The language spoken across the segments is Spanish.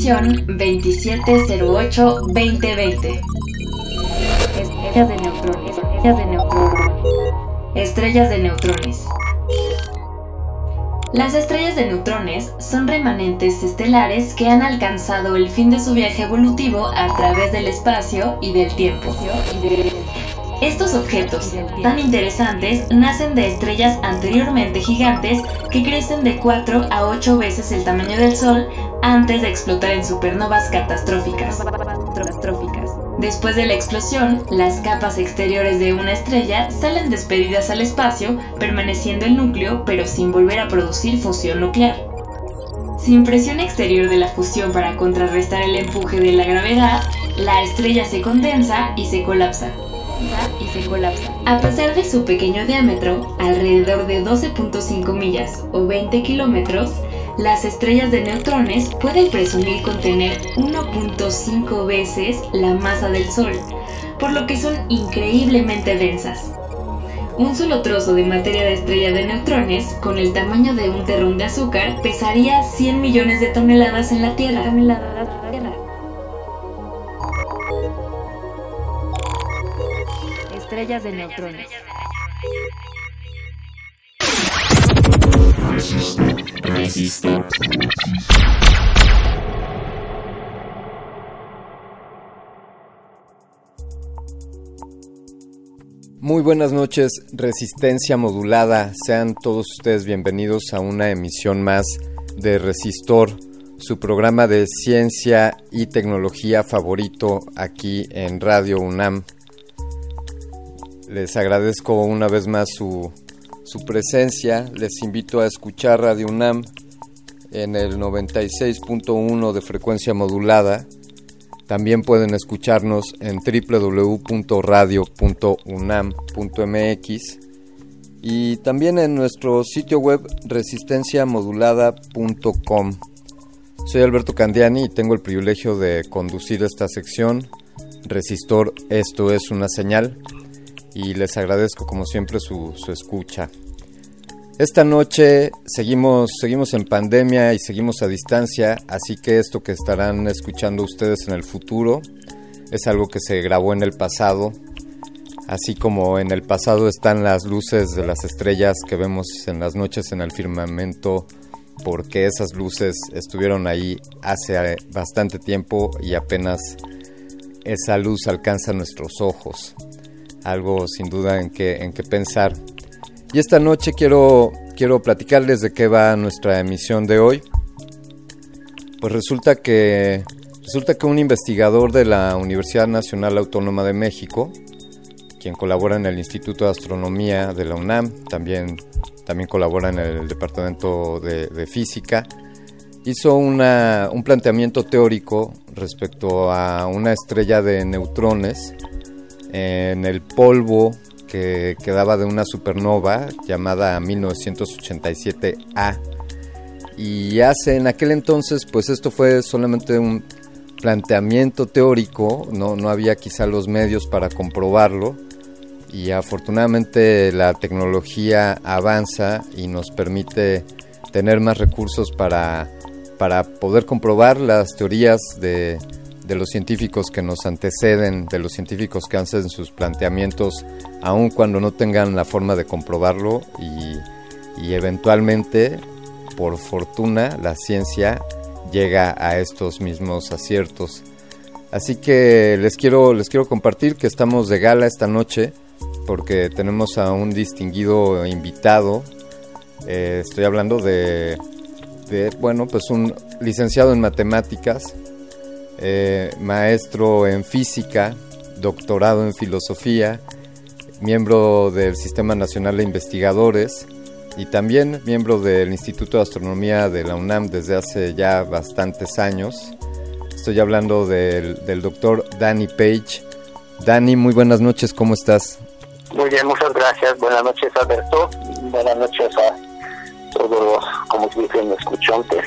Código de emisión 2708-2020. Estrellas de neutrones. Estrellas de neutrones. Estrellas de neutrones. Las estrellas de neutrones son remanentes estelares que han alcanzado el fin de su viaje evolutivo a través del espacio y del tiempo. Estos objetos tan interesantes nacen de estrellas anteriormente gigantes que crecen de 4 a 8 veces el tamaño del Sol antes de explotar en supernovas catastróficas. Después de la explosión, las capas exteriores de una estrella salen despedidas al espacio, permaneciendo el núcleo pero sin volver a producir fusión nuclear. Sin presión exterior de la fusión para contrarrestar el empuje de la gravedad, la estrella se condensa y se colapsa. A pesar de su pequeño diámetro, alrededor de 12.5 millas o 20 kilómetros, las estrellas de neutrones pueden presumir contener 1.5 veces la masa del Sol, por lo que son increíblemente densas. Un solo trozo de materia de estrella de neutrones, con el tamaño de un terrón de azúcar, pesaría 100 millones de toneladas en la Tierra. estrellas de neutrones. Buenas noches, Resistencia Modulada. Sean todos ustedes bienvenidos a una emisión más de Resistor, su programa de ciencia y tecnología favorito aquí en Radio UNAM les agradezco una vez más su, presencia. Les invito a escuchar Radio UNAM en el 96.1 de frecuencia modulada. También pueden escucharnos en www.radio.unam.mx y también en nuestro sitio web resistenciamodulada.com. Soy Alberto Candiani y tengo el privilegio de conducir esta sección. Resistor, esto es una señal y les agradezco como siempre su, escucha. Esta noche seguimos, seguimos en pandemia y seguimos a distancia, así que esto que estarán escuchando ustedes en el futuro es algo que se grabó en el pasado, así como en el pasado están las luces de las estrellas que vemos en las noches en el firmamento, porque esas luces estuvieron ahí hace bastante tiempo y apenas esa luz alcanza nuestros ojos algo sin duda en que, en que pensar. Y esta noche quiero, quiero platicarles de qué va nuestra emisión de hoy. Pues resulta que, resulta que un investigador de la Universidad Nacional Autónoma de México, quien colabora en el Instituto de Astronomía de la UNAM, también, también colabora en el Departamento de, Física, hizo un planteamiento teórico respecto a una estrella de neutrones en el polvo que quedaba de una supernova llamada 1987A. Y hace en aquel entonces, pues esto fue solamente un planteamiento teórico, no, no había quizá los medios para comprobarlo. Y afortunadamente la tecnología avanza y nos permite tener más recursos para, para poder comprobar las teorías de, de los científicos que nos anteceden, de los científicos que hacen sus planteamientos, aun cuando no tengan la forma de comprobarlo y, eventualmente, por fortuna, la ciencia llega a estos mismos aciertos. Así que les quiero, les quiero compartir que estamos de gala esta noche porque tenemos a un distinguido invitado. Eh, estoy hablando de, de, bueno, pues un licenciado en matemáticas, eh, maestro en física, doctorado en filosofía, miembro del Sistema Nacional de Investigadores y también miembro del Instituto de Astronomía de la UNAM desde hace ya bastantes años. Estoy hablando del, doctor Danny Page. Danny, muy buenas noches, ¿cómo estás? Muy bien, muchas gracias. Buenas noches, Alberto. Buenas noches a todos los, como dicen, escuchantes.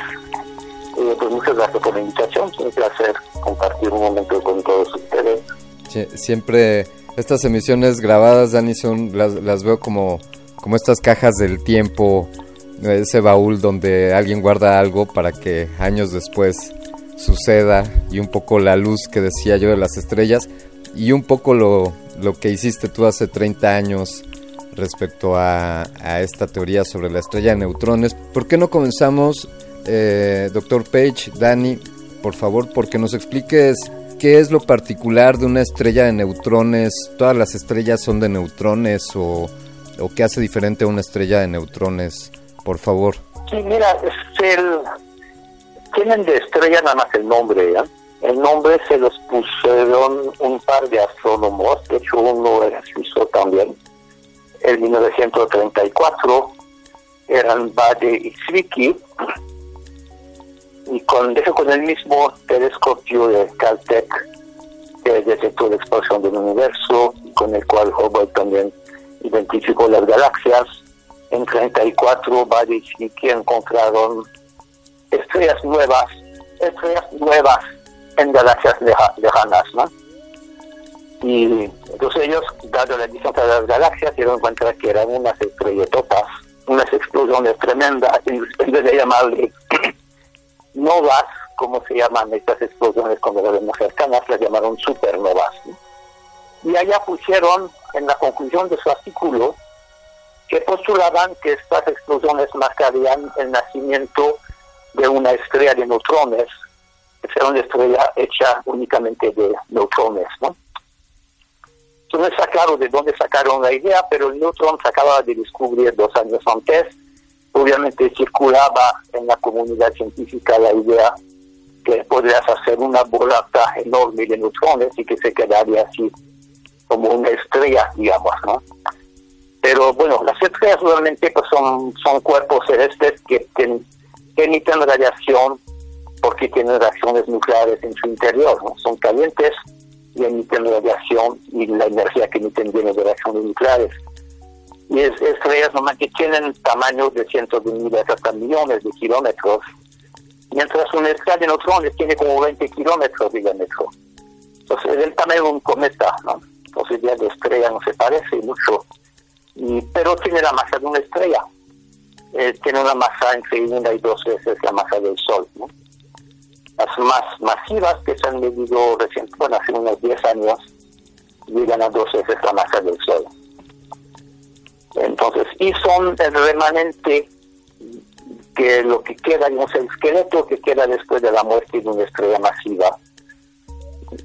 Eh, pues muchas gracias por la invitación, un placer compartir un momento con todos ustedes. siempre estas emisiones grabadas, Dani, son, las, veo como, como estas cajas del tiempo, ese baúl donde alguien guarda algo para que años después suceda y un poco la luz que decía yo de las estrellas y un poco lo, lo que hiciste tú hace 30 años respecto a, esta teoría sobre la estrella de neutrones. ¿Por qué no comenzamos, eh, doctor Page, Dani, por favor, porque nos expliques qué es lo particular de una estrella de neutrones? ¿Todas las estrellas son de neutrones o, o qué hace diferente a una estrella de neutrones? Por favor. Sí, mira, es el, tienen de estrella nada más el nombre, ¿ya? El nombre se los pusieron un par de astrónomos, de hecho uno era suizo también, en 1934, eran Bade y Zwicky, y con, con el mismo telescopio de Caltech que detectó la explosión del universo, con el cual Hubble también identificó las galaxias. En 34, Bade y Zwicky encontraron estrellas nuevas, estrellas nuevas en galaxias lejanas, ¿no? Y entonces ellos, dado la distancia de las galaxias, dieron cuenta que eran unas estrelletotas, unas explosiones tremendas, en vez de llamarle novas, como se llaman estas explosiones cuando las cercanas, las llamaron supernovas. Y allá pusieron en la conclusión de su artículo que postulaban que estas explosiones marcarían el nacimiento de una estrella de neutrones, que será una estrella hecha únicamente de neutrones, ¿no? no está claro de dónde sacaron la idea, pero el neutrón se acaba de descubrir dos años antes. Obviamente circulaba en la comunidad científica la idea que podrías hacer una bolata enorme de neutrones y que se quedaría así como una estrella, digamos, ¿no? Pero bueno, las estrellas realmente pues, son, son cuerpos celestes que, que, emiten radiación porque tienen reacciones nucleares en su interior, ¿no? Son calientes y emiten radiación y la energía que emiten viene de reacciones nucleares. Y es, estrellas que tienen tamaños de cientos de miles hasta millones de kilómetros, mientras una estrella de neutrones tiene como 20 kilómetros de diámetro. Entonces es el tamaño de un cometa, ¿no? Entonces ya de estrella no se parece mucho, pero tiene la masa de una estrella. Eh, tiene una masa entre una y dos veces la masa del Sol, ¿no? las más masivas que se han medido recientemente, bueno, hace unos 10 años, llegan a dos veces la masa del Sol. Entonces, y son el remanente que lo que queda, digamos, el esqueleto que queda después de la muerte de una estrella masiva,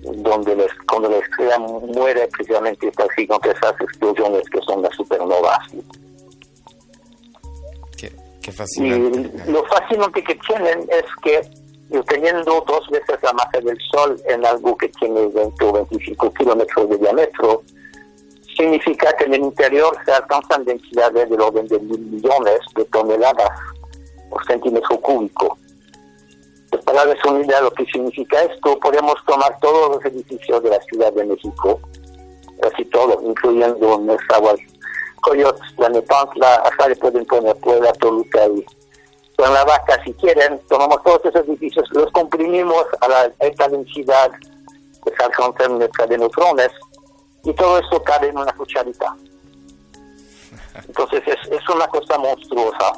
donde cuando la estrella muere precisamente está con esas explosiones que son las supernovas. Qué, qué fascinante. Y lo fascinante que tienen es que y teniendo dos veces la masa del Sol en algo que tiene 20 o 25 kilómetros de diámetro, significa que en el interior se alcanzan densidades del orden de mil millones de toneladas por centímetro cúbico. Para de lo que significa esto, podemos tomar todos los edificios de la Ciudad de México, casi todos, incluyendo nuestra Coyotes, la Nepantla, hasta le pueden poner Puebla, Toluca y con la vaca, si quieren, tomamos todos esos edificios, los comprimimos a la alta densidad que se alcanza en de neutrones y todo eso cabe en una cucharita. Entonces es, es una cosa monstruosa.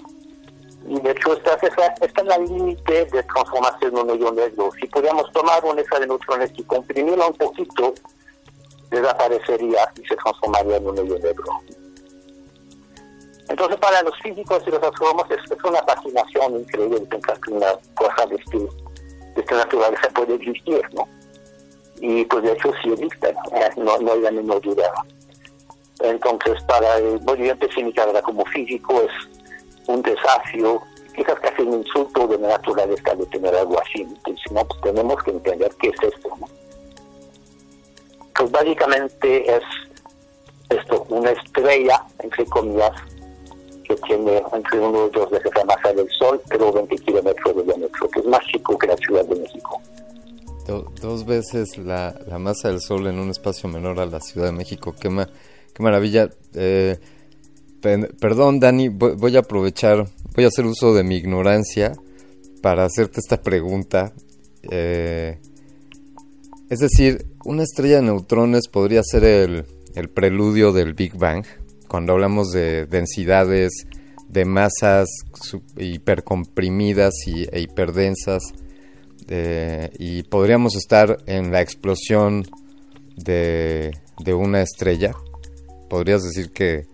Y de hecho está, está, en la límite de transformación en un hoyo negro. Si pudiéramos tomar una de neutrones y comprimirla un poquito, desaparecería y se transformaría en un hoyo negro. Entonces, para los físicos y los astrónomos es, una fascinación increíble pensar que una cosa de, este, de esta naturaleza puede existir, ¿no? Y pues de hecho sí existe, no, no hay la menor duda. Entonces, para el movimiento mi carrera como físico es un desafío, quizás casi un insulto de naturaleza de tener algo así. Entonces, no, pues tenemos que entender qué es esto. Pues básicamente es esto, una estrella, entre comillas, que tiene entre uno y dos veces la masa del Sol, pero 20 kilómetros de diámetro, que es más chico que la Ciudad de México. Dos veces la, masa del Sol en un espacio menor a la Ciudad de México, qué, maravilla. Eh, perdón, Dani, voy, a aprovechar, voy a hacer uso de mi ignorancia para hacerte esta pregunta. Eh, es decir, una estrella de neutrones podría ser el, el preludio del Big Bang cuando hablamos de densidades de masas hipercomprimidas y, e hiperdensas, eh, y podríamos estar en la explosión de, de una estrella. ¿Podrías decir que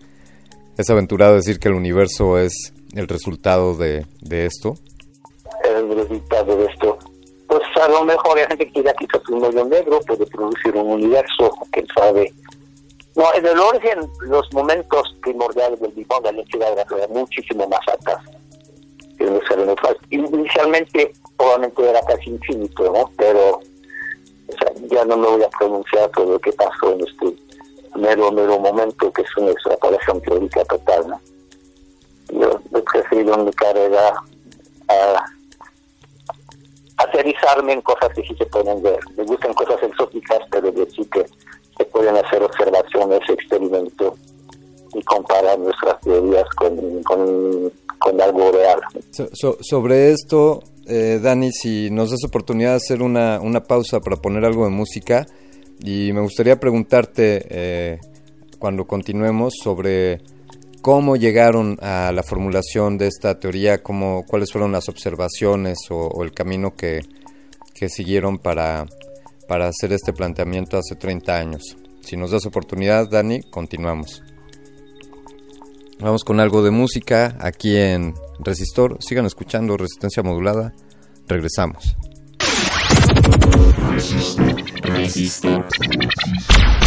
es aventurado decir que el universo es el resultado de, de esto? El resultado de esto. Pues a lo mejor hay gente que ya quizás un medio negro puede producir un universo, quién sabe. No, en el origen, los momentos primordiales del Big Bang, la densidad era muchísimo más altas Inicialmente, probablemente era casi infinito, ¿no? Pero ya no me voy a pronunciar sobre lo que pasó en este mero, mero momento que es una extrapolación teórica total, ¿no? Yo he preferido en mi carrera a aterrizarme en cosas que sí se pueden ver. Me gustan cosas exóticas, pero decir que se pueden hacer observaciones, experimentos y comparar nuestras teorías con, con, algo real. sobre esto, eh, Dani, si nos das oportunidad de hacer una, una pausa para poner algo de música, y me gustaría preguntarte eh, cuando continuemos sobre cómo llegaron a la formulación de esta teoría, cómo, cuáles fueron las observaciones o, el camino que, que siguieron para, para hacer este planteamiento hace 30 años. Si nos das oportunidad, Dani, continuamos. Vamos con algo de música aquí en Resistor. Sigan escuchando Resistencia Modulada. Regresamos. Resistor. Hace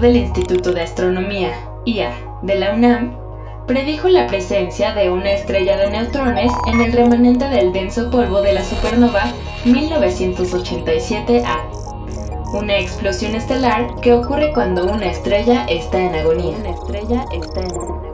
del Instituto de Astronomía, IA, de la UNAM, predijo la presencia de una estrella de neutrones en el remanente del denso polvo de la supernova 1987A, una explosión estelar que ocurre cuando una estrella está en agonía.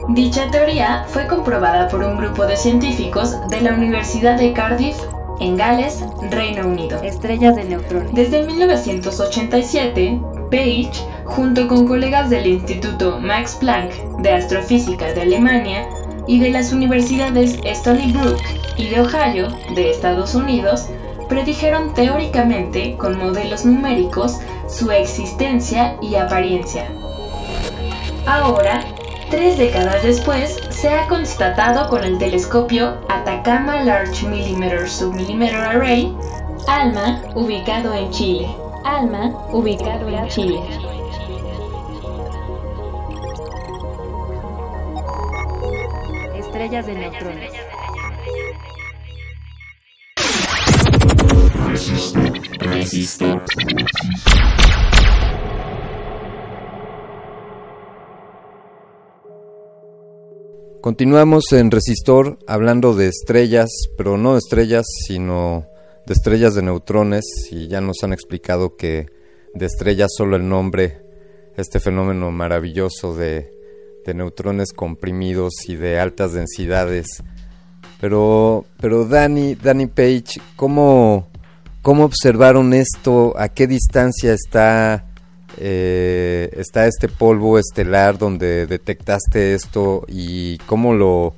Dicha teoría fue comprobada por un grupo de científicos de la Universidad de Cardiff en Gales, Reino Unido. Estrellas de neutrones. Desde 1987, Page, junto con colegas del Instituto Max Planck de Astrofísica de Alemania y de las universidades Stony Brook y de Ohio de Estados Unidos, predijeron teóricamente con modelos numéricos su existencia y apariencia. Ahora, tres décadas después, se ha constatado con el telescopio Atacama Large Millimeter Submillimeter Array, ALMA, ubicado en Chile. ALMA, ubicado en Chile. Continuamos en Resistor hablando de estrellas, pero no de estrellas, sino de estrellas de neutrones y ya nos han explicado que de estrellas solo el nombre, este fenómeno maravilloso de, de neutrones comprimidos y de altas densidades. Pero, pero Danny, Danny Page, ¿cómo, ¿cómo observaron esto? ¿A qué distancia está, eh, está este polvo estelar donde detectaste esto y cómo lo,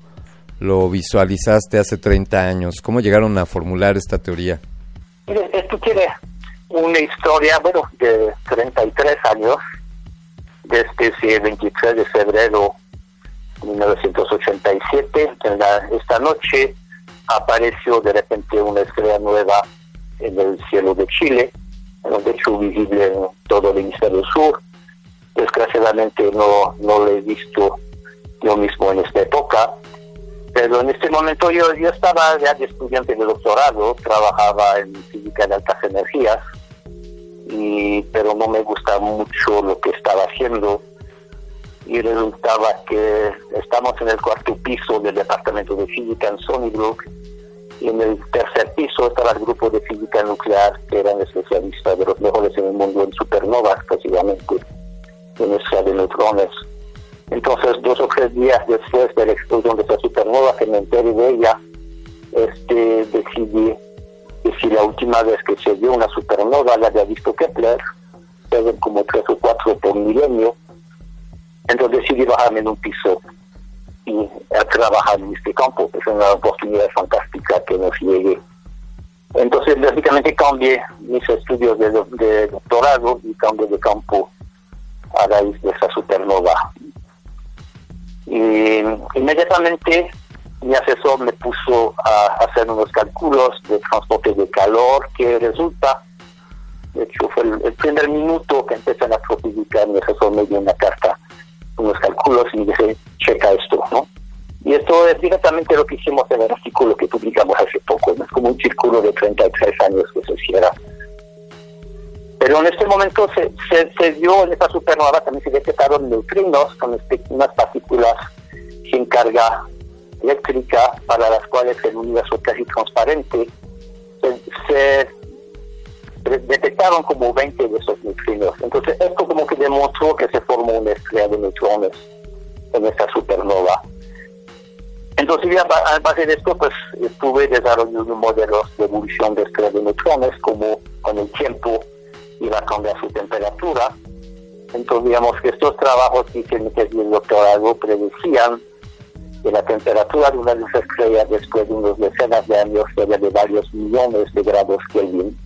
lo visualizaste hace 30 años? ¿Cómo llegaron a formular esta teoría? Esto tiene una historia, bueno, de 33 años, desde ese 23 de febrero de 1987. En la, esta noche apareció de repente una estrella nueva en el cielo de Chile, de hecho visible en todo el hemisferio sur. Desgraciadamente no, no lo he visto yo mismo en esta época, pero en este momento yo, yo estaba ya de estudiante de doctorado, trabajaba en física de altas energías, y, pero no me gusta mucho lo que estaba haciendo y resultaba que estamos en el cuarto piso del departamento de física en Sunnybrook en el tercer piso estaba el grupo de física nuclear que eran especialistas de los mejores en el mundo en supernovas precisamente en energía de neutrones. Entonces, dos o tres días después de la explosión de esa supernova, que me enteré de ella, este, decidí que si la última vez que se vio una supernova la había visto Kepler, se como tres o cuatro por milenio, entonces decidí bajarme en un piso y a trabajar en este campo, es una oportunidad fantástica que nos llegue. Entonces, básicamente cambié mis estudios de, doctorado y cambié de campo a raíz de esa supernova. Y inmediatamente mi asesor me puso a hacer unos cálculos de transporte de calor que resulta, de hecho fue el, primer minuto que empecé la astrofísica, mi asesor me dio una carta, unos cálculos y dice, checa esto, ¿no? Y esto es directamente lo que hicimos en el artículo que publicamos hace poco, es como un círculo de 33 años que se cierra. Pero en este momento se, se, dio en esta supernova, también se detectaron neutrinos con este, unas partículas sin carga eléctrica para las cuales el universo casi transparente se, detectaron como 20 de esos neutrinos. Entonces esto como que demostró que se formó una estrella de neutrones en esta supernova. Entonces ya a base de esto pues estuve desarrollando modelos de evolución de estrellas de neutrones como con el tiempo iba a cambiar su temperatura. Entonces, digamos que estos trabajos que hicieron que el doctorado predecían que la temperatura de una luz estrella después de unos decenas de años sería de varios millones de grados Kelvin.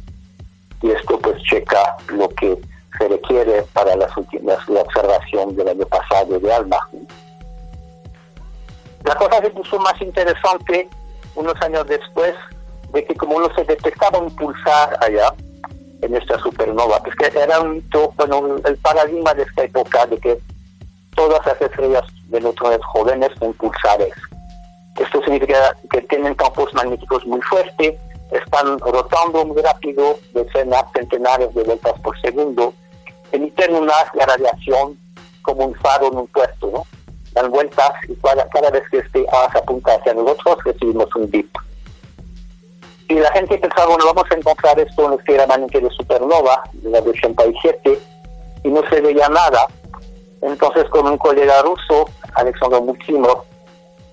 Y esto pues checa lo que se requiere para las últimas, la observación del año pasado de ALMA. La cosa se puso más interesante unos años después de que como no se detectaba un pulsar allá, en esta supernova, pues que era un bueno, el paradigma de esta época de que todas las estrellas de neutrones jóvenes son pulsares. Esto significa que tienen campos magnéticos muy fuertes están rotando muy rápido, decenas, centenares de vueltas por segundo, emiten una radiación como un faro en un puesto, ¿no? Dan vueltas y cada, vez que este haz apunta hacia nosotros recibimos un bip. Y la gente pensaba, bueno, vamos a encontrar esto en este remanente de supernova, de la de 87, y no se veía nada. Entonces, con un colega ruso, Alexander Mukimov,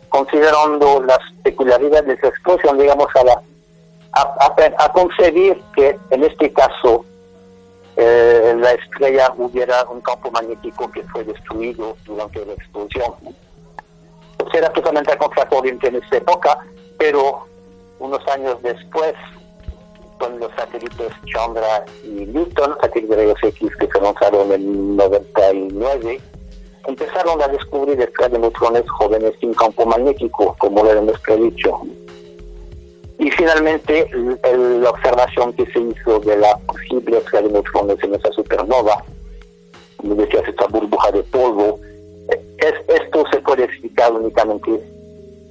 considerando las peculiaridades de esa explosión, digamos, a, la, a, concebir que en este caso eh, la estrella hubiera un campo magnético que fue destruido durante la explosión. Pues era totalmente a contracorriente en esa época, pero unos años después, con los satélites Chandra y Newton, satélites de X que se lanzaron en 99, empezaron a descubrir estrellas de neutrones jóvenes sin campo magnético, como lo hemos predicho. Y finalmente, la observación que se hizo de la posible estrella de neutrones en esa supernova, como decías, esta burbuja de polvo, es, esto se puede explicar únicamente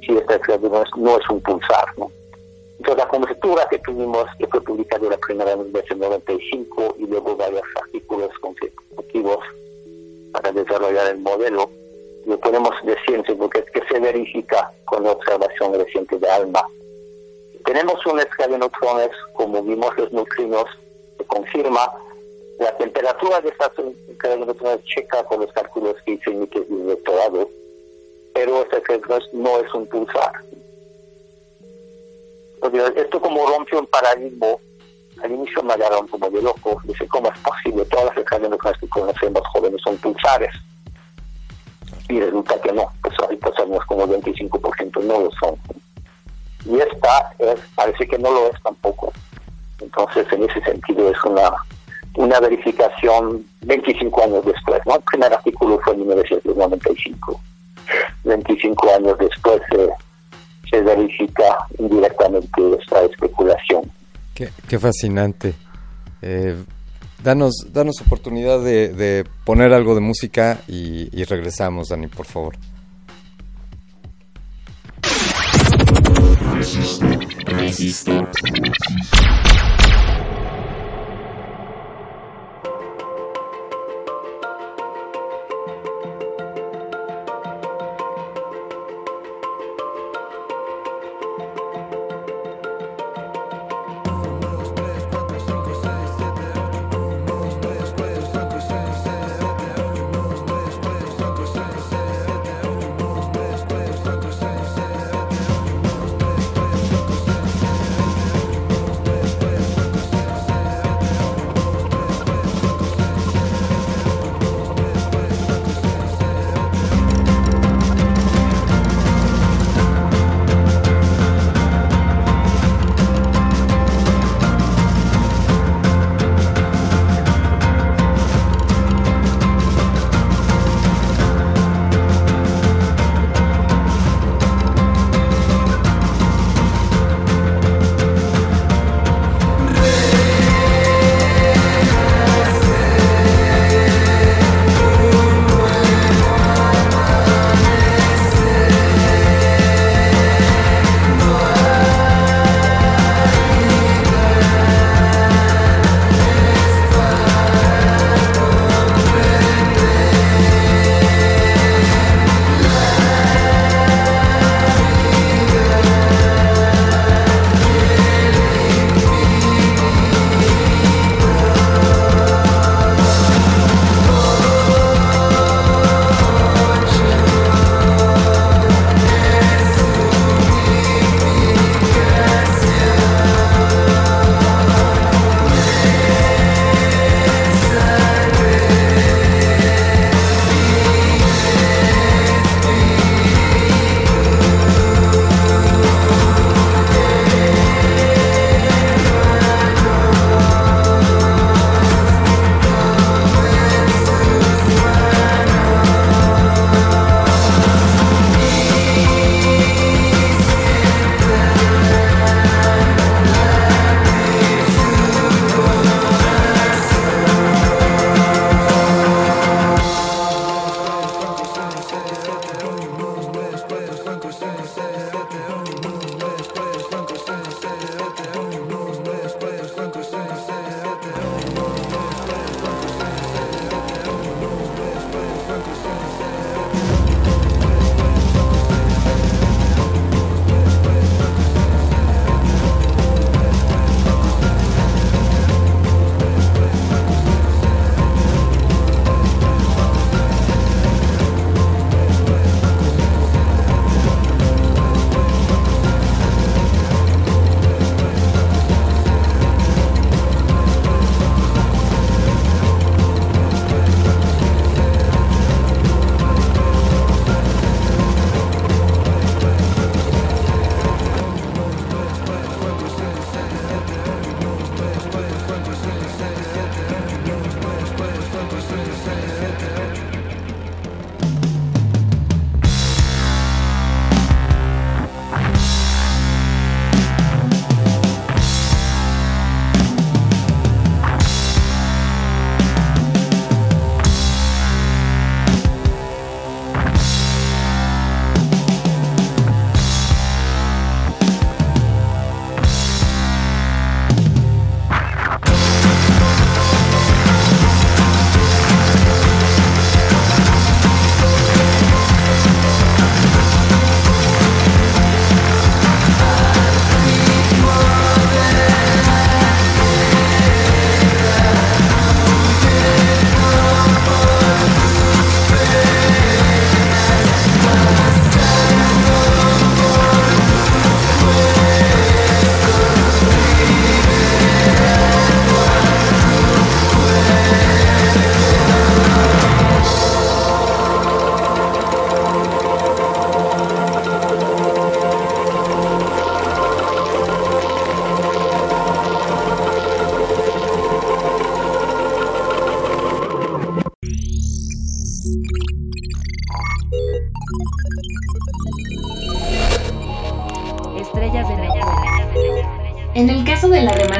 si esta neutrones no es un pulsar. ¿no? Entonces, la conjetura que tuvimos, que fue publicada la primera en 95 y luego varios artículos consecutivos para desarrollar el modelo, lo podemos decir porque es que se verifica con la observación reciente de ALMA. Tenemos una escala de neutrones, como vimos los neutrinos, que confirma la temperatura de esta escala de neutrones checa con los cálculos que hice en mi doctorado, pero esta no es un pulsar. esto como rompe un paradigma al inicio me agarraron como de loco, dice, ¿cómo es posible? Todas las escaleras que conocemos jóvenes son pulsares. Y resulta que no, pues ahorita somos como 25% no lo son. Y esta es, parece que no lo es tampoco. Entonces, en ese sentido, es una, una verificación 25 años después. ¿no? El primer artículo fue en 1995. 25 años después se verifica indirectamente esta especulación. Qué, fascinante. Eh, danos, danos oportunidad de, poner algo de música y regresamos, Dani, por favor. Resisto. Resisto.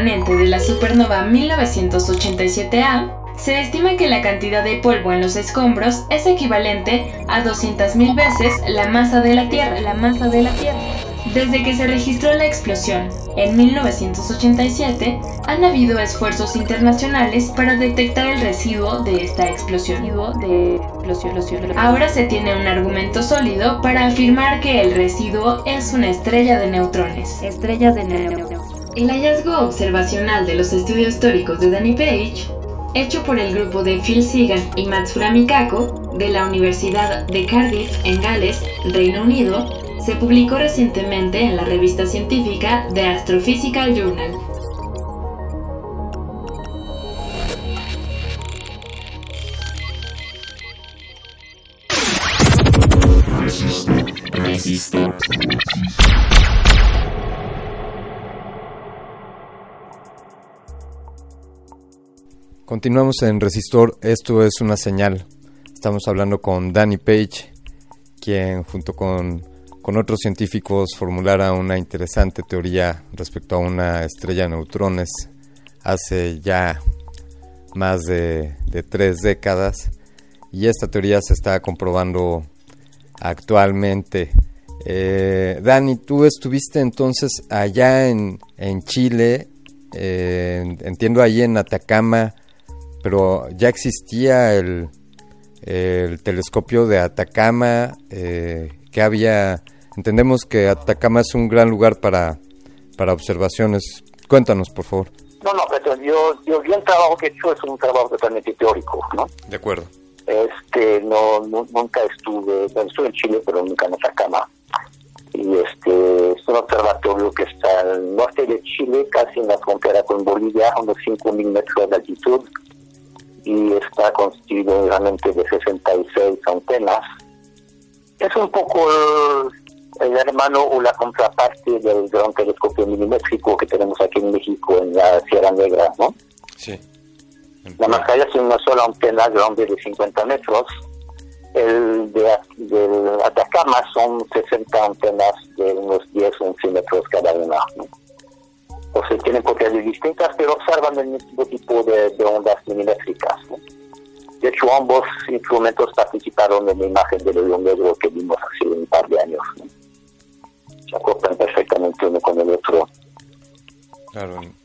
De la supernova 1987A, se estima que la cantidad de polvo en los escombros es equivalente a 200.000 veces la masa de la Tierra, la masa de la Tierra. Desde que se registró la explosión en 1987, han habido esfuerzos internacionales para detectar el residuo de esta explosión. Ahora se tiene un argumento sólido para afirmar que el residuo es una estrella de neutrones. Estrellas de neutrones. El hallazgo observacional de los estudios históricos de Danny Page hecho por el grupo de Phil Segan y Matsura Kako de la Universidad de Cardiff en Gales, Reino Unido, se publicó recientemente en la revista científica The Astrophysical Journal. Continuamos en Resistor, esto es una señal. Estamos hablando con Danny Page, quien junto con, otros científicos formulara una interesante teoría respecto a una estrella de neutrones hace ya más de, tres décadas y esta teoría se está comprobando actualmente. Eh, Dani, tú estuviste entonces allá en, Chile, eh, entiendo ahí en Atacama, pero ya existía el, telescopio de Atacama, eh, que había, entendemos que Atacama es un gran lugar para, para observaciones. Cuéntanos, por favor. No, no, pero yo, yo el trabajo que he hecho es un trabajo totalmente teórico, ¿no? De acuerdo. Este, no, nunca estuve, bueno, estuve en Chile, pero nunca en Atacama. Y este, es un observatorio que está al norte de Chile, casi en la frontera con Bolivia, a unos 5.000 metros de altitud y está constituido realmente de 66 antenas. Es un poco el, hermano o la contraparte del gran telescopio milimétrico que tenemos aquí en México, en la Sierra Negra, ¿no? Sí. La mascarilla es una sola antena grande de 50 metros. El de, Atacama son 60 antenas de unos 10 o 11 metros cada una. ¿no? O se tienen propiedades distintas, pero observan el mismo tipo de, ondas milimétricas. De hecho, ambos instrumentos participaron en la imagen del hoyo negro que vimos hace un par de años. Se acoplan perfectamente uno con el otro.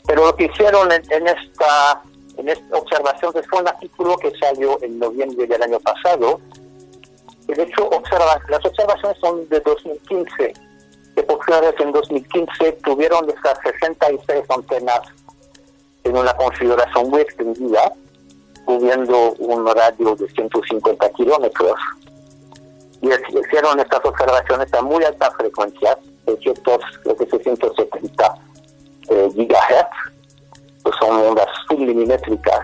Pero lo que hicieron en, esta en esta observación fue un artículo que salió en noviembre del año pasado. De hecho, observa, las observaciones son de 2015 que vez en 2015 tuvieron esas 66 antenas en una configuración muy extendida, cubriendo un radio de 150 kilómetros. Y hicieron estas observaciones a muy alta frecuencia, 670 eh, gigahertz, que son ondas submilimétricas.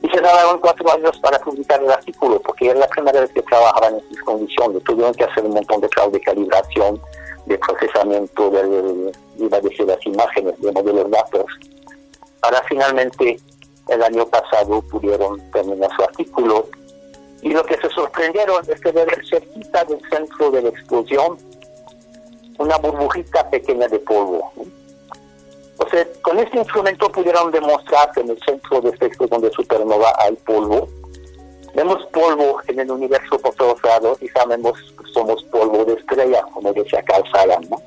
Y se tardaron cuatro años para publicar el artículo, porque era la primera vez que trabajaban en estas condiciones. Tuvieron que hacer un montón de trabajo de calibración, de procesamiento de, de las imágenes, de modelos datos, para finalmente el año pasado pudieron terminar su artículo. Y lo que se sorprendieron es que ver cerquita del centro de la explosión una burbujita pequeña de polvo. O sea, con este instrumento pudieron demostrar que en el centro de este de supernova hay polvo Vemos polvo en el universo por todos lados y sabemos que somos polvo de estrella, como decía Carl Sagan, ¿no?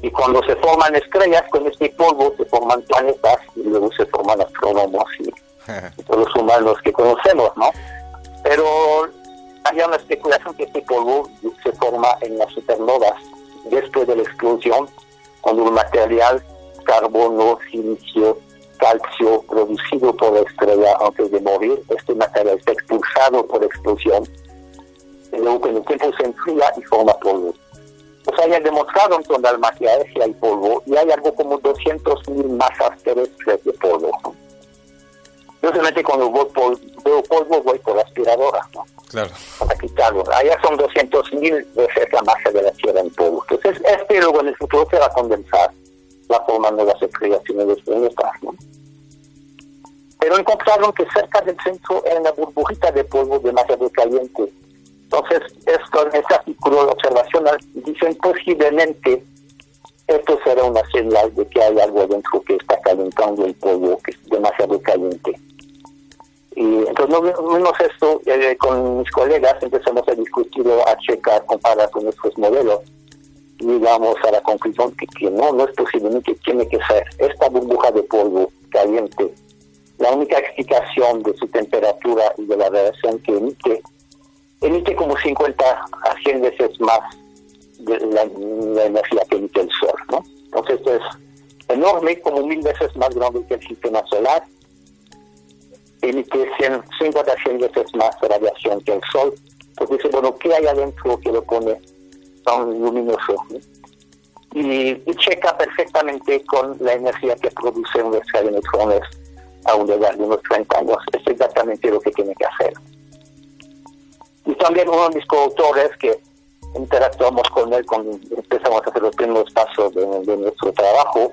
Y cuando se forman estrellas, con este polvo se forman planetas y luego se forman astrónomos y, todos los humanos que conocemos, ¿no? Pero hay una especulación que este polvo se forma en las supernovas después de la explosión, cuando un material, carbono, silicio, calcio producido por la estrella antes de morir, este material está expulsado por explosión, y luego con el tiempo se enfría y forma polvo. O sea, ya demostrado en la magia es hay polvo y hay algo como 200.000 masas terrestres de polvo. Yo solamente cuando veo polvo voy por la aspiradora, ¿no? Claro. Para quitarlo. Allá son 200.000 veces la masa de la Tierra en polvo. Entonces, este luego en el futuro se va a condensar la forma de las los planetas. ¿no? Pero encontraron que cerca del centro era una burbujita de polvo demasiado caliente. Entonces, esto en este artículo observacional dicen posiblemente esto será una señal de que hay algo dentro que está calentando el polvo, que es demasiado caliente. Y entonces no vimos esto eh, con mis colegas, empezamos a discutirlo, a checar, comparar con nuestros modelos llegamos a la conclusión que, que no, no es posible, ni que tiene que ser esta burbuja de polvo caliente. La única explicación de su temperatura y de la radiación que emite, emite como 50 a 100 veces más de la, energía que emite el Sol, ¿no? Entonces es enorme, como mil veces más grande que el sistema solar, emite 100, 50 a 100 veces más radiación que el Sol. Entonces bueno, ¿qué hay adentro que lo pone tan luminoso? Y, checa perfectamente con la energía que produce un estrella de neutrones a un lugar de unos 30 años. Es exactamente lo que tiene que hacer. Y también uno de mis coautores que interactuamos con él cuando empezamos a hacer los primeros pasos de, nuestro trabajo.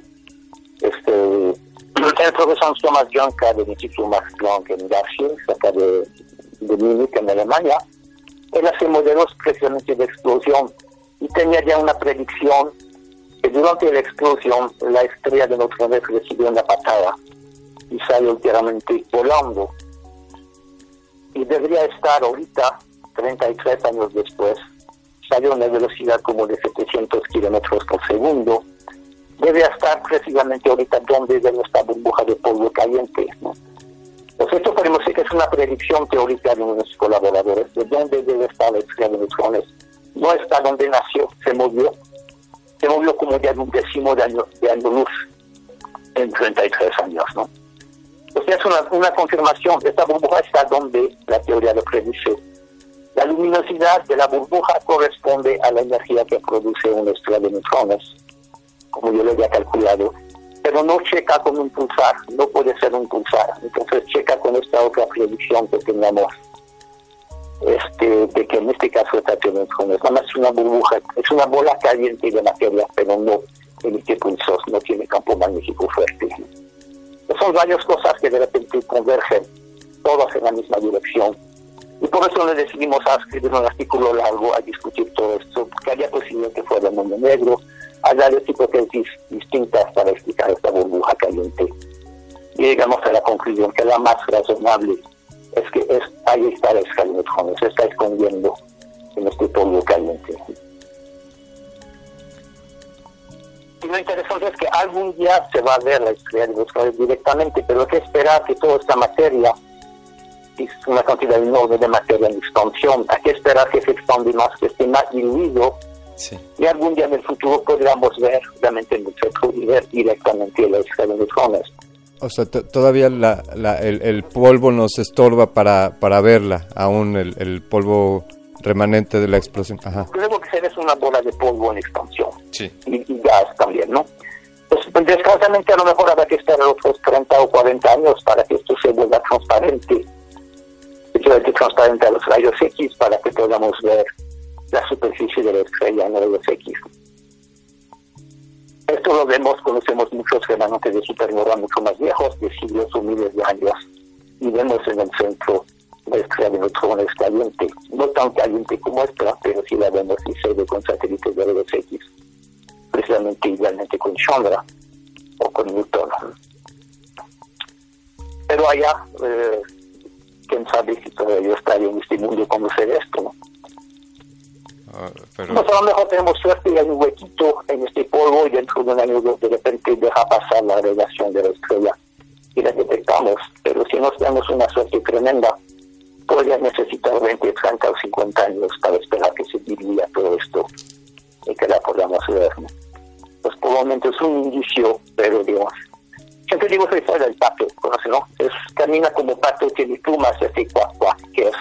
Este, el profesor Thomas Jonka del Instituto Max Planck en Garching, acá de, de Múnich, en Alemania. Él hace modelos precisamente de explosión y tenía ya una predicción que durante la explosión la estrella de neutrones recibió una patada y salió enteramente volando. Y debería estar ahorita, 33 años después, salió a una velocidad como de 700 kilómetros por segundo, debe estar precisamente ahorita donde debe esta burbuja de polvo caliente. ¿no? Pues esto podemos decir que es una predicción teórica de nuestros colaboradores, de dónde debe estar la estrella de neutrones. No está donde nació, se movió. Se movió como ya un décimo de año, de año luz en 33 años, ¿no? Pues es una, una confirmación, esta burbuja está donde la teoría lo predice la luminosidad de la burbuja corresponde a la energía que produce una estrella de neutrones, como yo lo había calculado, pero no checa con un pulsar, no puede ser un pulsar. Entonces checa con esta otra predicción que teníamos, este, de que en este caso está de neutrones. Nada más una burbuja, es una bola caliente de materia, pero no emite pulsos, no tiene campo magnético fuerte. Son varias cosas que de repente convergen, todas en la misma dirección y por eso le decidimos a escribir un artículo largo a discutir todo esto, porque había posibilidad que fuera el mundo negro, hay varias hipótesis distintas para explicar esta burbuja caliente. Y llegamos a la conclusión que la más razonable es que es, ahí está la escala de neutrones, se está escondiendo en este polvo caliente. Y lo interesante es que algún día se va a ver la estrella de neutrones directamente, pero hay que esperar que toda esta materia es una cantidad enorme de materia en expansión. Hay que esperar que se expande más, que esté más diluido. Y algún día en el futuro podríamos ver realmente mucho y ver directamente la escala de neutrones. O sea, todavía la, la, el, el, polvo nos estorba para, para verla, aún el, el polvo remanente de la explosión. Ajá. Creo que se es una bola de polvo en expansión. Sí. Y, gas también, ¿no? Pues, desgraciadamente a lo mejor habrá que esperar otros 30 o 40 años para que esto se vuelva transparente transparente a los rayos X para que podamos ver la superficie de la estrella en rayos X. Esto lo vemos, conocemos muchos remanentes de supernova mucho más viejos, de siglos o miles de años, y vemos en el centro la estrella de neutrones caliente, no tan caliente como esta, pero sí la vemos y se ve con satélites de rayos X, precisamente igualmente con Chandra o con Newton. Pero allá, eh, quién sabe si todavía estaría en este mundo conocer esto, ¿no? Ah, pero... Pues a lo mejor tenemos suerte y hay un huequito en este polvo y dentro de un año de repente deja pasar la relación de la estrella y la detectamos. Pero si nos tenemos una suerte tremenda, podría necesitar 20, 30 o 50 años para esperar que se diluya todo esto y que la podamos ver. Pues por el momento es un indicio, pero digamos, siempre digo que es el pato, ¿conoce, no? Es, camina como pato, tiene plumas, así, cuac, cuac, que es,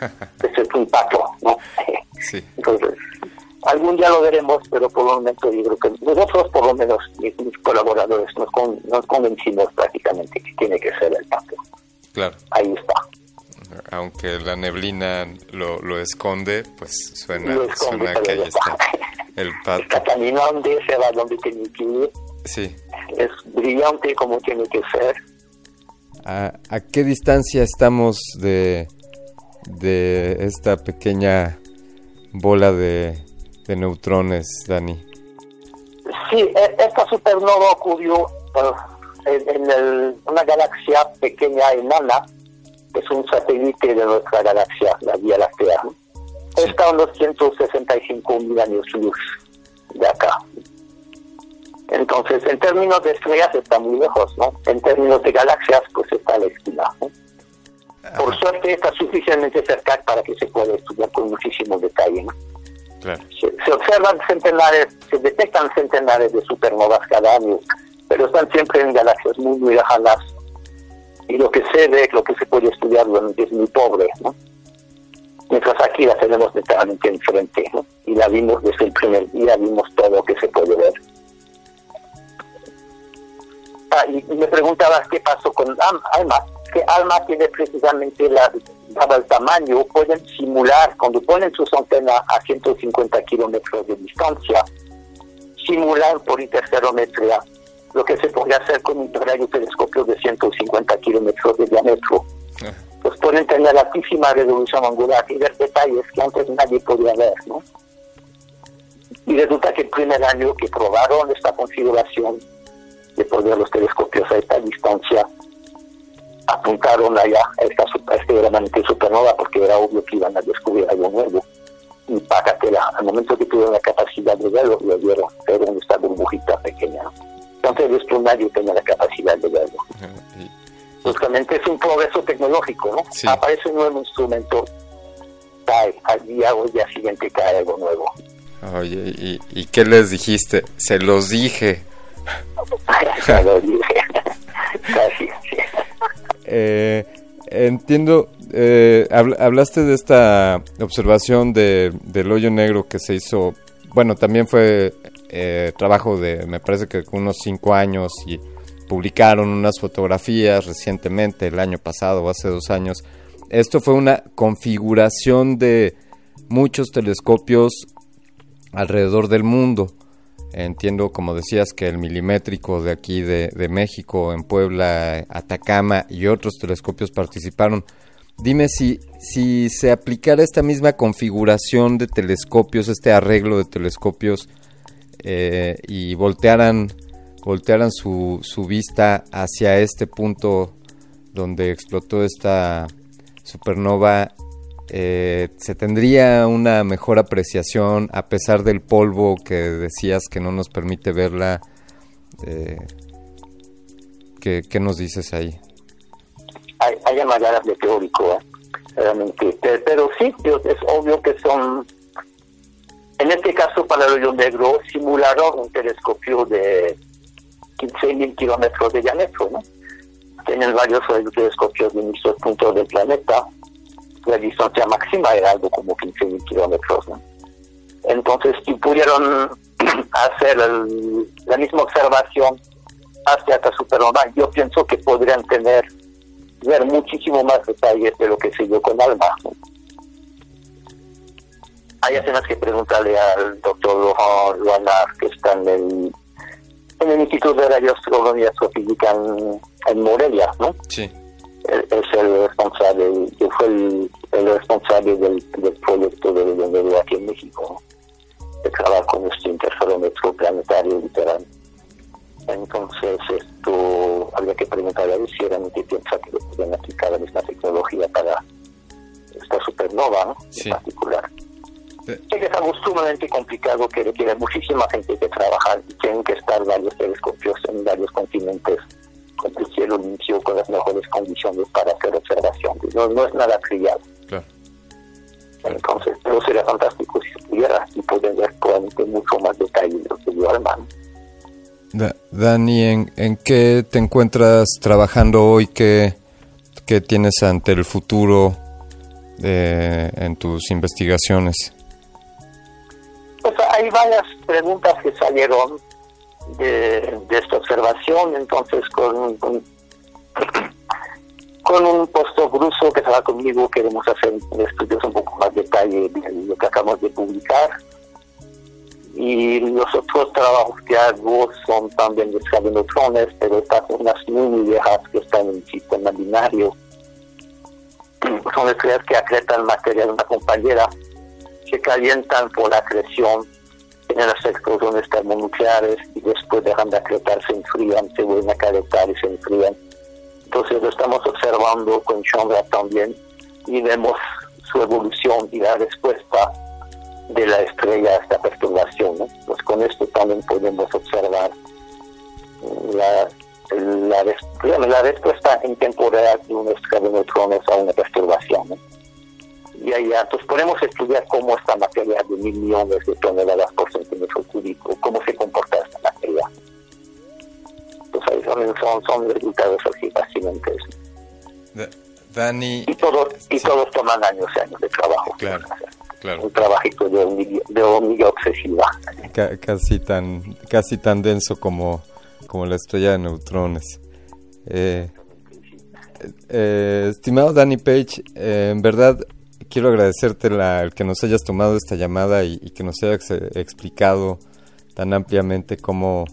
es un pato, ¿no? Sí. Entonces, algún día lo veremos, pero por el momento yo creo que nosotros, por lo menos, mis, colaboradores, nos, nos convencimos prácticamente que tiene que ser el pato. Claro. Ahí está aunque la neblina lo, lo esconde, pues suena, suena que ahí está el pato. Está caminando, se va donde tiene que ir. Sí es brillante como tiene que ser. ¿A, qué distancia estamos de, de esta pequeña bola de, neutrones, Dani? Sí, e- esta supernova ocurrió eh, en, el- una galaxia pequeña enana, que es un satélite de nuestra galaxia, la Vía Láctea. Está a unos 165 mil años luz de acá. Entonces, en términos de estrellas está muy lejos, ¿no? En términos de galaxias, pues está a la esquina. ¿no? Por suerte está suficientemente cerca para que se pueda estudiar con muchísimo detalle. ¿no? Claro. Se, se observan centenares, se detectan centenares de supernovas cada año, pero están siempre en galaxias muy, muy lejanas. Y lo que se ve, lo que se puede estudiar realmente es muy pobre, ¿no? Mientras aquí la tenemos literalmente enfrente, ¿no? Y la vimos desde el primer día, vimos todo lo que se puede ver. Ah, y, y me preguntabas qué pasó con Am- Alma. Que Alma tiene precisamente la, dado el tamaño, pueden simular, cuando ponen sus antenas a 150 kilómetros de distancia, simular por interferometría lo que se podría hacer con un radiotelescopio de 150 kilómetros de diámetro. Pues pueden tener altísima resolución angular y ver detalles que antes nadie podía ver, ¿no? Y resulta que el primer año que probaron esta configuración de poner los telescopios a esta distancia, apuntaron allá a esta, a este remanente supernova porque era obvio que iban a descubrir algo nuevo. Y págatela, al momento que tuvieron la capacidad de verlo, lo vieron, pero en esta burbujita pequeña. Entonces esto nadie tenía la capacidad de verlo. Justamente es un progreso tecnológico, ¿no? Sí. Aparece un nuevo instrumento, cae, al día o día siguiente cae algo nuevo. Oye, ¿y, ¿y qué les dijiste? Se los dije. Ya lo dije. Eh, entiendo, eh, habl- hablaste de esta observación de, del hoyo negro que se hizo, bueno, también fue eh, trabajo de, me parece que unos cinco años y publicaron unas fotografías recientemente, el año pasado o hace dos años. Esto fue una configuración de muchos telescopios alrededor del mundo. Entiendo, como decías, que el milimétrico de aquí de, México, en Puebla, Atacama y otros telescopios participaron. Dime si, si se aplicara esta misma configuración de telescopios, este arreglo de telescopios, eh, y voltearan, voltearan su, su vista hacia este punto donde explotó esta supernova, eh, se tendría una mejor apreciación a pesar del polvo que decías que no nos permite verla. Eh, ¿qué, qué nos dices ahí? hay, hay maneras de teórico, ¿eh? realmente. Pero, sí, es obvio que son, en este caso para el hoyo negro, simularon un telescopio de 15.000 kilómetros de diámetro. Tienen varios telescopios de distintos puntos del planeta. La distancia máxima era algo como 15.000 kilómetros. Entonces, si pudieron hacer la misma observación hacia esta supernova, yo pienso que podrían tener ver muchísimo más detalles de lo que se dio con Alma. Hay escenas que preguntarle al doctor Luanar, que está en el, en el Instituto de Radioastronomía Astrofísica en Morelia, ¿no? Sí. Es el responsable, que fue el, el responsable del, del proyecto de de aquí en México, de trabajar con este interferómetro planetario literal. Entonces, esto habría que preguntarle a él si realmente piensa que pueden aplicar la misma tecnología para esta supernova ¿no? Sí. en particular. Sí. Sé que es algo sumamente complicado que requiere muchísima gente que trabajar y tienen que estar varios telescopios en varios continentes con el cielo limpio, con las mejores condiciones para hacer observación. No, no es nada trivial. Claro. Entonces, pero sería fantástico si se pudiera y poder ver probablemente mucho más detalle de lo que dio Alman. Da- Dani, ¿en, en qué te encuentras trabajando hoy? ¿Qué, qué tienes ante el futuro eh, en tus investigaciones? Pues hay varias preguntas que salieron de, esta observación, entonces con, con, un postdoc ruso que estaba conmigo queremos hacer estudios un poco más detalle de lo que acabamos de publicar. Y los otros trabajos que hago son también de neutrones, pero estas son unas muy, muy viejas que están en el sistema binario. Son estrellas que acretan materia de una compañera se calientan por la acreción las explosiones termonucleares y después dejan de acretar, se enfrían, se vuelven a calentar y se enfrían. Entonces lo estamos observando con Chandra también y vemos su evolución y la respuesta de la estrella a esta perturbación. Pues con esto también podemos observar la, la, respuesta en tiempo real de un estrella neutrones a una perturbación. Y ahí entonces podemos estudiar cómo esta materia de mil millones de toneladas por centímetro cúbico, cómo se comporta esta materia. Pues ahí son, son, resultados así fascinantes. Dani. Y todos, y todos toman años y años de trabajo. Claro. Claro. Un trabajito de hormiga, obsesiva. casi tan casi tan denso como, como la estrella de neutrones. Eh, eh, estimado Danny Page, eh, en verdad quiero agradecerte la, el que nos hayas tomado esta llamada y, que nos hayas explicado tan ampliamente cómo,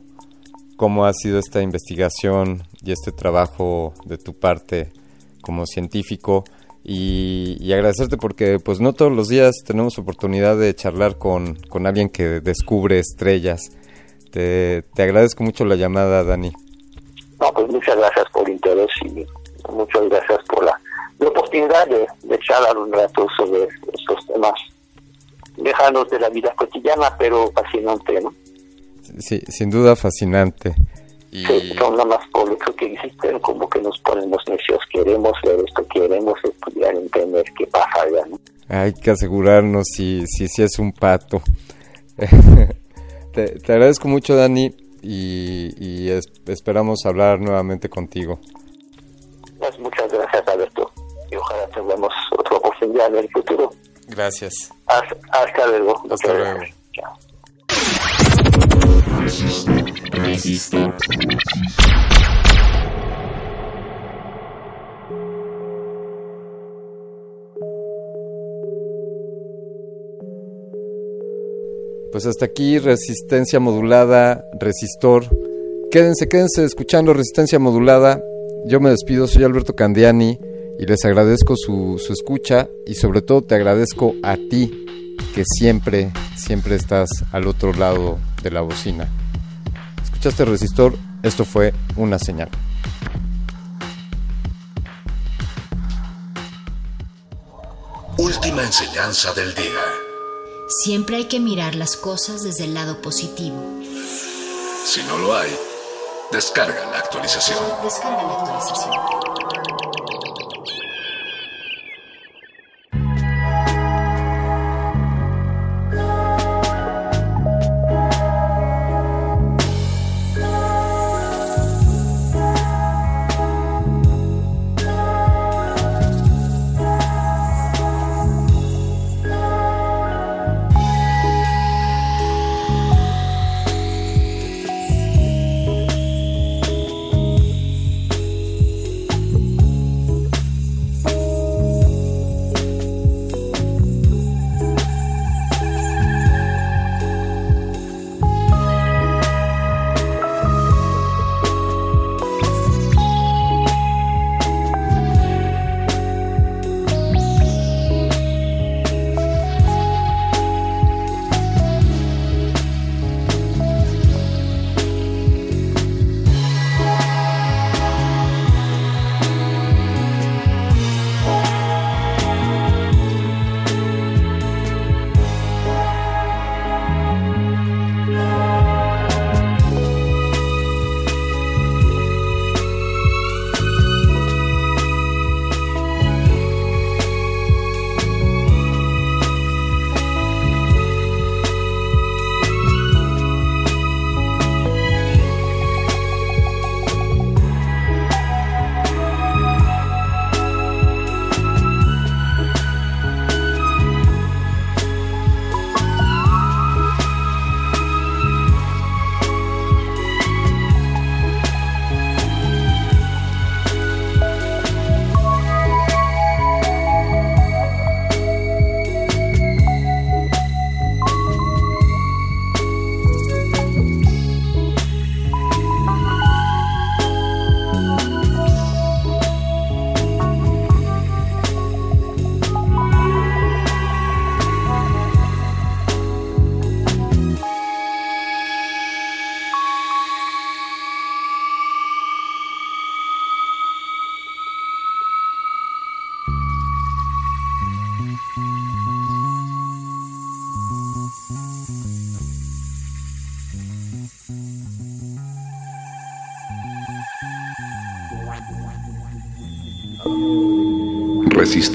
cómo ha sido esta investigación y este trabajo de tu parte como científico y, agradecerte porque pues no todos los días tenemos oportunidad de charlar con, con alguien que descubre estrellas. Te, te, agradezco mucho la llamada, Dani. No, pues muchas gracias por el interés y muchas gracias por la, oportunidad de, de, charlar un rato sobre estos temas lejanos de la vida cotidiana, pero fascinante, ¿no? Sí, sin duda fascinante. Y... son nada más por que existen, como que nos ponemos necios, queremos ver esto, queremos estudiar, entender qué pasa allá. ¿no? Hay que asegurarnos si, si, si es un pato. te, te, agradezco mucho, Dani, y, y esperamos hablar nuevamente contigo. Pues muchas gracias, Alberto, y ojalá tengamos otra oportunidad en el futuro. Gracias. Hasta, hasta luego. Hasta luego. Pues hasta aquí resistencia modulada, resistor. Quédense, quédense escuchando resistencia modulada. Yo me despido, soy Alberto Candiani y les agradezco su, su escucha y sobre todo te agradezco a ti que siempre, siempre estás al otro lado de la bocina. Escuchaste Resistor, esto fue una señal. Última enseñanza del día. Siempre hay que mirar las cosas desde el lado positivo. Si no lo hay, descarga la actualización. Descarga la actualización.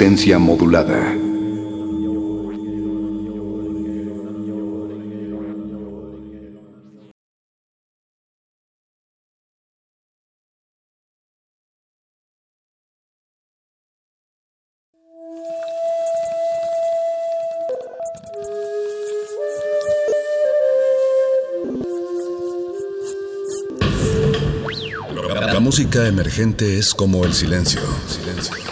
Resistencia modulada. La música emergente es como el silencio. silencio.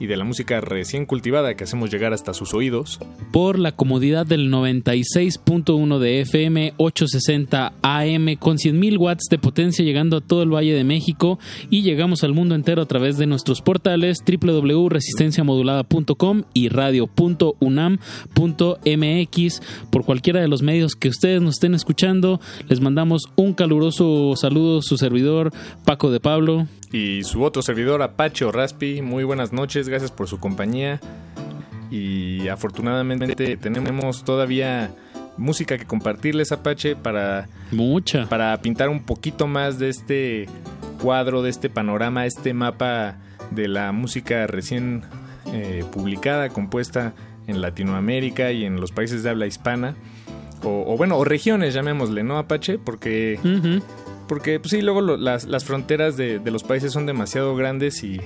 y de la música recién cultivada que hacemos llegar hasta sus oídos. Por la comodidad del 96.1 de FM, 860 AM con 100.000 watts de potencia llegando a todo el Valle de México y llegamos al mundo entero a través de nuestros portales www.resistenciamodulada.com y radio.unam.mx. Por cualquiera de los medios que ustedes nos estén escuchando, les mandamos un caluroso saludo, su servidor Paco de Pablo. Y su otro servidor Apache o Raspi. Muy buenas noches, gracias por su compañía. Y afortunadamente tenemos todavía música que compartirles Apache para mucha para pintar un poquito más de este cuadro, de este panorama, este mapa de la música recién eh, publicada, compuesta en Latinoamérica y en los países de habla hispana. O, o bueno, o regiones, llamémosle, ¿no, Apache? Porque, porque pues sí, luego lo, las, las, fronteras de, de, los países son demasiado grandes y,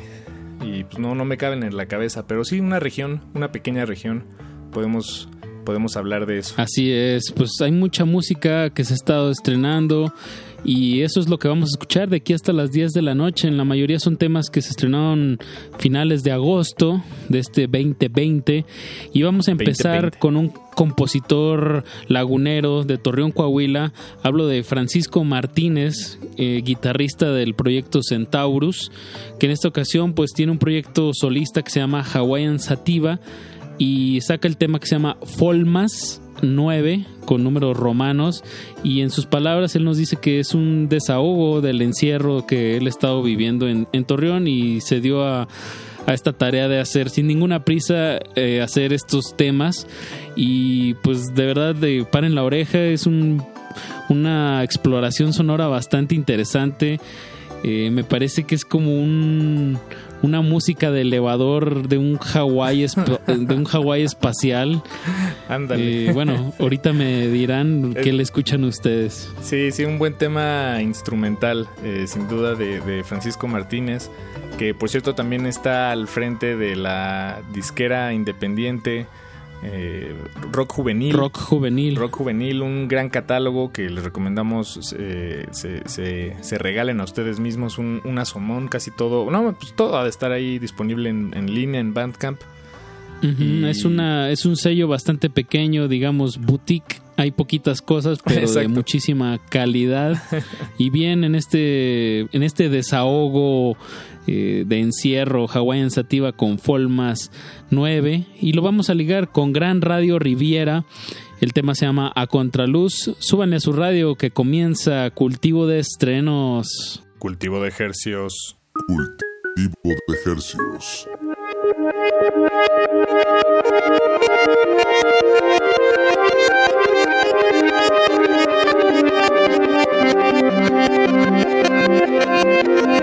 y pues no, no me caben en la cabeza. Pero sí, una región, una pequeña región, podemos podemos hablar de eso. Así es, pues hay mucha música que se ha estado estrenando y eso es lo que vamos a escuchar de aquí hasta las 10 de la noche. En la mayoría son temas que se estrenaron finales de agosto de este 2020 y vamos a empezar 2020. con un compositor lagunero de Torreón, Coahuila. Hablo de Francisco Martínez, eh, guitarrista del proyecto Centaurus, que en esta ocasión pues tiene un proyecto solista que se llama Hawaiian Sativa y saca el tema que se llama Folmas 9 con números romanos y en sus palabras él nos dice que es un desahogo del encierro que él ha estado viviendo en, en Torreón y se dio a, esta tarea de hacer sin ninguna prisa eh, hacer estos temas. Y pues de verdad de paren la oreja es un, una exploración sonora bastante interesante. Eh, me parece que es como un una música de elevador de un Hawái de un Hawái espacial. Ándale. Eh, bueno, ahorita me dirán qué le escuchan ustedes. Sí, sí, un buen tema instrumental, eh, sin duda, de, de, Francisco Martínez, que por cierto también está al frente de la disquera independiente. Eh, rock juvenil. Rock juvenil. Rock juvenil, un gran catálogo que les recomendamos eh, se, se, se, regalen a ustedes mismos, un, un, asomón, casi todo. No, pues todo ha de estar ahí disponible en, en línea, en Bandcamp. Uh -huh. y... es, una, es un sello bastante pequeño, digamos, boutique. Hay poquitas cosas, pero Exacto. de muchísima calidad. y bien en este, en este desahogo eh, de encierro Hawaiian Sativa con Folmas 9 y lo vamos a ligar con Gran Radio Riviera. El tema se llama A Contraluz. Súbanle a su radio que comienza cultivo de estrenos. Cultivo de ejercios. Cultivo de ejercios.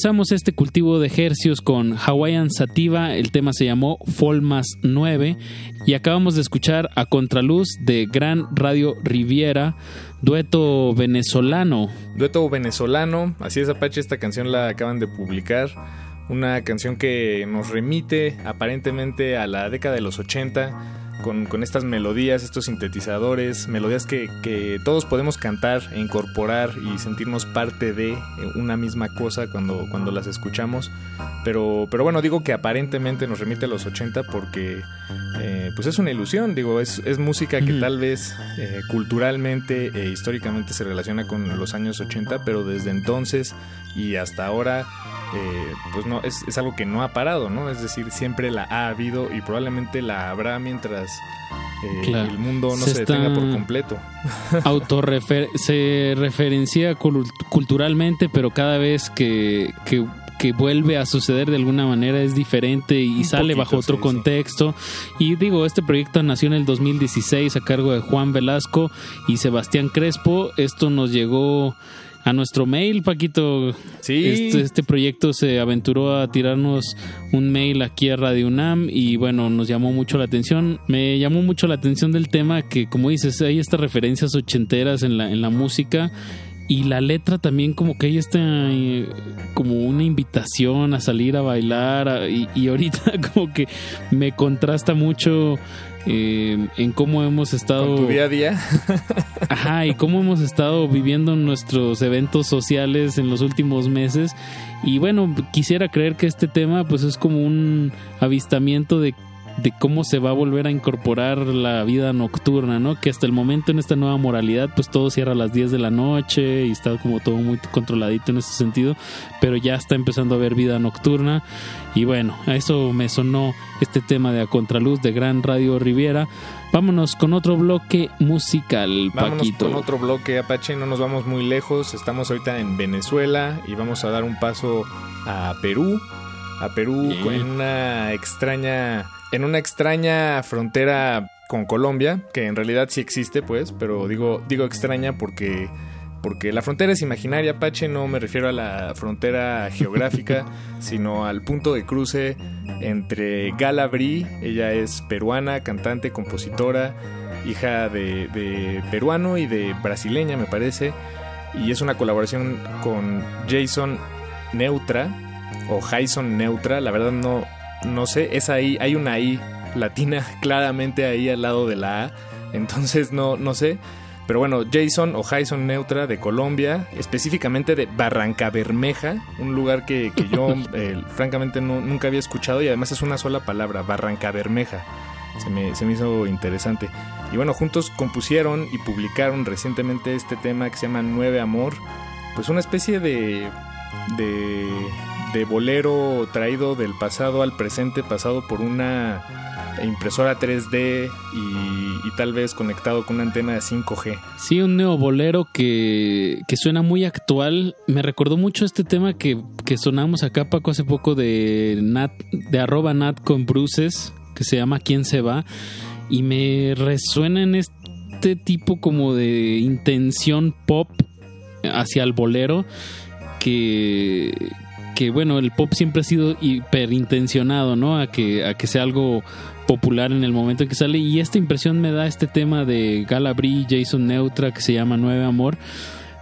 Comenzamos este cultivo de ejercios con Hawaiian Sativa, el tema se llamó Folmas 9 y acabamos de escuchar a Contraluz de Gran Radio Riviera, dueto venezolano. Dueto venezolano, así es Apache, esta canción la acaban de publicar, una canción que nos remite aparentemente a la década de los 80 con, estas melodías, estos sintetizadores, melodías que, todos podemos cantar e incorporar y sentirnos parte de una misma cosa cuando, cuando las escuchamos. Pero, pero bueno, digo que aparentemente nos remite a los 80 porque eh, pues es una ilusión, digo, es, música que tal vez eh, culturalmente e históricamente se relaciona con los años 80, pero desde entonces y hasta ahora eh, pues no es, es, algo que no ha parado, ¿no? Es decir, siempre la ha habido y probablemente la habrá mientras eh, el mundo no se, detenga por completo. Autorrefer se referencia culturalmente, pero cada vez que, que, vuelve a suceder de alguna manera es diferente y sale bajo otro contexto. Y digo, este proyecto nació en el 2016 a cargo de Juan Velasco y Sebastián Crespo. Esto nos llegó a nuestro mail, Paquito. Sí. Este, este, proyecto se aventuró a tirarnos un mail aquí a Radio UNAM y bueno, nos llamó mucho la atención. Me llamó mucho la atención del tema que, como dices, hay estas referencias ochenteras en la, en la música y la letra también como que hay está eh, como una invitación a salir a bailar y, y ahorita como que me contrasta mucho eh, en cómo hemos estado... tu día a día. ajá, y cómo hemos estado viviendo nuestros eventos sociales en los últimos meses. Y bueno, quisiera creer que este tema pues es como un avistamiento de de cómo se va a volver a incorporar la vida nocturna, ¿no? Que hasta el momento en esta nueva moralidad, pues todo cierra a las 10 de la noche y está como todo muy controladito en ese sentido, pero ya está empezando a haber vida nocturna y bueno, a eso me sonó este tema de A Contraluz de Gran Radio Riviera. Vámonos con otro bloque musical, Vámonos Paquito. con otro bloque, Apache, no nos vamos muy lejos, estamos ahorita en Venezuela y vamos a dar un paso a Perú, a Perú Bien. en una extraña en una extraña frontera con Colombia, que en realidad sí existe, pues, pero digo digo extraña porque porque la frontera es imaginaria, Apache, no me refiero a la frontera geográfica, sino al punto de cruce entre Gala Bri, ella es peruana, cantante, compositora, hija de, de peruano y de brasileña, me parece, y es una colaboración con Jason Neutra o Jason Neutra, la verdad no, no sé, es ahí, hay una I latina claramente ahí al lado de la A, entonces no, no sé. Pero bueno, Jason o Jason Neutra de Colombia, específicamente de Barranca Bermeja, un lugar que, que yo eh, francamente no- nunca había escuchado y además es una sola palabra, Barranca Bermeja. Se me, se me hizo interesante. Y bueno, juntos compusieron y publicaron recientemente este tema que se llama Nueve Amor, pues una especie de, de, de bolero traído del pasado al presente, pasado por una impresora 3D y, y tal vez conectado con una antena de 5G. Sí, un neobolero que, que suena muy actual. Me recordó mucho este tema que, que sonamos acá, Paco, hace poco de Nat, de arroba Nat con Bruces, que se llama ¿Quién se va? Y me resuena en este tipo como de intención pop hacia el bolero que que bueno, el pop siempre ha sido hiperintencionado, ¿no? A que, a que sea algo popular en el momento en que sale. Y esta impresión me da este tema de Galabri, Jason Neutra, que se llama Nueve Amor.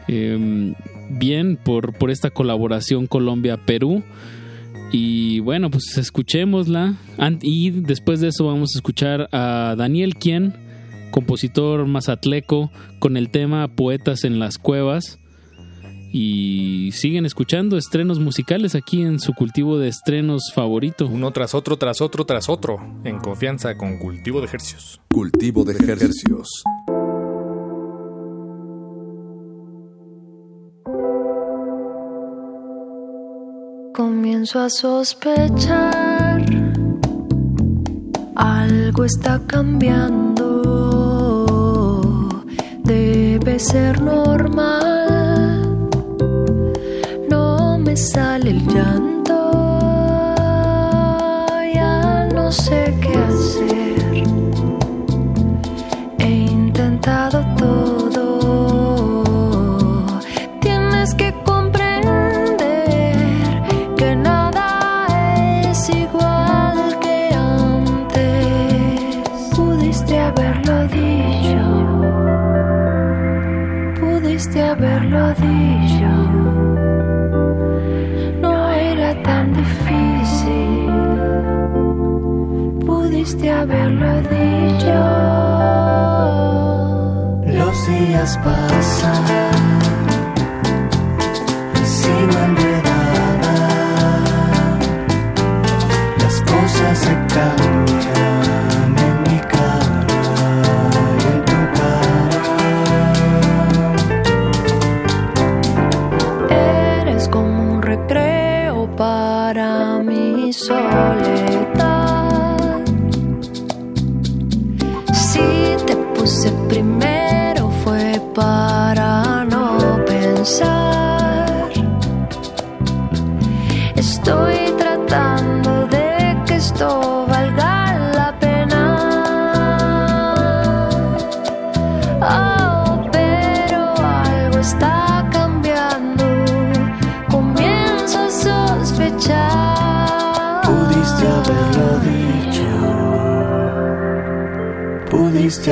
Eh, bien por, por esta colaboración Colombia-Perú. Y bueno, pues escuchémosla. Y después de eso vamos a escuchar a Daniel Quien, compositor mazatleco, con el tema Poetas en las Cuevas. Y siguen escuchando estrenos musicales aquí en su cultivo de estrenos favorito. Uno tras otro, tras otro, tras otro, en confianza con cultivo de ejercicios. Cultivo de ejercicios. Comienzo a sospechar, algo está cambiando, debe ser normal, sale el llanto, ya no sé qué pudiste haberlo dicho. Los días pasan y sigo enredada. Las cosas se cambian en mi cara y en tu cara. Eres como un recreo para mi soledad.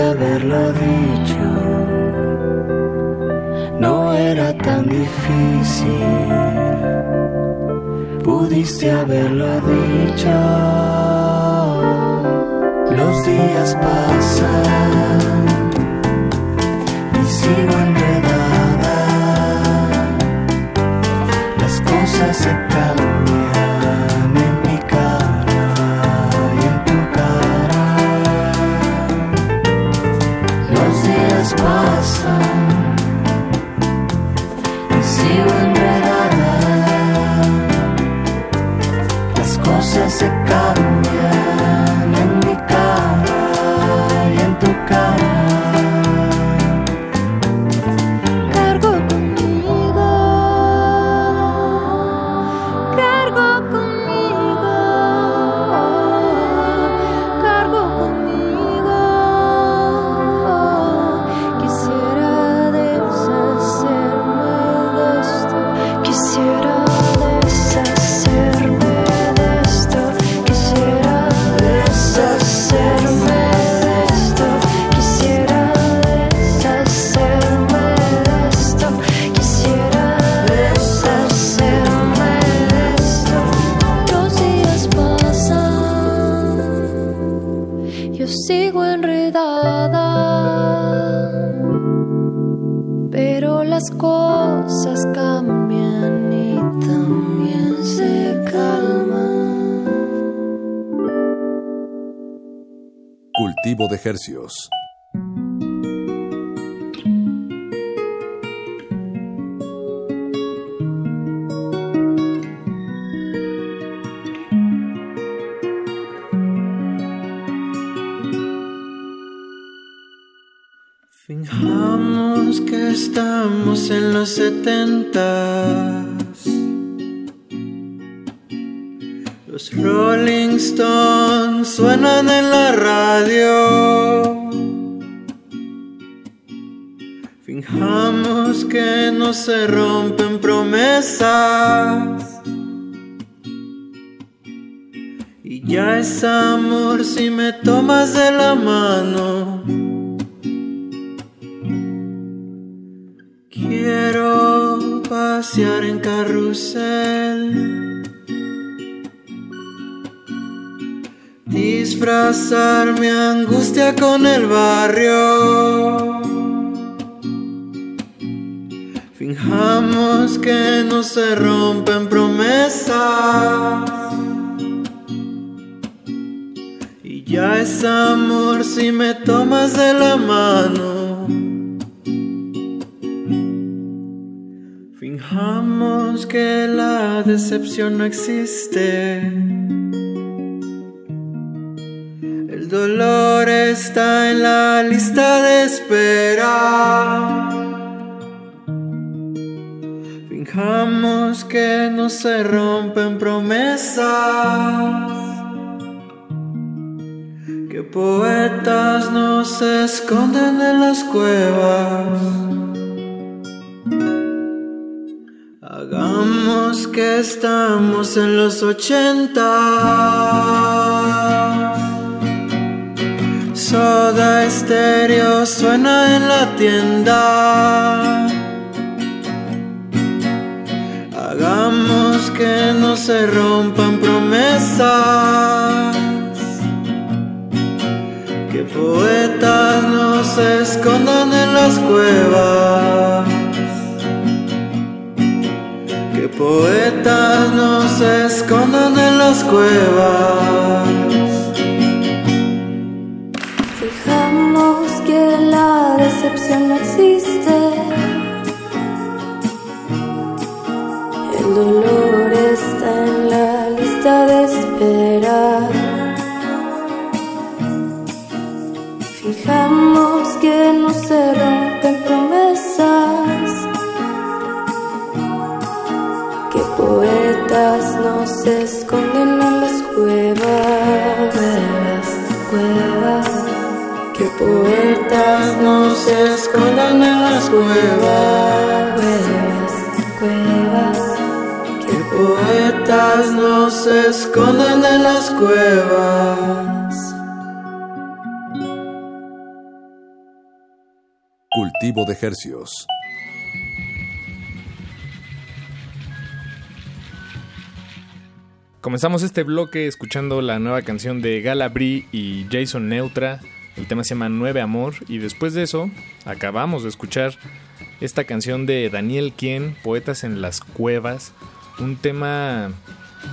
Haberlo dicho. No era tan difícil, pudiste haberlo dicho. Los días pasan y sigo. Fijamos que estamos en los 70 de la mano. Fijamos que la decepción no existe. El dolor está en la lista de espera. Fijamos que no se rompen promesas. Poetas no se esconden en las cuevas. Hagamos que estamos en los ochenta. Soda estéreo suena en la tienda. Hagamos que no se rompan promesas. Poetas no se escondan en las cuevas. Que poetas no se escondan en las cuevas. Fijamos que la decepción no existe. El dolor Fijamos que no se rompen promesas. Que poetas no se esconden en las cuevas. Cuevas, cuevas. Que poetas no se escondan en las cuevas. Cuevas, cuevas. Que poetas no se escondan en las cuevas. Cultivo de Hercios. Comenzamos este bloque escuchando la nueva canción de Gala Brie y Jason Neutra. El tema se llama Nueve Amor. Y después de eso, acabamos de escuchar esta canción de Daniel Quien, Poetas en las Cuevas. Un tema.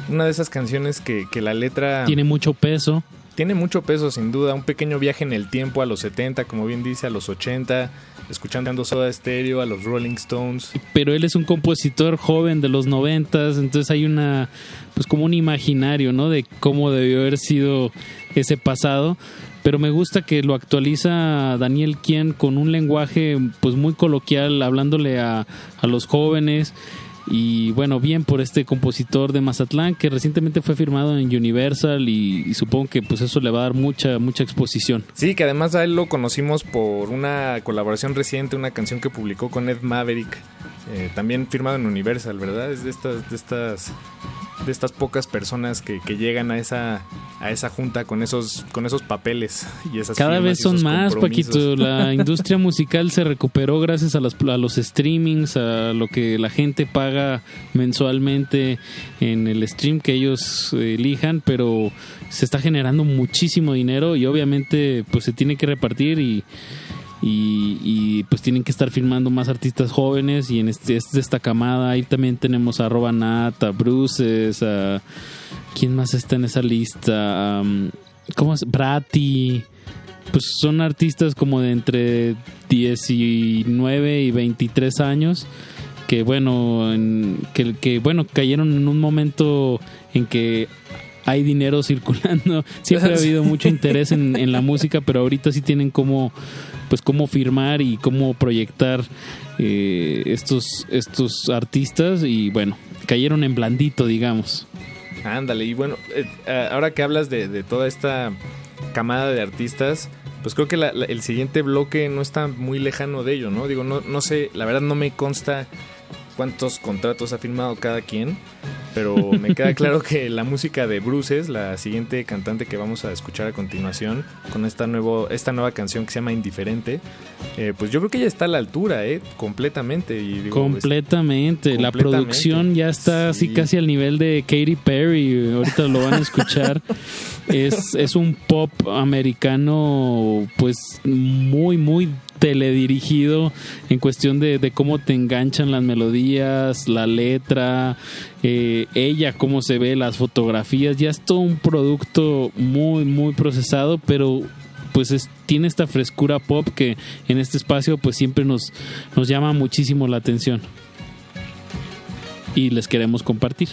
Una de esas canciones que, que la letra. Tiene mucho peso. tiene mucho peso sin duda, un pequeño viaje en el tiempo a los 70, como bien dice, a los 80, escuchando Soda Stereo, a los Rolling Stones. Pero él es un compositor joven de los 90, entonces hay una, pues como un imaginario, ¿no? De cómo debió haber sido ese pasado. Pero me gusta que lo actualiza Daniel Quien con un lenguaje pues muy coloquial, hablándole a, a los jóvenes y bueno, bien por este compositor de Mazatlán que recientemente fue firmado en Universal y, supongo que pues eso le va a dar mucha mucha exposición. Sí, que además a él lo conocimos por una colaboración reciente, una canción que publicó con Ed Maverick, eh, también firmado en Universal, ¿verdad? Es de estas de estas de estas pocas personas que, que, llegan a esa a esa junta con esos con esos papeles y esas cada vez son más Paquito. la industria musical se recuperó gracias a, las, a los streamings a lo que la gente paga mensualmente en el stream que ellos elijan pero se está generando muchísimo dinero y obviamente pues se tiene que repartir y y, pues tienen que estar filmando más artistas jóvenes y en este, esta camada. Ahí también tenemos a Robanat, a Bruces, a quién más está en esa lista, um, ¿cómo es? Brati, pues son artistas como de entre 19 y 23 años que bueno, que bueno, cayeron en un momento en que hay dinero circulando. Siempre ha habido mucho interés en, en, la música, pero ahorita sí tienen como pues cómo firmar y cómo proyectar eh, estos, estos artistas y bueno, cayeron en blandito, digamos. Ándale, y bueno, eh, ahora que hablas de, toda esta camada de artistas, pues creo que el siguiente bloque no está muy lejano de ello, ¿no? Digo, no, no sé, la verdad no me consta cuántos contratos ha firmado cada quien, pero me queda claro que la música de Bruces, la siguiente cantante que vamos a escuchar a continuación, con esta, nuevo, esta nueva canción que se llama Indiferente, eh, pues yo creo que ya está a la altura, ¿eh? Completamente. Y completamente. La producción ya está así casi al nivel de Katy Perry, ahorita lo van a escuchar. es, es un pop americano, pues muy, muy teledirigido en cuestión de, cómo te enganchan las melodías, la letra, eh, ella, cómo se ve, las fotografías. Ya es todo un producto muy, muy procesado, pero pues tiene esta frescura pop que en este espacio pues siempre nos, nos llama muchísimo la atención. Y les queremos compartir.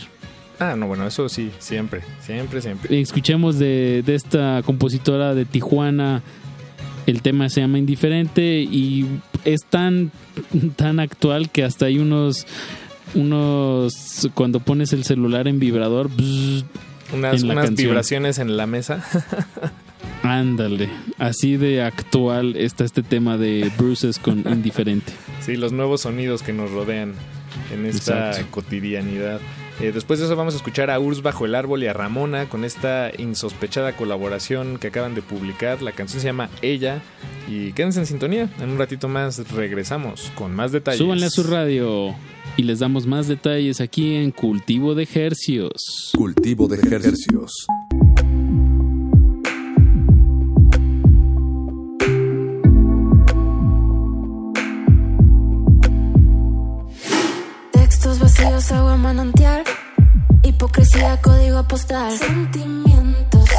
Ah, no, bueno, eso sí, siempre, siempre, siempre. Escuchemos de, de esta compositora de Tijuana, el tema se llama Indiferente y es tan, tan actual que hasta hay unos, unos, cuando pones el celular en vibrador, unas, vibraciones en la mesa. Ándale, así de actual está este tema de Bruces con Indiferente. Sí, los nuevos sonidos que nos rodean en esta cotidianidad. Eh, después de eso vamos a escuchar a Urs bajo el árbol y a Ramona con esta insospechada colaboración que acaban de publicar. La canción se llama Ella y quédense en sintonía. En un ratito más regresamos con más detalles. Súbanle a su radio y les damos más detalles aquí en Cultivo de Hercios. Cultivo de Hercios. Vacíos, agua manantial. Hipocresía, código postal. Sentimientos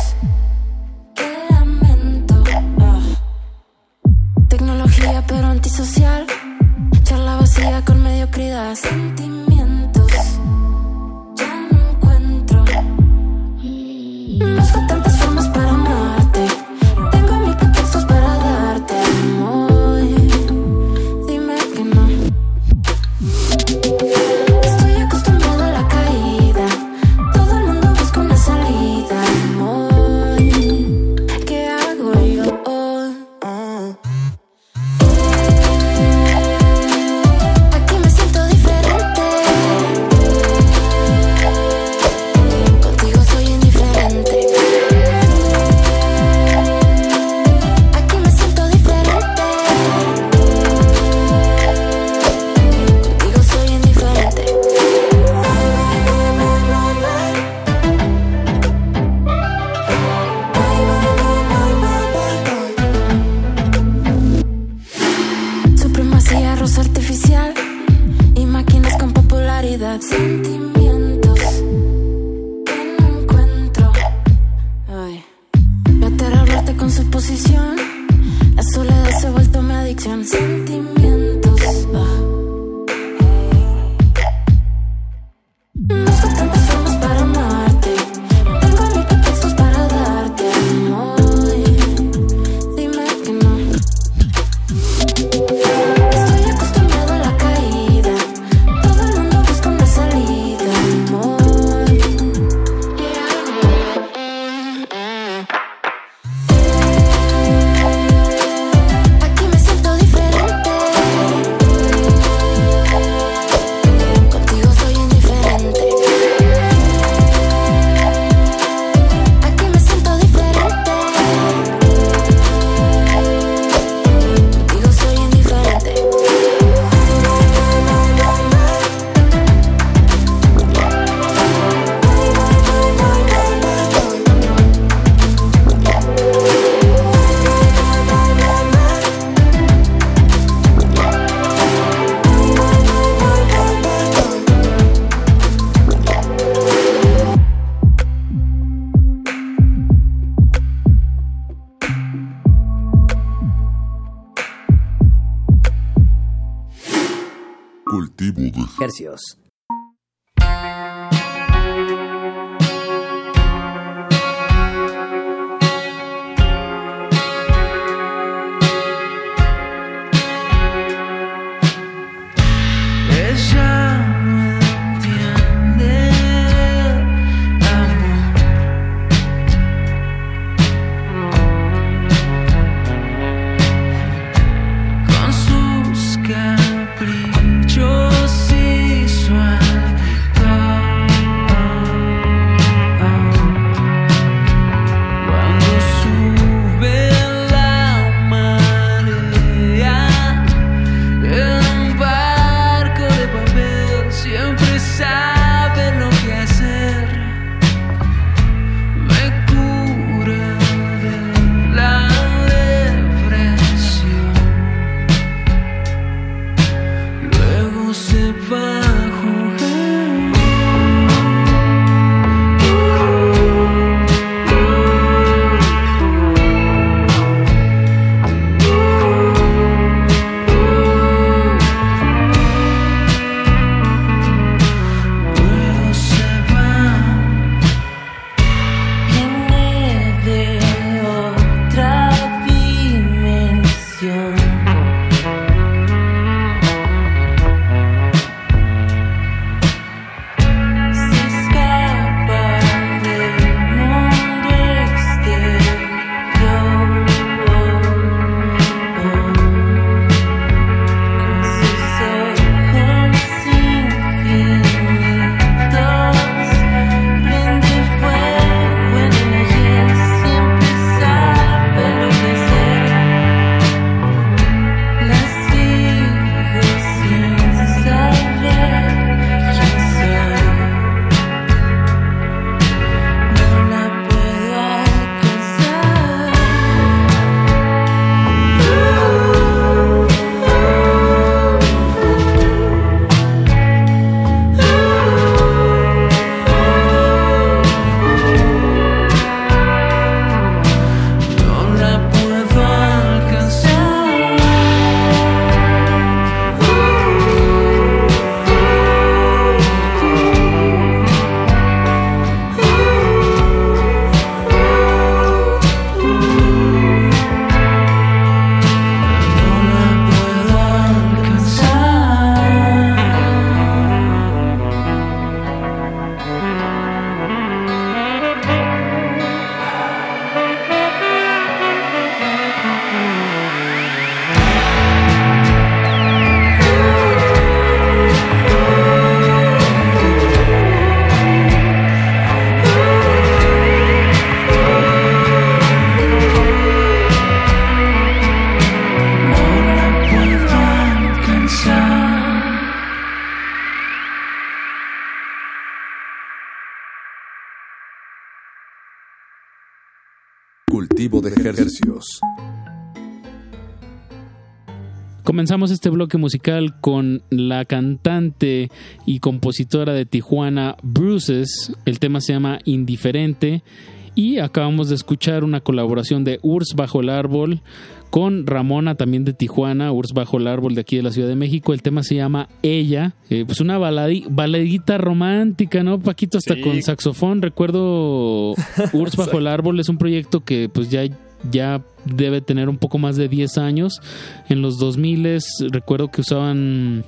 que lamento. Tecnología, pero antisocial. Charla vacía con mediocridad. Sentimientos Comenzamos este bloque musical con la cantante y compositora de Tijuana, Bruces. El tema se llama Indiferente. Y acabamos de escuchar una colaboración de Urs Bajo el Árbol con Ramona, también de Tijuana, Urs Bajo el Árbol de aquí de la Ciudad de México. El tema se llama Ella. Eh, pues una baladi- baladita romántica, ¿no? Paquito, hasta Sí. con saxofón. Recuerdo Urs Bajo el Árbol es un proyecto que pues ya ya debe tener un poco más de 10 años. En los 2000 recuerdo que usaban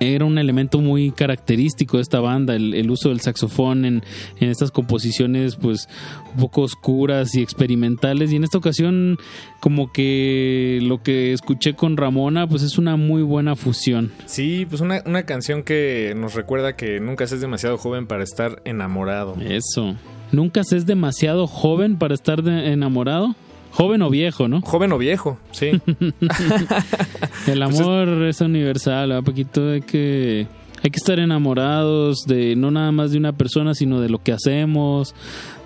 era un elemento muy característico de esta banda, el, el uso del saxofón en, en estas composiciones pues un poco oscuras y experimentales y en esta ocasión como que lo que escuché con Ramona pues es una muy buena fusión. Sí, pues una, una canción que nos recuerda que nunca seas demasiado joven para estar enamorado. Eso. ¿Nunca se es demasiado joven para estar de- enamorado? Joven o viejo, ¿no? Joven o viejo, sí. El amor es universal, ¿verdad, Paquito? Hay que, hay que estar enamorados de no nada más de una persona, sino de lo que hacemos,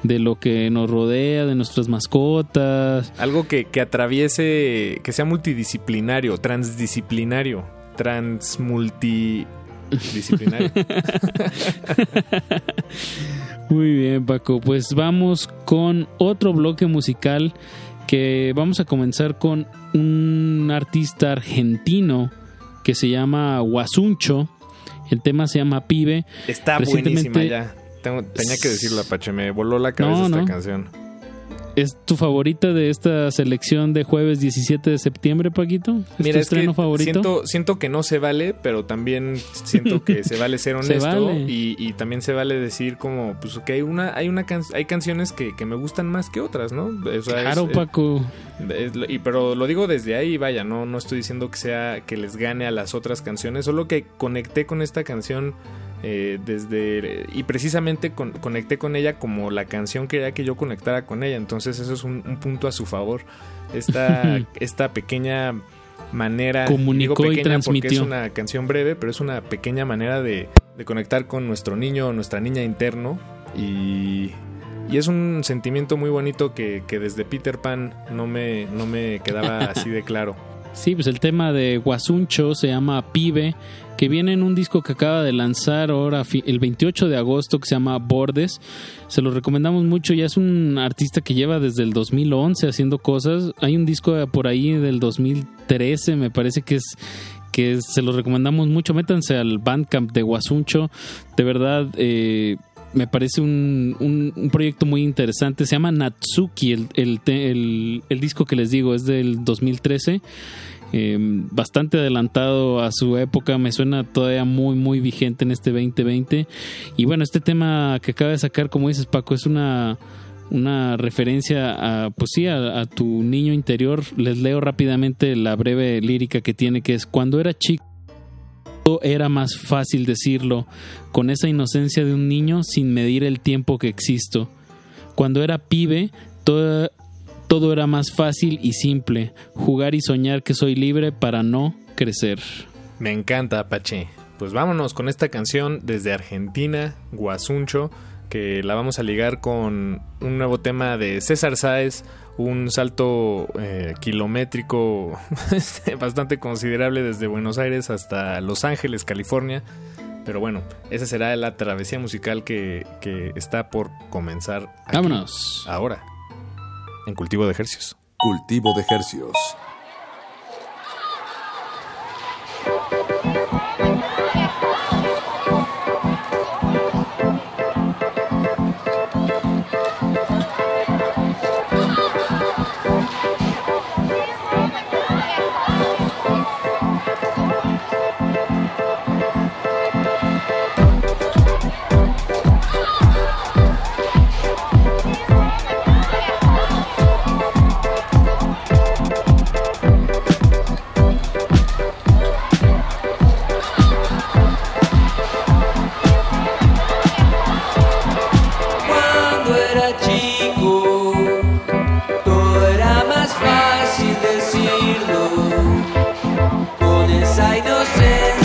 de lo que nos rodea, de nuestras mascotas. Algo que, que atraviese, que sea multidisciplinario, transdisciplinario, transmultidisciplinario. Muy bien, Paco. Pues vamos con otro bloque musical que vamos a comenzar con un artista argentino que se llama Guasuncho. El tema se llama Pibe. Está buenísima ya. Tengo- tenía que decirlo, Apache. Me voló la cabeza No, esta no. canción. ¿Es tu favorita de esta selección de jueves 17 de septiembre, Paquito? ¿Es Mira, tu es que estreno favorito? Siento, siento que no se vale, pero también siento que se vale ser Se honesto vale. Y, y también se vale decir como pues que hay una hay una can- hay canciones que, que me gustan más que otras, ¿no? O sea, Claro, es- Paco. es y pero lo digo desde ahí, vaya, no no estoy diciendo que sea que les gane a las otras canciones, solo que conecté con esta canción eh, desde y precisamente con- conecté con ella como la canción quería que yo conectara con ella, entonces eso es un, un punto a su favor. Esta esta pequeña manera Comunicó digo y porque transmitió. es una canción breve, pero es una pequeña manera de, de conectar con nuestro niño o nuestra niña interno y y es un sentimiento muy bonito que, que desde Peter Pan no me, no me quedaba así de claro. Sí, pues el tema de Guasuncho se llama Pibe, que viene en un disco que acaba de lanzar ahora el 28 de agosto que se llama Bordes. Se lo recomendamos mucho, ya es un artista que lleva desde el 2011 haciendo cosas. Hay un disco por ahí del 2013, me parece que es que se lo recomendamos mucho. Métanse al Bandcamp de Guasuncho. De verdad, eh, me parece un, un- proyecto muy interesante. Se llama Natsuki, el, el, el- el disco que les digo es del 2013. Eh, bastante adelantado a su época, me suena todavía muy, muy vigente en este 2020. Y bueno, este tema que acaba de sacar, como dices Paco, es una, una referencia a, pues sí, a, a tu niño interior. Les leo rápidamente la breve lírica que tiene, que es cuando era chico era más fácil decirlo, con esa inocencia de un niño sin medir el tiempo que existo. Cuando era pibe, todo, todo era más fácil y simple, jugar y soñar que soy libre para no crecer. Me encanta Apache. Pues vámonos con esta canción desde Argentina, Guasuncho, que la vamos a ligar con un nuevo tema de César Sáez, un salto eh, kilométrico bastante considerable desde Buenos Aires hasta Los Ángeles, California. Pero bueno, esa será la travesía musical que, que está por comenzar. aquí, Vámonos. Ahora, en cultivo de ejercicios. Cultivo de Hercios. Con esa inocencia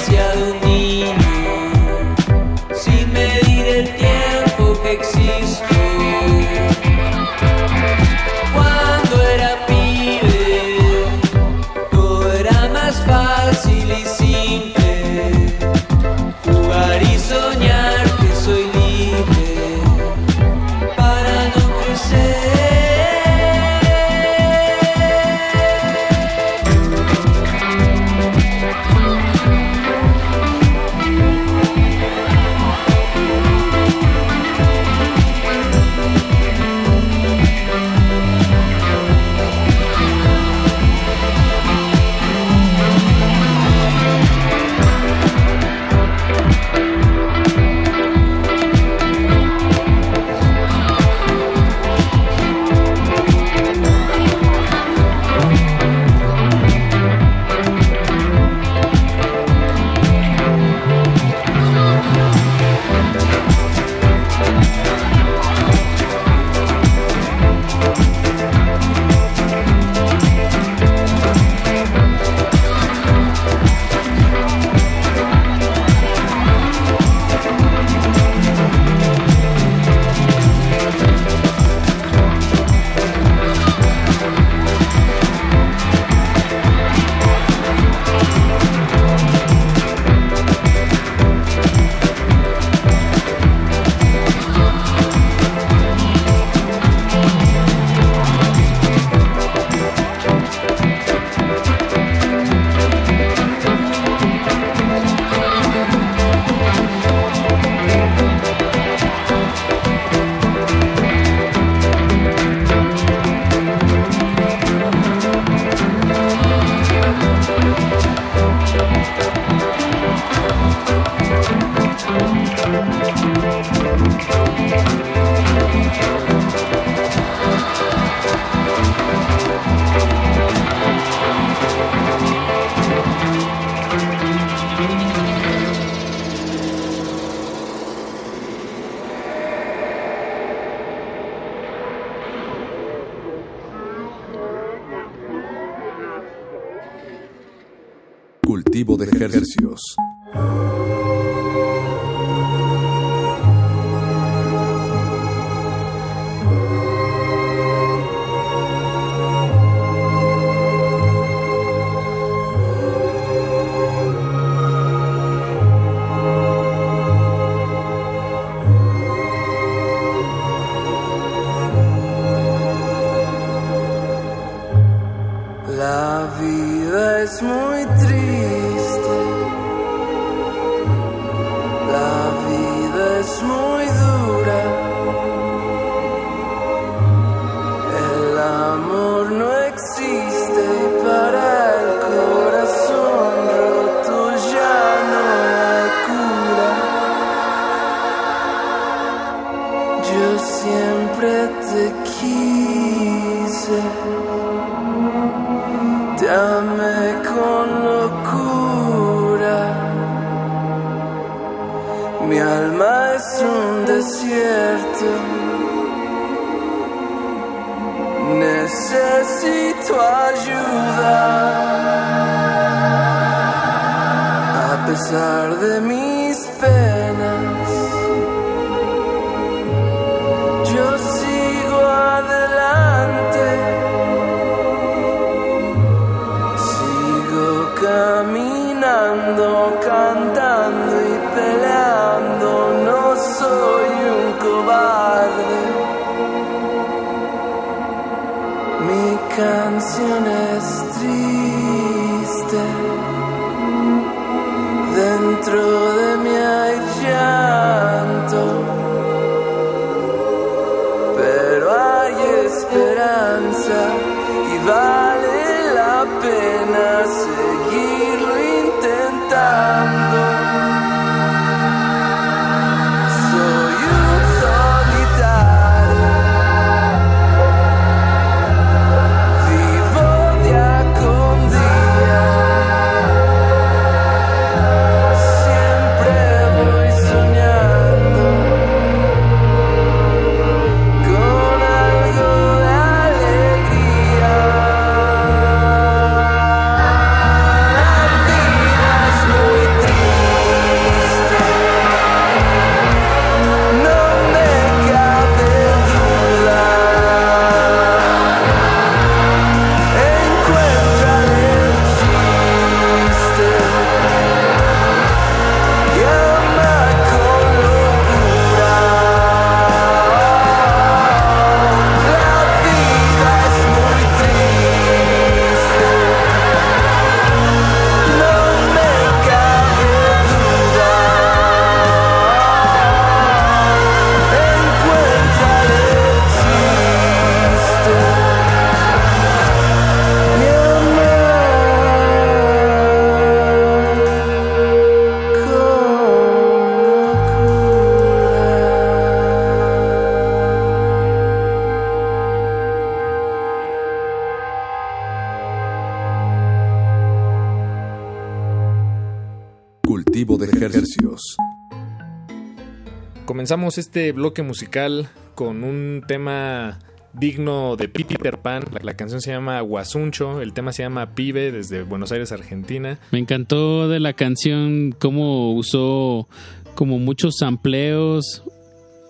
Comenzamos este bloque musical con un tema digno de Peter Pan. La, la canción se llama Guasuncho, el tema se llama Pibe desde Buenos Aires, Argentina. Me encantó de la canción cómo usó como muchos sampleos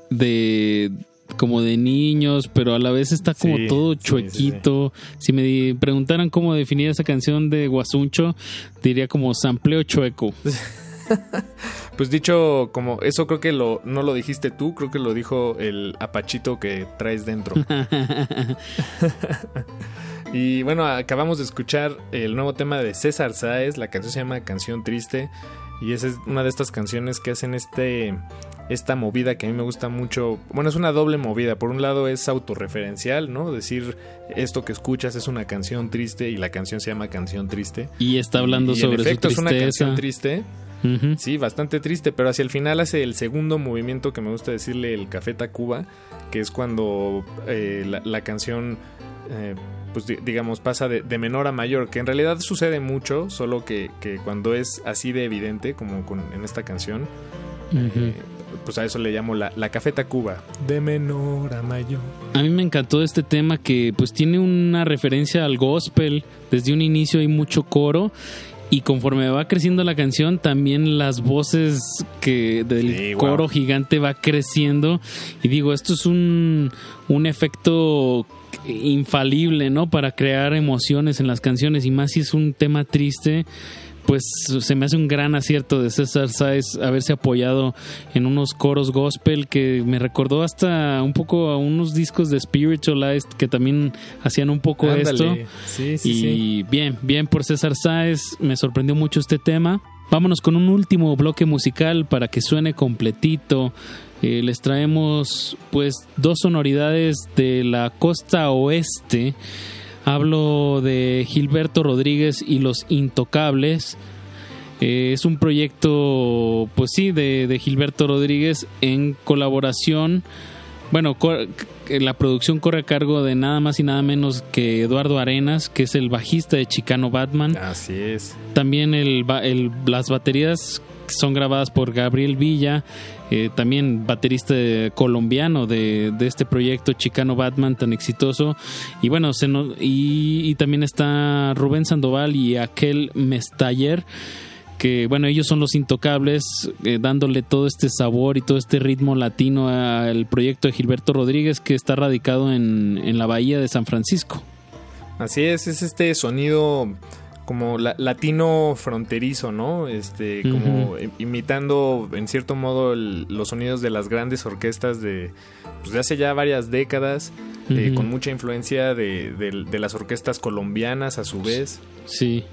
de como de niños, pero a la vez está como Sí, todo sí, sí, chuequito. Si me di- preguntaran cómo definir esa canción de Guasuncho, diría como sampleo chueco. Pues dicho como eso creo que lo no lo dijiste tú, creo que lo dijo el apachito que traes dentro. y bueno, acabamos de escuchar el nuevo tema de César Sáez, la canción se llama Canción Triste y esa es una de estas canciones que hacen este esta movida que a mí me gusta mucho. Bueno, es una doble movida. Por un lado es autorreferencial, ¿no? Decir esto que escuchas es una canción triste y la canción se llama Canción Triste. Y está hablando Y en sobre efecto, su es una canción triste. Sí, bastante triste, pero hacia el final hace el segundo movimiento que me gusta decirle el Café Tacuba, que es cuando eh, la, la canción, eh, pues di- digamos, pasa de, de menor a mayor, que en realidad sucede mucho, solo que, que cuando es así de evidente, como con- en esta canción, pues a eso le llamo la, la Café Tacuba, de menor a mayor. A mí me encantó este tema que pues tiene una referencia al gospel. Desde un inicio hay mucho coro y conforme va creciendo la canción, también las voces que del Sí, coro wow. gigante va creciendo. Y digo, esto es un, un efecto infalible, ¿no? Para crear emociones en las canciones. Y más si es un tema triste. Pues se me hace un gran acierto de César Sáez haberse apoyado en unos coros gospel que me recordó hasta un poco a unos discos de Spiritualized que también hacían un poco Ándale. esto. Sí, sí, y sí. bien, bien por César Sáez, me sorprendió mucho este tema. Vámonos con un último bloque musical para que suene completito. Eh, les traemos pues dos sonoridades de la costa oeste. Hablo de Gilberto Rodríguez y Los Intocables. Eh, es un proyecto, pues sí, de, de Gilberto Rodríguez en colaboración. Bueno, la producción corre a cargo de nada más y nada menos que Eduardo Arenas, que es el bajista de Chicano Batman. Así es. También el, el- las baterías son grabadas por Gabriel Villa, eh, también baterista colombiano de, de este proyecto Chicano Batman tan exitoso. Y bueno, se y también está Rubén Sandoval y aquel Mestaller que bueno, ellos son los intocables, eh, dándole todo este sabor y todo este ritmo latino al proyecto de Gilberto Rodríguez, que está radicado en, en la bahía de San Francisco. Así es, es este sonido como la- latino fronterizo, ¿no? Este, como imitando en cierto modo el- los sonidos de las grandes orquestas de, pues, de hace ya varias décadas, eh, con mucha influencia de, de- de las orquestas colombianas a su vez. Sí,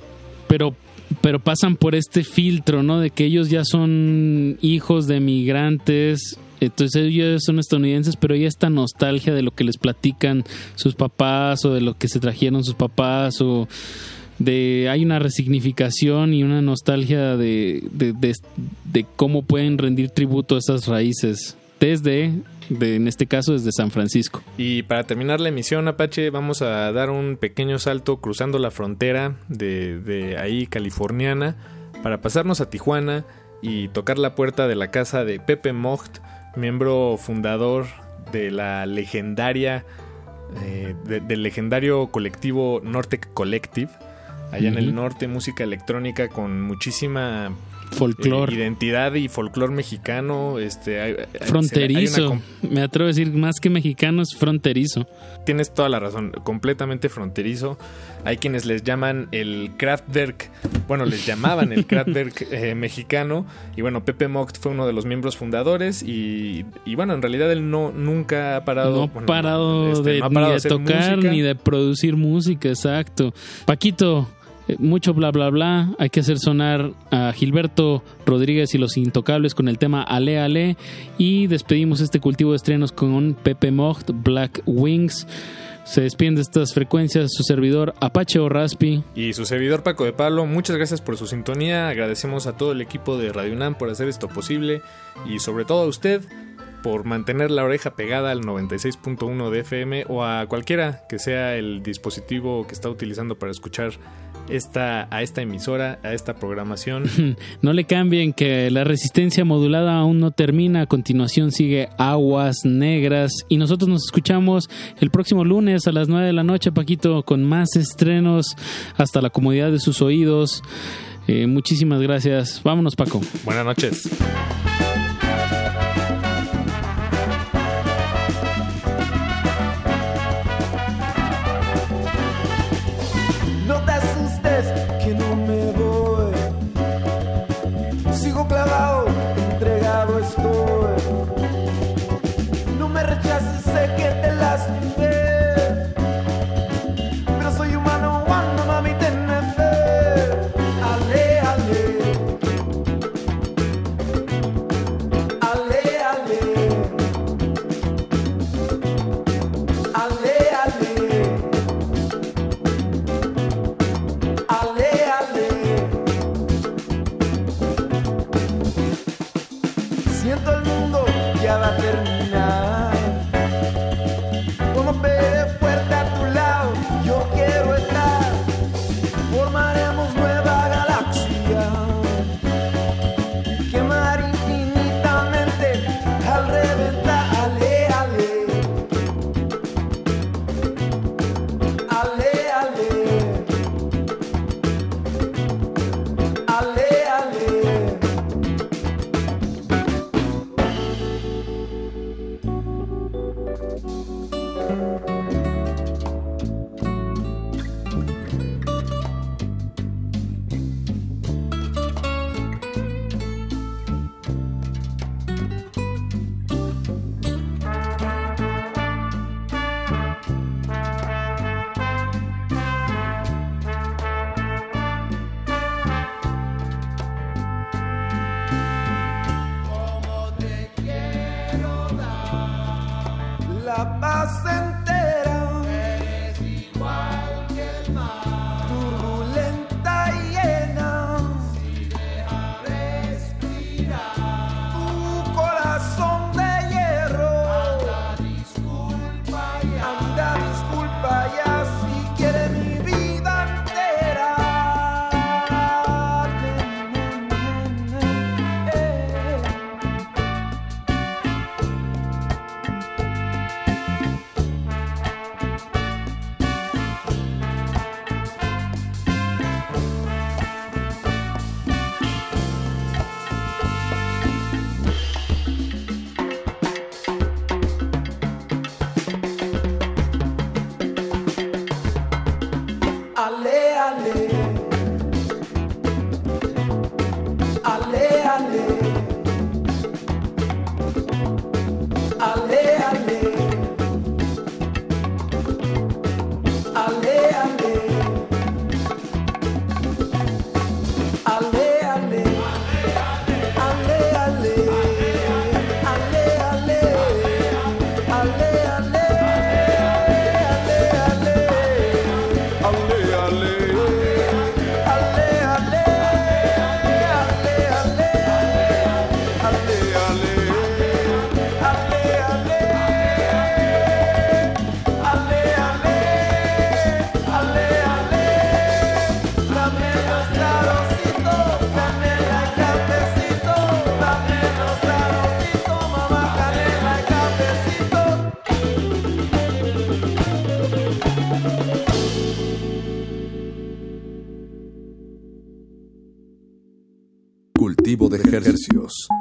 pero pero pasan por este filtro, ¿no? De que ellos ya son hijos de migrantes, entonces ellos son estadounidenses, pero hay esta nostalgia de lo que les platican sus papás o de lo que se trajeron sus papás o de hay una resignificación y una nostalgia de, de, de- cómo pueden rendir tributo a esas raíces desde, de, en este caso, desde San Francisco. Y para terminar la emisión, Apache, vamos a dar un pequeño salto cruzando la frontera de, de ahí, californiana, para pasarnos a Tijuana y tocar la puerta de la casa de Pepe Mocht, miembro fundador de la legendaria, eh, de- del legendario colectivo Nortec Collective, allá en el norte, música electrónica con muchísima Folclor. eh, identidad y folclor mexicano, este, hay- hay- hay una Fronterizo. Me atrevo a decir más que mexicano es fronterizo. Tienes toda la razón, completamente fronterizo. Hay quienes les llaman el Kraftwerk, bueno, les llamaban el Kraftwerk eh, mexicano. Y bueno, Pepe Mocht fue uno de los miembros fundadores. Y, y bueno, en realidad él no nunca ha parado. no bueno, parado este, de, no ha parado ni de tocar música. ni de producir música, exacto. Paquito, mucho bla bla bla. Hay que hacer sonar a Gilberto Rodríguez y los Intocables con el tema Ale Ale. Y despedimos este cultivo de estrenos con Pepe Mocht, Black Wings. Se despiden de estas frecuencias su servidor Apache o Raspi. Y su servidor Paco de Pablo, muchas gracias por su sintonía. Agradecemos a todo el equipo de Radio UNAM por hacer esto posible. Y sobre todo a usted por mantener la oreja pegada al 96.1 de FM o a cualquiera que sea el dispositivo que está utilizando para escuchar esta, a esta emisora, a esta programación. No le cambien que la resistencia modulada aún no termina. A continuación sigue Aguas Negras. Y nosotros nos escuchamos el próximo lunes a las 9 de la noche, Paquito, con más estrenos hasta la comodidad de sus oídos. Eh, muchísimas gracias. Vámonos, Paco. Buenas noches. Deus.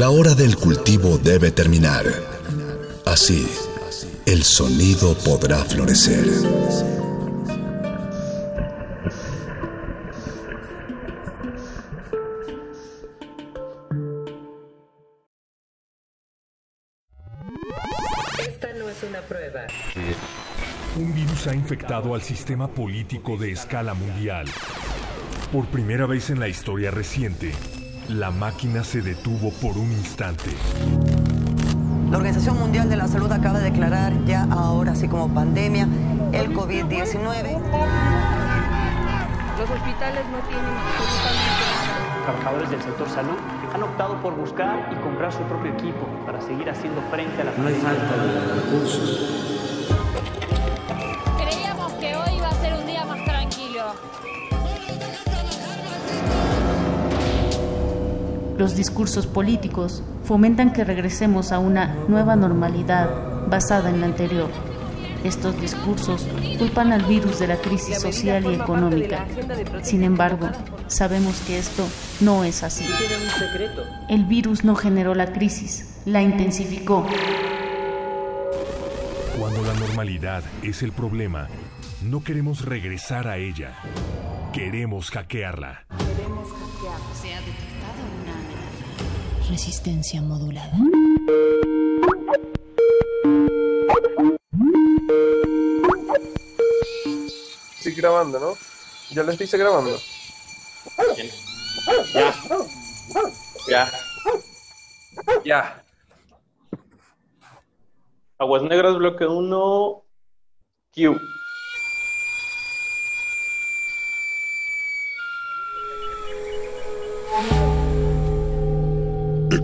La hora del cultivo debe terminar. Así, el sonido podrá florecer. Esta no es una prueba. Un virus ha infectado al sistema político de escala mundial. Por primera vez en la historia reciente, la máquina se detuvo por un instante. La Organización Mundial de la Salud acaba de declarar ya ahora, así como pandemia, el COVID-19. Los hospitales no tienen absolutamente nada. Trabajadores del sector salud han optado por buscar y comprar su propio equipo para seguir haciendo frente a la No hay falta de recursos. Los discursos políticos fomentan que regresemos a una nueva normalidad basada en la anterior. Estos discursos culpan al virus de la crisis social y económica. Sin embargo, sabemos que esto no es así. El virus no generó la crisis, la intensificó. Cuando la normalidad es el problema, no queremos regresar a ella. Queremos hackearla. Resistencia modulada. Estoy grabando, ¿no? Ya lo estoy grabando. Ya. Ya. Ya. Aguas Negras, bloque 1. Q.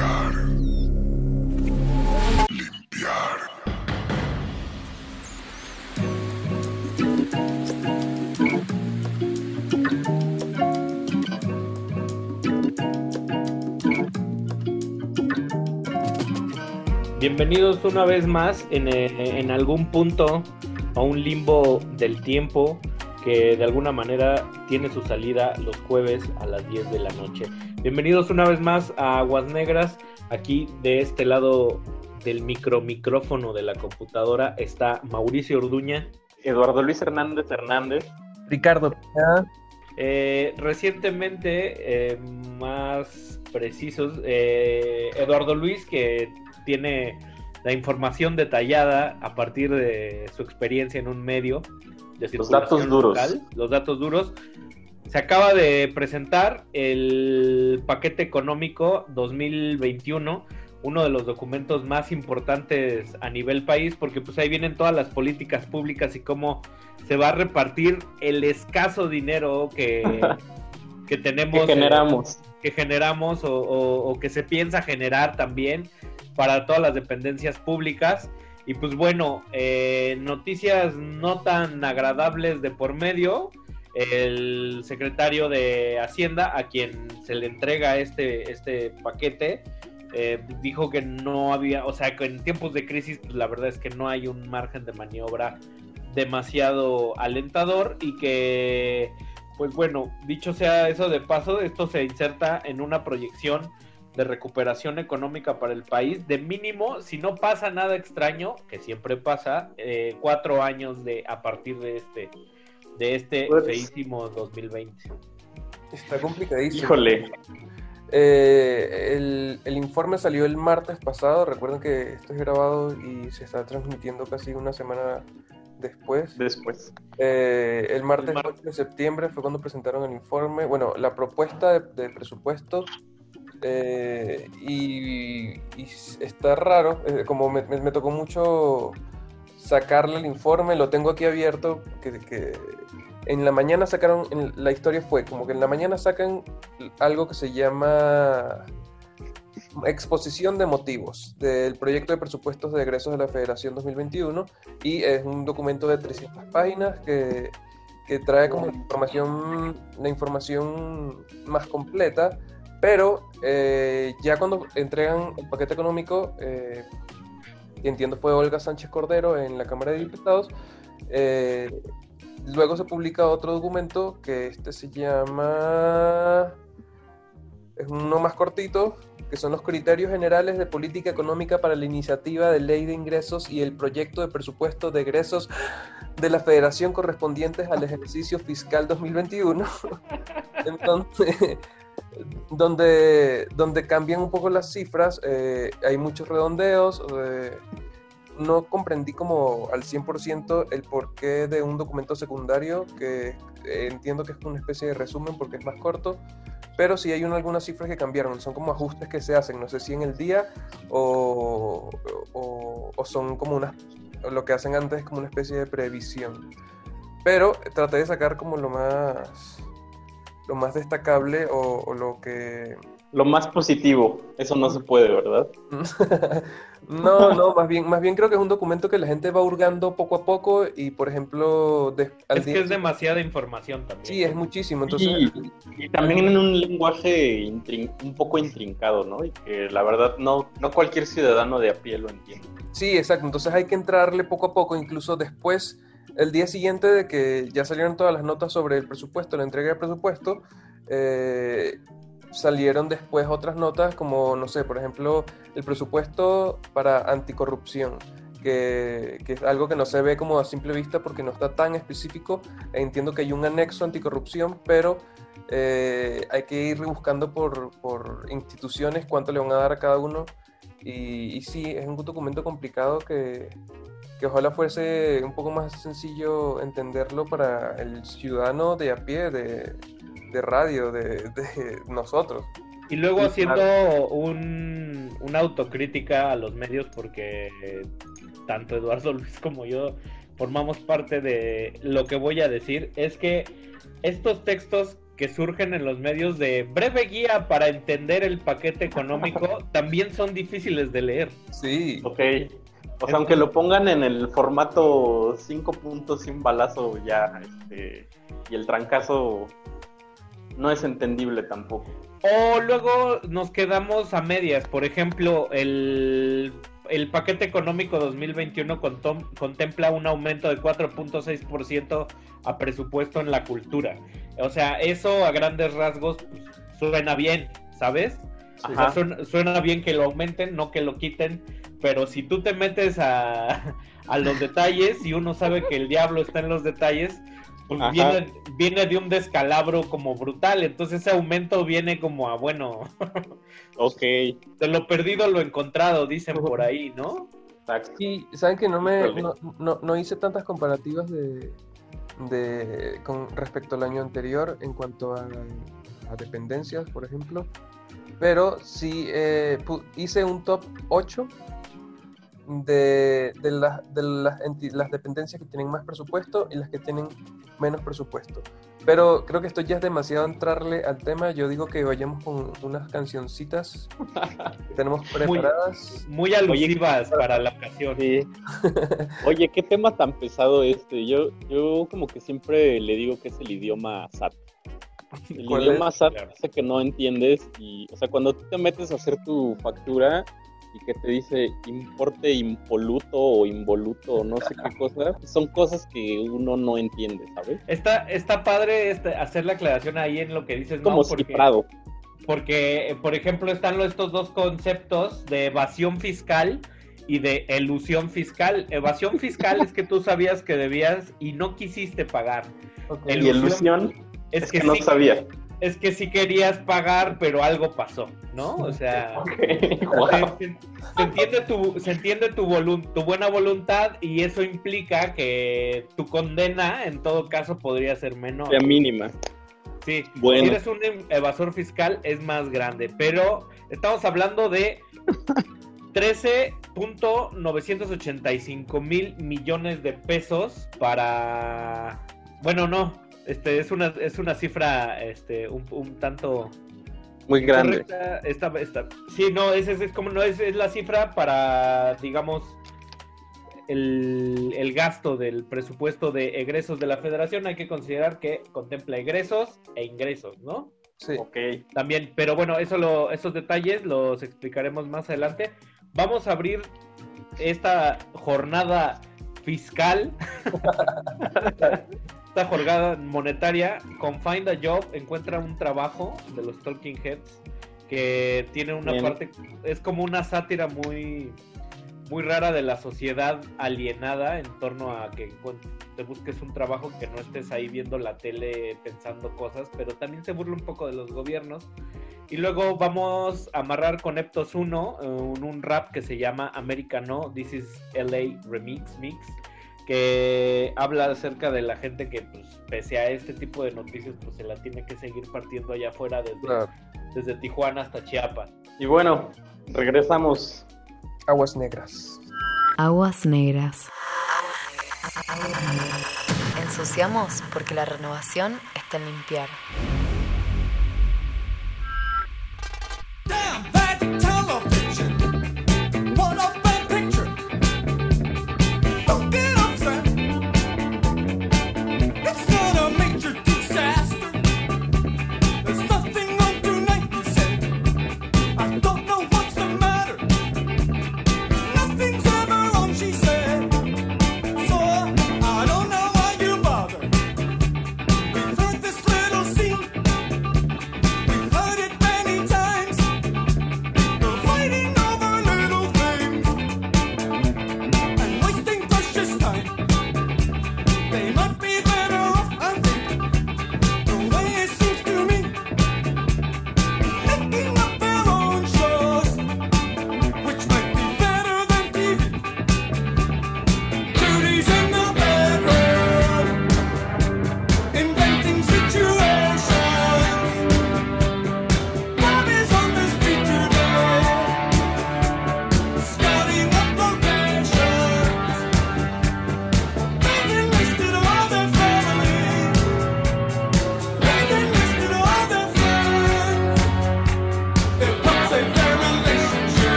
Limpiar. Limpiar. Bienvenidos una vez más en, eh, en algún punto a un limbo del tiempo que de alguna manera tiene su salida los jueves a las 10 de la noche. Bienvenidos una vez más a Aguas Negras. Aquí de este lado del micro micrófono de la computadora está Mauricio Orduña. Eduardo Luis Hernández Hernández. Ricardo Eh, recientemente, eh, más precisos, eh, Eduardo Luis, que tiene la información detallada a partir de su experiencia en un medio de Los datos duros. local, los datos duros. Se acaba de presentar el paquete económico 2021, uno de los documentos más importantes a nivel país, porque pues ahí vienen todas las políticas públicas y cómo se va a repartir el escaso dinero que, que tenemos. Que generamos. eh, que generamos o, o- o que se piensa generar también para todas las dependencias públicas. Y pues bueno, eh, noticias no tan agradables de por medio. El secretario de Hacienda, a quien se le entrega este, este paquete, eh, dijo que no había, o sea, que en tiempos de crisis, pues la verdad es que no hay un margen de maniobra demasiado alentador y que, pues bueno, dicho sea eso de paso, esto se inserta en una proyección de recuperación económica para el país de mínimo, si no pasa nada extraño, que siempre pasa, eh, cuatro años de a partir de este de este Pues- feísimo 2020. Está complicadísimo. Híjole. Eh, el, el informe salió el martes pasado. Recuerden que esto es grabado y se está transmitiendo casi una semana después. Después. Eh, el martes 8 de septiembre fue cuando presentaron el informe. Bueno, la propuesta de, de presupuesto. eh, y, y está raro. eh, como me, me- me tocó mucho sacarle el informe, lo tengo aquí abierto, que, que en la mañana sacaron, en- la historia fue como que en la mañana sacan algo que se llama exposición de motivos del proyecto de presupuestos de egresos de la Federación 2021 y es un documento de 300 páginas que, que trae como la información, la información más completa, pero eh, ya cuando entregan el paquete económico, eh, que entiendo fue Olga Sánchez Cordero en la Cámara de Diputados, eh, luego se publica otro documento que este se llama es uno más cortito, que son los criterios generales de política económica para la iniciativa de ley de ingresos y el proyecto de presupuesto de egresos de la federación correspondientes al ejercicio fiscal 2021. Entonces, donde, donde cambian un poco las cifras, eh, hay muchos redondeos. no comprendí como al 100% el porqué de un documento secundario, que eh, entiendo que es una especie de resumen porque es más corto, pero sí hay un- algunas cifras que cambiaron, son como ajustes que se hacen, no sé si en el día o, o- son como unas, lo que hacen antes es como una especie de previsión. Pero traté de sacar como lo más, lo más destacable o, o lo que... Lo más positivo, eso no se puede, ¿verdad? No, no, más bien, más bien creo que es un documento que la gente va hurgando poco a poco y, por ejemplo, de- al Es día- que es demasiada información también. Sí, es muchísimo. Entonces, Y, y también en un lenguaje intrin- un poco intrincado, ¿no? Y que la verdad no, no cualquier ciudadano de a pie lo entiende. Sí, exacto. Entonces hay que entrarle poco a poco, incluso después, el día siguiente de que ya salieron todas las notas sobre el presupuesto, la entrega de presupuesto, eh, salieron después otras notas como, no sé, por ejemplo, el presupuesto para anticorrupción, que, es algo que no se ve como a simple vista porque no está tan específico. Entiendo que hay un anexo anticorrupción, pero eh, hay que ir buscando por, por instituciones cuánto le van a dar a cada uno. Y, y sí, es un documento complicado que, que ojalá fuese un poco más sencillo entenderlo para el ciudadano de a pie, de, de radio, de, de nosotros. Y luego haciendo un, una autocrítica a los medios porque eh, tanto Eduardo Luis como yo formamos parte de lo que voy a decir, es que estos textos que surgen en los medios de breve guía para entender el paquete económico también son difíciles de leer. Sí. Ok. O sea, aunque lo pongan en el formato 5 puntos sin balazo ya, este, y el trancazo no es entendible tampoco. O luego nos quedamos a medias. Por ejemplo, el, el paquete económico 2021 contom- contempla un aumento de 4.6% a presupuesto en la cultura. O sea, eso a grandes rasgos pues, suena bien, ¿sabes? O sea, Ajá. suena, suena bien que lo aumenten, no que lo quiten. Pero si tú te metes a, a los detalles y uno sabe que el diablo está en los detalles, pues viene, viene de un descalabro como brutal. Entonces ese aumento viene como a, bueno, Ok. de lo perdido lo encontrado, dicen por ahí, ¿no? Y saben que no me no- no hice tantas comparativas de, de con respecto al año anterior en cuanto a, a dependencias, por ejemplo. Pero sí eh, hice un top 8 de, de, las- de las, las dependencias que tienen más presupuesto y las que tienen menos presupuesto. Pero creo que esto ya es demasiado entrarle al tema. Yo digo que vayamos con unas cancioncitas que tenemos preparadas. Muy alusivas para la ocasión. Oye, qué tema tan pesado este. Yo, yo como que siempre le digo que es el idioma SAT. El ¿Cuál idioma es? SAT ese que no entiendes y, o sea, cuando tú te metes a hacer tu factura y que te dice importe impoluto o involuto o no sé qué cosa, son cosas que uno no entiende, ¿sabes? Está, está padre este, hacer la aclaración ahí en lo que dices, Como Mau, porque, cifrado. porque, por ejemplo, están los- estos dos conceptos de evasión fiscal y de elusión fiscal. Evasión fiscal es que tú sabías que debías y no quisiste pagar. Y elusión es que no sabía. Es que sí querías pagar, pero algo pasó, ¿no? O sea, Wow. se, entiende tu, se entiende tu, volun- tu buena voluntad y eso implica que tu condena, en todo caso, podría ser menor. Sea mínima. Sí, Bueno. si eres un evasor fiscal es más grande, pero estamos hablando de punto 985 mil millones de pesos para... Bueno, no, este es una, es una cifra este, un, un tanto... Muy grande. Esta, esta- sí, no, es, es, es como no es, es la cifra para, digamos, el, el gasto del presupuesto de egresos de la federación. Hay que considerar que contempla egresos e ingresos, ¿no? Sí. Ok. También, pero bueno, eso lo, esos detalles los explicaremos más adelante. Vamos a abrir esta jornada fiscal, esta jornada monetaria con Find a Job, encuentra un trabajo de los Talking Heads que tiene una Bien. parte, es como una sátira muy, muy rara de la sociedad alienada en torno a que te busques un trabajo que no estés ahí viendo la tele pensando cosas, pero también se burla un poco de los gobiernos. Y luego vamos a amarrar con Eptos 1 eh, un, un rap que se llama Americano, This is LA Remix Mix, que habla acerca de la gente que, pues, pese a este tipo de noticias, pues se la tiene que seguir partiendo allá afuera desde, Claro. desde Tijuana hasta Chiapas. Y bueno, regresamos. Aguas negras. Aguas negras. Ensuciamos porque la renovación está en limpiar.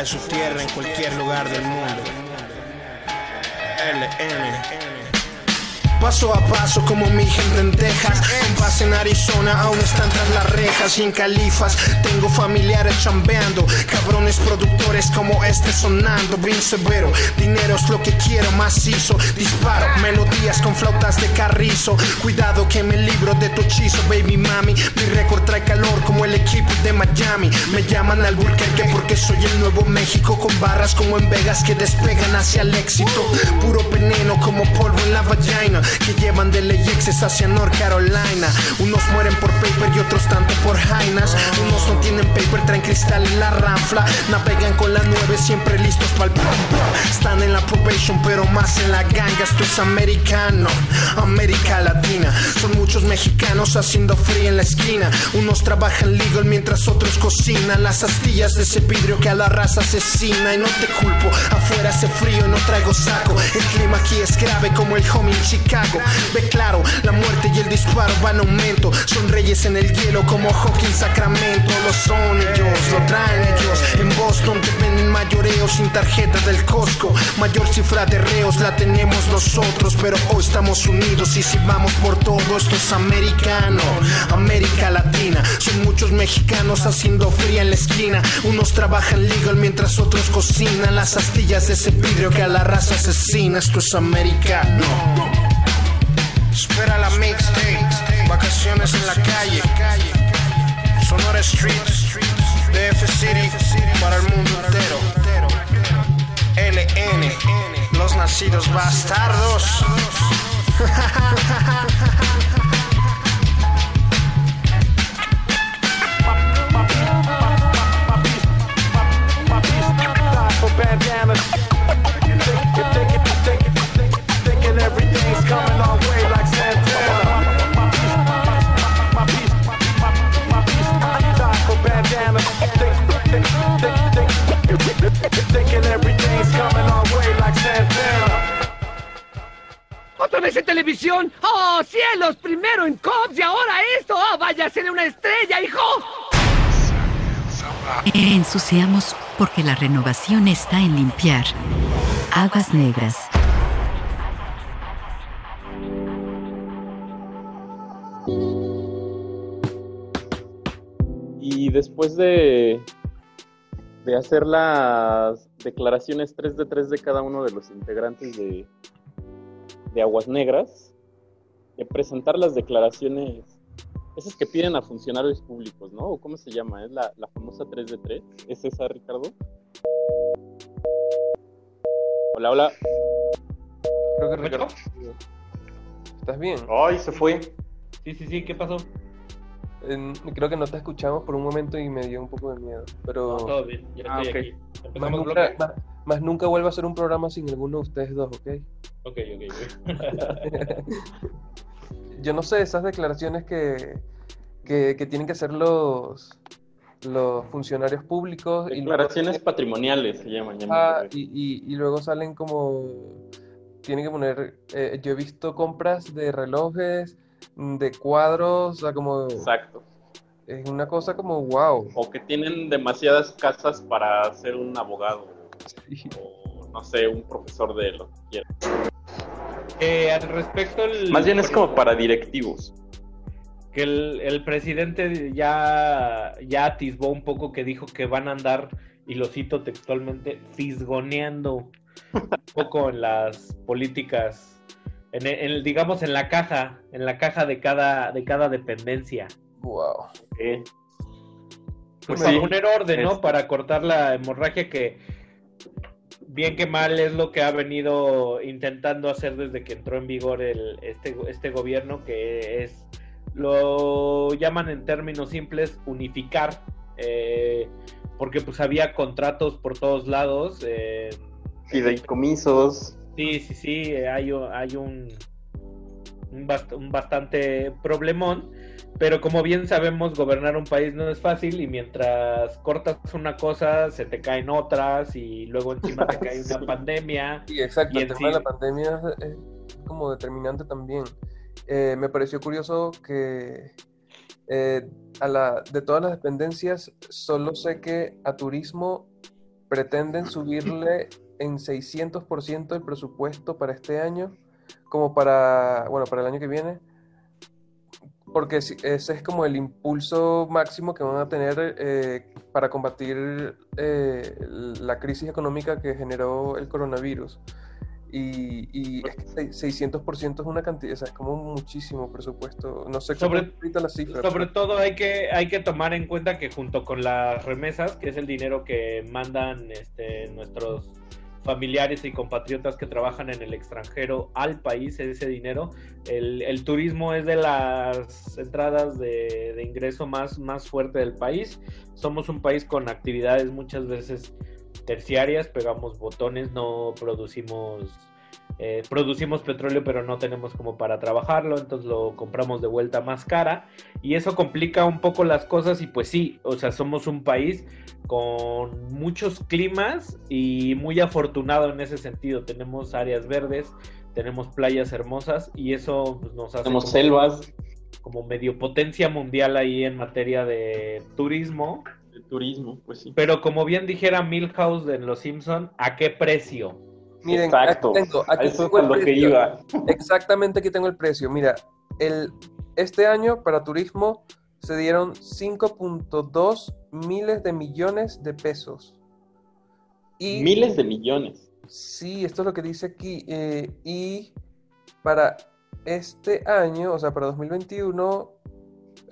De su tierra en cualquier lugar del mundo. A paso como mi gente en Texas. En paz en Arizona aún están tras las rejas Y en Califas. Tengo familiares chambeando Cabrones productores como este sonando. Bien severo, dinero es lo que quiero macizo Disparo, melodías con flautas de carrizo. Cuidado que me libro de tu hechizo baby mami. Mi récord trae calor como el equipo de Miami. Me llaman al Burger porque soy el nuevo México Con barras como en Vegas que despegan hacia el éxito. Puro veneno como polvo en la vagina llevan de LAX hacia North Carolina. Unos mueren por paper y otros tanto por jainas. Unos no tienen paper, traen cristal en la ranfla. Navegan con la nueve, siempre listos para el Están en la probation, pero más en la ganga. Esto es americano, América Latina. Son muchos mexicanos haciendo frío en la esquina. Unos trabajan legal mientras otros cocinan. Las astillas de ese vidrio que a la raza asesina. Y no te culpo, afuera hace frío y no traigo saco. El clima aquí es grave como el home en Chicago. Ve claro, la muerte y el disparo van en aumento. Son reyes en el hielo como en Sacramento. Lo son ellos, lo traen ellos. En Boston te venden mayoreo sin tarjeta del Costco. Mayor cifra de reos la tenemos nosotros, pero hoy estamos unidos y si vamos por todo esto es americano. América Latina, son muchos mexicanos haciendo fría en la esquina. Unos trabajan legal mientras otros cocinan las astillas de ese vidrio que a la raza asesina. Esto es americano. Espera la mixtape, vacaciones en la calle. Sonora Street, DF City, para el mundo entero. LN, los nacidos bastardos. thinking everything's coming our way like Santana. ¿Otra vez en televisión? ¡Oh, cielos! Primero en Cops y ahora esto. ¡Oh, vaya a ser una estrella, hijo! Ensuciamos porque la renovación está en limpiar. Aguas negras. Y después de, de hacer las declaraciones 3 de 3 de cada uno de los integrantes de, de Aguas Negras, de presentar las declaraciones, esas que piden a funcionarios públicos, ¿no? ¿O ¿Cómo se llama? ¿Es la, la famosa 3 de 3? ¿Es esa, Ricardo? Hola, hola. Creo que Ricardo. ¿Estás bien? Ay, se fue. Sí, sí, sí, ¿qué pasó? Creo que no te escuchamos por un momento y me dio un poco de miedo. Pero. No, todo bien, ya Ah, estoy ok. aquí. Más nunca, más, más nunca vuelva a hacer un programa sin alguno de ustedes dos, ¿ok? Ok, ok, ok. Yo no sé, esas declaraciones que, que, que tienen que hacer los, los funcionarios públicos. y luego- Declaraciones patrimoniales se llaman. Ah, y, y, y luego salen como. Tienen que poner. eh, yo he visto compras de relojes, de cuadros, o sea, como. Exacto. Es una cosa como wow. O que tienen demasiadas casas para ser un abogado. O no sé, un profesor de lo que quiera. Eh, al respecto, el, Más bien es como para directivos. que el, el presidente ya, ya atisbó un poco que dijo que van a andar, y lo cito textualmente, fisgoneando un poco en las políticas, en, el- en el- digamos en la caja, en la caja de cada, de cada dependencia. Wow. Eh, Pues para sí. poner orden, ¿no? Es- Para cortar la hemorragia que bien que mal es lo que ha venido intentando hacer desde que entró en vigor el, este, este gobierno, que es, lo llaman en términos simples, unificar, eh, porque pues había contratos por todos lados. eh, Fideicomisos. Sí, sí, sí, eh, hay, un- hay un, un, bast- un bastante problemón, pero como bien sabemos, gobernar un país no es fácil y mientras cortas una cosa, se te caen otras y luego encima te cae una Sí. pandemia. Sí, exacto. y El tema de la pandemia es, es como determinante también. Eh, me pareció curioso que Eh, a la, de todas las dependencias, solo sé que a turismo pretenden subirle en 600% el presupuesto para este año, como para, bueno, para el año que viene, porque ese es como el impulso máximo que van a tener eh, para combatir eh, la crisis económica que generó el coronavirus. Y, y es que se- 600% es una cantidad, o sea, es como muchísimo presupuesto. No sé cómo Sobre- la cifra. Sobre todo hay que, hay que tomar en cuenta que junto con las remesas, que es el dinero que mandan este, nuestros familiares y compatriotas que trabajan en el extranjero al país, ese dinero, el, turismo es de las entradas de, de ingreso más, más fuerte del país. Somos un país con actividades muchas veces terciarias, pegamos botones, no producimos eh, producimos petróleo pero no tenemos como para trabajarlo, entonces lo compramos de vuelta más cara y eso complica un poco las cosas y pues sí, o sea, somos un país con muchos climas y muy afortunado en ese sentido, tenemos áreas verdes, tenemos playas hermosas y eso pues, nos hace Tenemos como- selvas. como medio potencia mundial ahí en materia de turismo. De turismo, pues sí. Pero como bien dijera Milhouse en Los Simpson, ¿a qué precio? Miren, Exacto. aquí tengo, aquí eso tengo es lo que precio. iba. Exactamente aquí tengo el precio. Mira, el, este año para turismo se dieron 5.2 miles de millones de pesos. Y, Miles de millones. Sí, esto es lo que dice aquí. eh, y para este año, o sea, para 2021,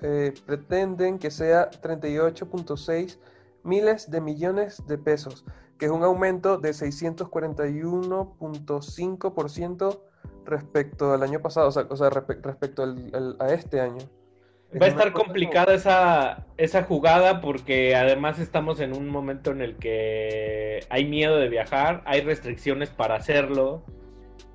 eh, pretenden que sea 38.6 miles de millones de pesos, que es un aumento de 641.5% respecto al año pasado, o sea, o sea, respe- respecto al- al- a este año. Va a estar complicada esa, esa jugada porque además estamos en un momento en el que hay miedo de viajar, hay restricciones para hacerlo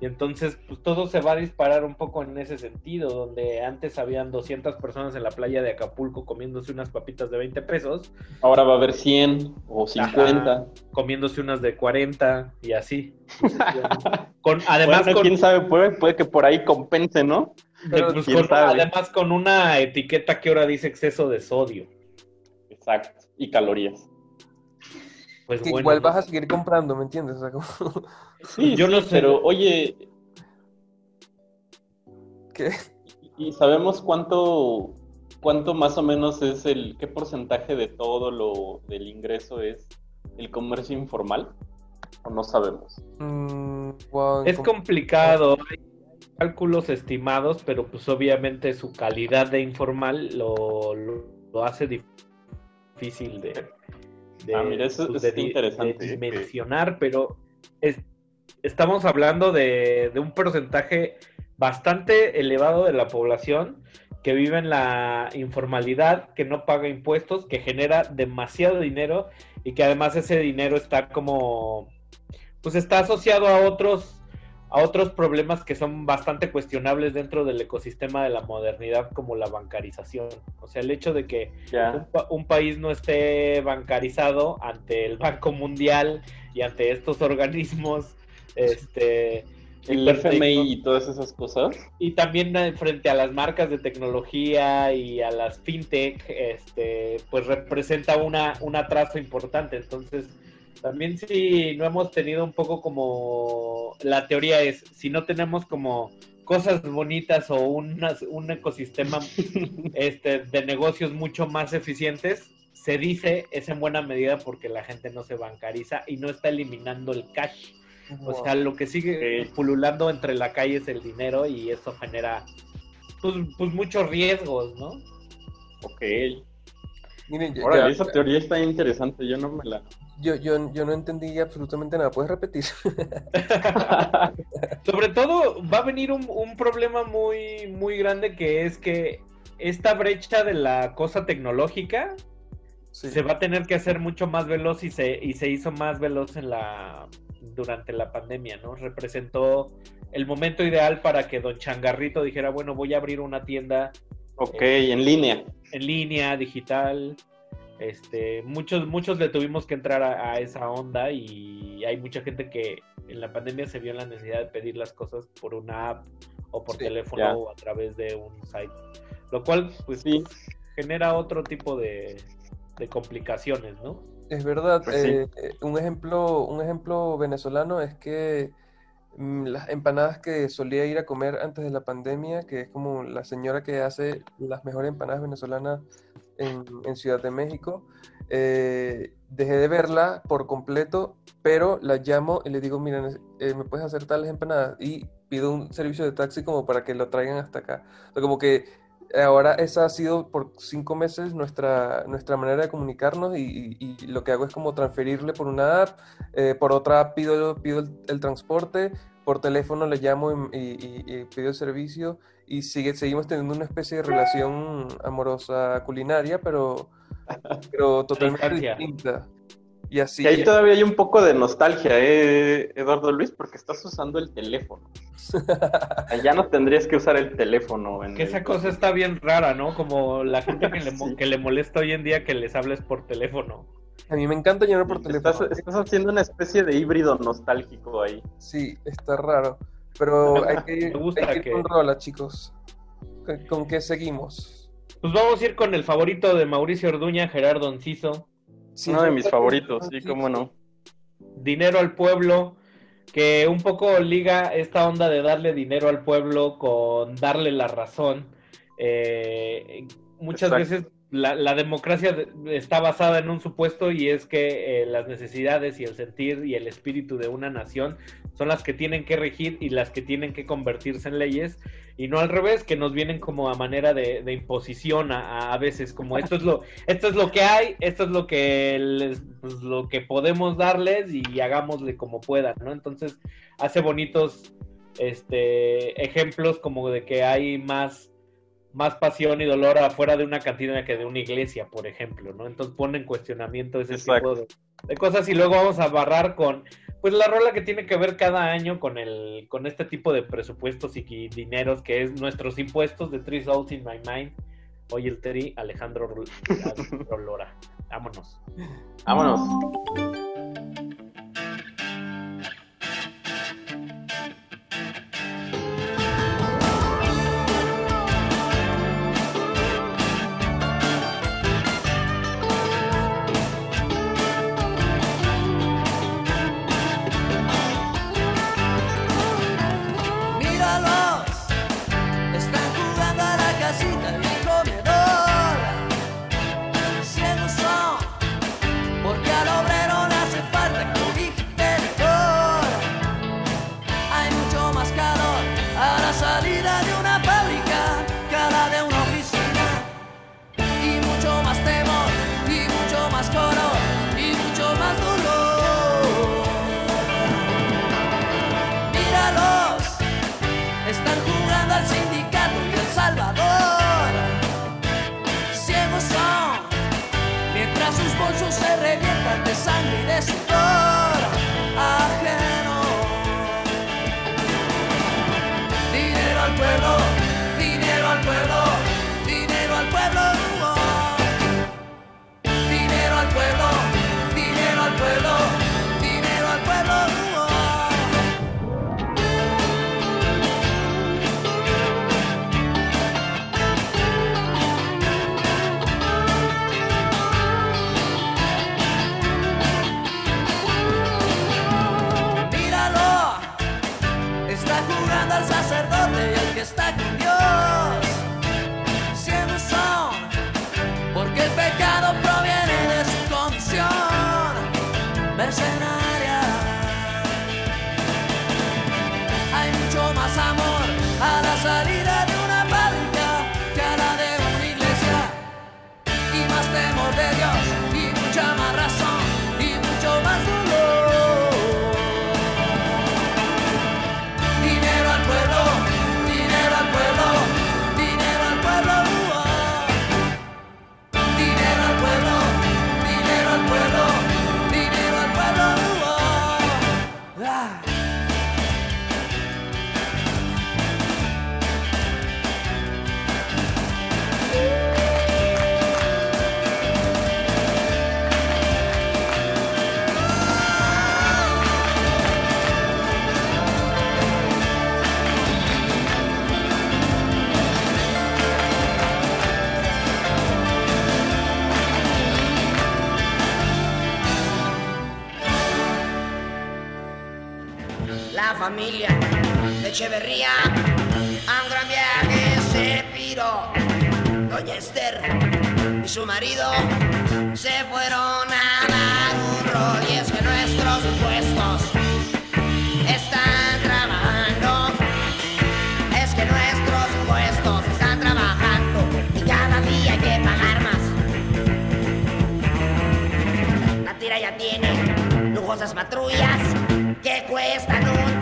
y entonces pues todo se va a disparar un poco en ese sentido, donde antes habían 200 personas en la playa de Acapulco comiéndose unas papitas de 20 pesos, Ahora va a haber 100 o 50. Ajá, comiéndose unas de 40 y así. con, además Bueno, con, quién sabe, puede, puede que por ahí compense, ¿no? de- pues, con- además con una etiqueta que ahora dice exceso de sodio. Exacto. Y calorías. Pues que bueno, igual vas a seguir comprando, ¿me entiendes? O sea, como- Sí, Yo sí, no sé. pero oye, ¿Qué? ¿y sabemos cuánto, cuánto más o menos es el, qué porcentaje de todo lo del ingreso es el comercio informal? ¿O no sabemos? Mm, wow, Es complicado, hay cálculos estimados, pero pues obviamente su calidad de informal lo, lo, lo hace dif- difícil de, de, Ah, mira, eso- pues, eso de di- interesante, de ¿eh? dimensionar, pero es- estamos hablando de, de un porcentaje bastante elevado de la población que vive en la informalidad, que no paga impuestos, que genera demasiado dinero y que además ese dinero está como pues está asociado a otros a otros problemas que son bastante cuestionables dentro del ecosistema de la modernidad como la bancarización. O sea, el hecho de que un, pa- un país no esté bancarizado ante el Banco Mundial y ante estos organismos este El FMI y todas esas cosas. y también eh, frente a las marcas de tecnología y a las fintech, este, pues representa una, un atraso importante. Entonces, también si no hemos tenido un poco como la teoría es, si no tenemos como cosas bonitas o unas- un ecosistema este, de negocios mucho más eficientes, se dice es en buena medida porque la gente no se bancariza y no está eliminando el cash. O sea, lo que sigue pululando entre la calle es el dinero y eso genera pues, pues muchos riesgos, ¿no? Ok. Miren, ya- Órale, ya- esa teoría está interesante, yo no me la... yo, yo, yo no entendí absolutamente nada. ¿Puedes repetir? Sobre todo va a venir un, un problema muy, muy grande que es que esta brecha de la cosa tecnológica se va a tener que hacer mucho más veloz y se, y se hizo más veloz en la durante la pandemia, ¿no? Representó el momento ideal para que Don Changarrito dijera, bueno, voy a abrir una tienda Ok, en línea. en línea, digital. Este, muchos, muchos le tuvimos que entrar a, a esa onda y hay mucha gente que en la pandemia se vio en la necesidad de pedir las cosas por una app o por teléfono ya. o a través de un site. Lo cual, pues, genera otro tipo de, de complicaciones, ¿no? Es verdad. Pues sí. eh, eh, un ejemplo, un ejemplo venezolano es que mm, las empanadas que solía ir a comer antes de la pandemia, que es como la señora que hace las mejores empanadas venezolanas en, en Ciudad de México, eh, dejé de verla por completo, pero la llamo y le digo, mira, nece- eh, ¿me puedes hacer tales empanadas? Y pido un servicio de taxi como para que lo traigan hasta acá. O sea, como que ahora esa ha sido por cinco meses nuestra, nuestra manera de comunicarnos y, y- y lo que hago es como transferirle por una app, eh, por otra app pido, pido el, el transporte, por teléfono le llamo y, pido el servicio y sigue, seguimos teniendo una especie de relación amorosa culinaria, pero, pero totalmente distinta. Y así. Y ahí todavía hay un poco de nostalgia, ¿eh, Eduardo Luis? Porque estás usando el teléfono. Ya no tendrías que usar el teléfono. En Que el- esa cosa está bien rara, ¿no? Como la gente que le, mo- que le molesta hoy en día que les hables por teléfono. A mí me encanta llamar por teléfono. Estás, estás haciendo una especie de híbrido nostálgico ahí. Sí, está raro. Pero hay que, Me gusta hay que ir que- con rola, chicos. ¿Con, con qué seguimos? Pues vamos a ir con el favorito de Mauricio Orduña, Gerardo Enciso. Uno de mis favoritos, sí, cómo no. Dinero al pueblo, que un poco liga esta onda de darle dinero al pueblo con darle la razón. Eh, muchas Exacto. veces la, la democracia de- está basada en un supuesto y es que eh, las necesidades y el sentir y el espíritu de una nación son las que tienen que regir y las que tienen que convertirse en leyes y no al revés que nos vienen como a manera de, de imposición a, a veces como esto es lo esto es lo que hay esto es lo que les, pues, lo que podemos darles y hagámosle como puedan no entonces hace bonitos este ejemplos como de que hay más más pasión y dolor afuera de una cantina que de una iglesia, por ejemplo, ¿no? Entonces pone en cuestionamiento ese tipo de, de cosas y luego vamos a barrar con, pues la rola que tiene que ver cada año con el, con este tipo de presupuestos y dineros que es nuestros impuestos de Three Souls in My Mind. Hoy el Teri Alejandro Alejandro Lora. Vámonos. Vámonos. Echeverría a un gran viaje se piró. Doña Esther y su marido se fueron a dar un rol y es que nuestros impuestos están trabajando. Es que nuestros impuestos están trabajando y cada día hay que pagar más. La tira ya tiene lujosas patrullas que cuestan un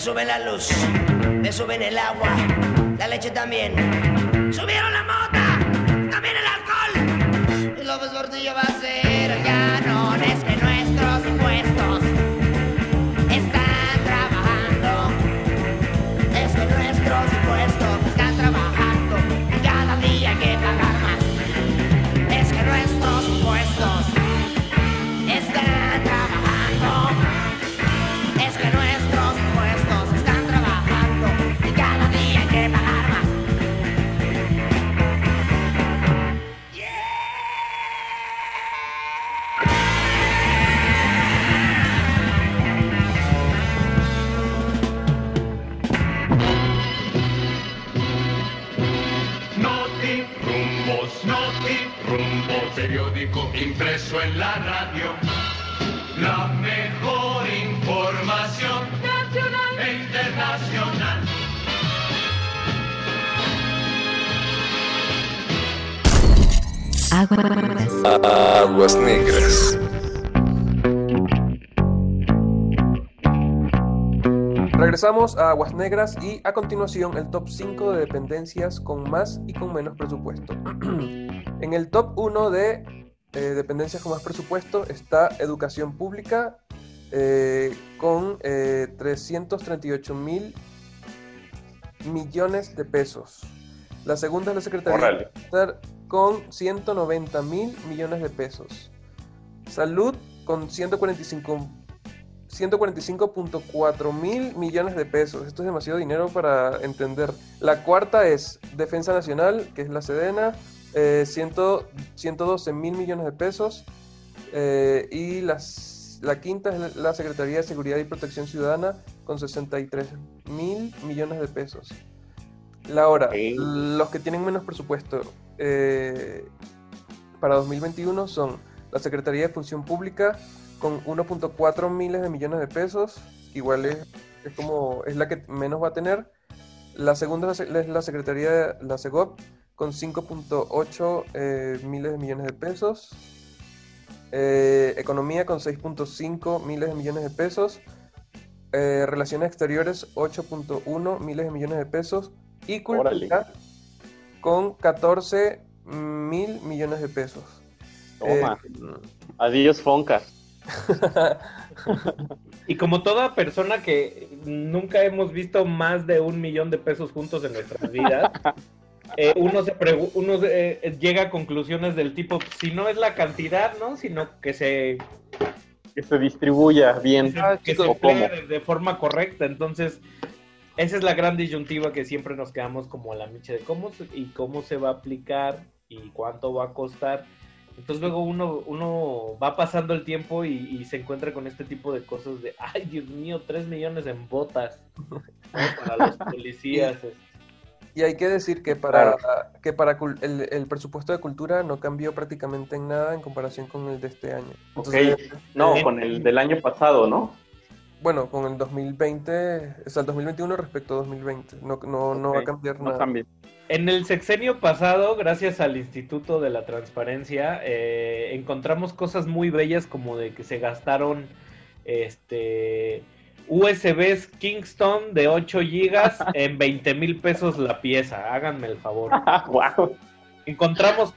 me suben la luz, me suben el agua, la leche también. Subieron la Regresamos a Aguas Negras y a continuación el top 5 de dependencias con más y con menos presupuesto. en el top 1 de eh, dependencias con más presupuesto está Educación Pública eh, con eh, 338 mil millones de pesos. La segunda es la Secretaría Bienestar con 190 mil millones de pesos. Salud con 145 145.4 mil millones de pesos. Esto es demasiado dinero para entender. La cuarta es Defensa Nacional, que es la Sedena, eh, 100 112 mil millones de pesos. Eh, y las, la quinta es la Secretaría de Seguridad y Protección Ciudadana, con 63 mil millones de pesos. La hora, los que tienen menos presupuesto eh, para 2021 son la Secretaría de Función Pública con 1.4 miles de millones de pesos, igual es, es como es la que menos va a tener. La segunda es la- Secretaría de la SEGOP con 5.8 eh, miles de millones de pesos. Eh, economía con 6.5 miles de millones de pesos. Eh, Relaciones Exteriores 8.1 miles de millones de pesos. Y Cultura con 14 mil millones de pesos. Toma. Adiós, Fonca. Y como toda persona que nunca hemos visto más de un millón de pesos juntos en nuestras vidas, eh, uno se pregu- uno eh, llega a conclusiones del tipo, si no es la cantidad, ¿no? Sino que se, Que se distribuya bien. que se ¿O cómo? emplee de, de forma correcta. Entonces, esa es la gran disyuntiva que siempre nos quedamos como a la micha de cómo se- y cómo se va a aplicar y cuánto va a costar. Entonces luego uno, uno va pasando el tiempo y, y se encuentra con este tipo de cosas de, ay Dios mío, tres millones en botas ¿no? para los policías. Y hay que decir que para, que para el, el presupuesto de cultura no cambió prácticamente en nada en comparación con el de este año. Ok, Entonces, no, con el del año pasado, ¿no? Bueno, con el 2020, o sea, el 2021 respecto a 2020. No, no, no va a cambiar no nada. cambia. En el sexenio pasado, gracias al Instituto de la Transparencia, eh, encontramos cosas muy bellas como de que se gastaron este USBs Kingston de 8 gigas en 20 mil pesos la pieza. Háganme el favor. wow. Encontramos,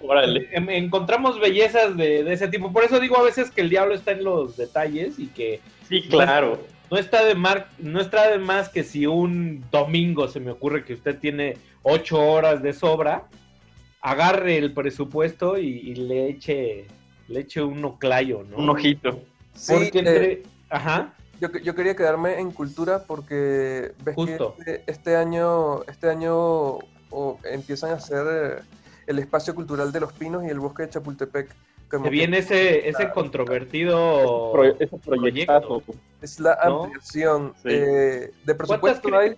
em- encontramos bellezas de, de ese tipo. Por eso digo a veces que el diablo está en los detalles y que Sí, claro. No está de mar, no está de más que si un domingo se me ocurre que usted tiene ocho horas de sobra, agarre el presupuesto y, y le eche le eche un oclayo, ¿no? Un ojito. Sí, Porque entre- eh, ajá. Yo, yo quería quedarme en cultura porque ves Justo. que este, este año, este año empiezan a hacer eh, el espacio cultural de los pinos y el bosque de Chapultepec. Como Se viene ese, ese controvertido Pro- ese proyectazo. Es la ¿no? ampliación. Sí. eh, de presupuesto hay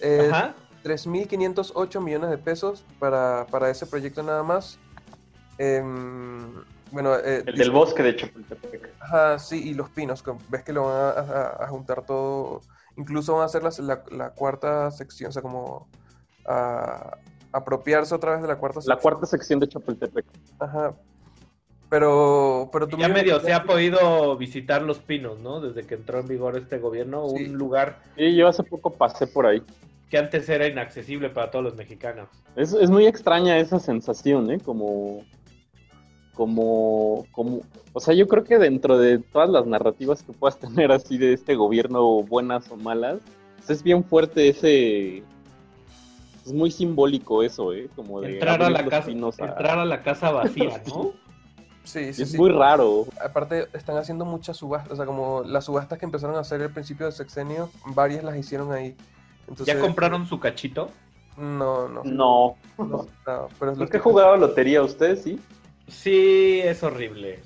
eh, Ajá. 3.508 millones de pesos para, para ese proyecto nada más. Em, bueno, eh, El del bosque de Chapultepec. Ajá, sí, y los pinos, ves que lo van a, a- a juntar todo. Incluso van a hacer la, la- la cuarta sección, o sea, como a, apropiarse otra vez de la cuarta La sección. cuarta sección de Chapultepec. Ajá. Pero, pero tú Ya mismo- medio se ha podido visitar Los Pinos, ¿no? Desde que entró en vigor este gobierno, Sí. un lugar Y yo hace poco pasé por ahí. que antes era inaccesible para todos los mexicanos. Es, es muy extraña esa sensación, ¿eh? Como, como, como, o sea, yo creo que dentro de todas las narrativas que puedas tener así de este gobierno, buenas o malas, pues es bien fuerte ese, es muy simbólico eso, ¿eh? Como de Entrar a la casa, a- entrar a la casa vacía, ¿no? Sí, sí, Es sí. muy raro. Aparte, están haciendo muchas subastas, o sea, como las subastas que empezaron a hacer al principio del sexenio, varias las hicieron ahí. Entonces, ¿Ya compraron su cachito? No, no. No. No, no, pero es lo ¿Nunca he que- jugado lotería usted, sí? Sí, es horrible.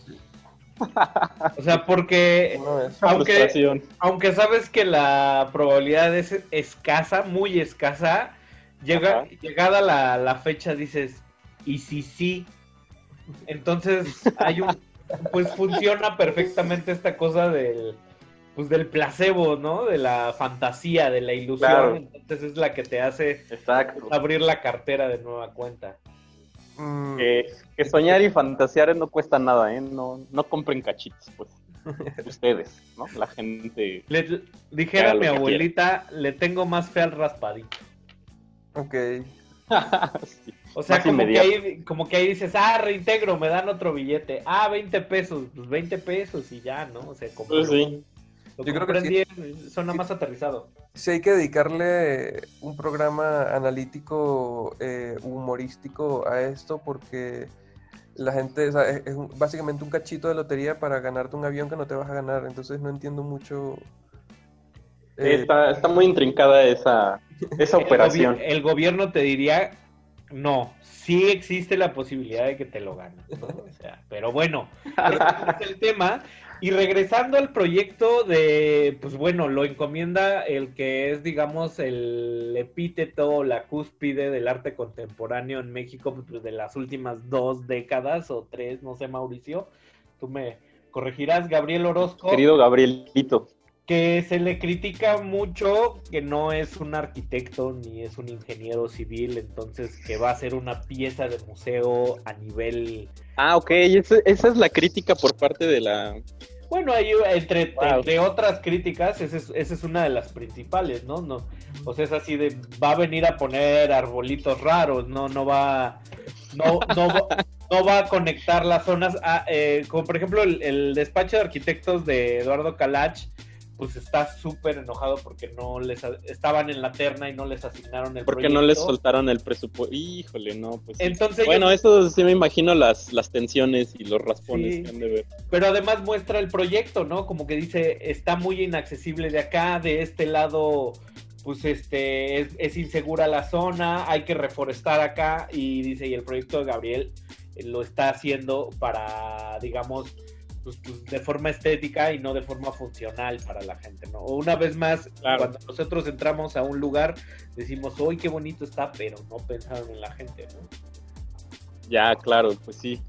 O sea, porque vez. aunque, Frustración. aunque sabes que la probabilidad es escasa, muy escasa, llega, Ajá. llegada la, la fecha dices, ¿y si sí? Entonces hay un, pues funciona perfectamente esta cosa del, pues del placebo, ¿no? De la fantasía, de la ilusión. Claro. Entonces es la que te hace Exacto. abrir la cartera de nueva cuenta. Mm, Que, que soñar y fantasear no cuesta nada, ¿eh? No, no compren cachitos, pues. Ustedes, ¿no? La gente. Le, dijera lo mi abuelita, le tengo más fe al raspadito. Ok. Sí. O sea, Más como que, ahí, como que ahí dices, ah, reintegro, me dan otro billete. Ah, 20 pesos, pues 20 pesos y ya, ¿no? O sea, como Pues sí. lo Yo creo que suena más aterrizado. Sí hay que dedicarle un programa analítico, eh, humorístico a esto porque la gente, o sea, es, es un- básicamente un cachito de lotería para ganarte un avión que no te vas a ganar, entonces no entiendo mucho. eh, Está, está muy intrincada esa, esa El, operación. gobi- el gobierno te diría, no, sí existe la posibilidad de que te lo ganes. ¿no? O sea, pero bueno, ese es el tema. Y regresando al proyecto de, pues bueno, lo encomienda el que es, digamos, el epíteto, la cúspide del arte contemporáneo en México pues, de las últimas dos décadas o tres, no sé, Mauricio. Tú me corregirás, Gabriel Orozco Querido Gabrielito. Que se le critica mucho que no es un arquitecto ni es un ingeniero civil, entonces que va a ser una pieza de museo a nivel... Ah, ok, esa, esa es la crítica por parte de la... Bueno, hay, entre, Wow. entre otras críticas, esa es, esa es una de las principales, ¿no? no O sea, es así de, va a venir a poner arbolitos raros, no, no va... No, no, va- no va a conectar las zonas, a- eh, como por ejemplo el, el despacho de arquitectos de Eduardo Calach, pues está súper enojado porque no les estaban en la terna y no les asignaron el ¿Por qué proyecto. no les soltaron el presupuesto? Híjole, no, pues... Entonces bueno, yo- eso sí me imagino las, las tensiones y los raspones Sí. que han de ver. Pero además muestra el proyecto, ¿no? Como que dice, está muy inaccesible de acá, de este lado, pues este, es, es insegura la zona, hay que reforestar acá, y dice, y el proyecto de Gabriel eh, lo está haciendo para, digamos, pues, pues, de forma estética y no de forma funcional para la gente, ¿no? O una vez más, Claro. cuando nosotros entramos a un lugar, decimos, ¡uy, qué bonito está! Pero no pensaron en la gente, ¿no? Ya, claro, pues sí.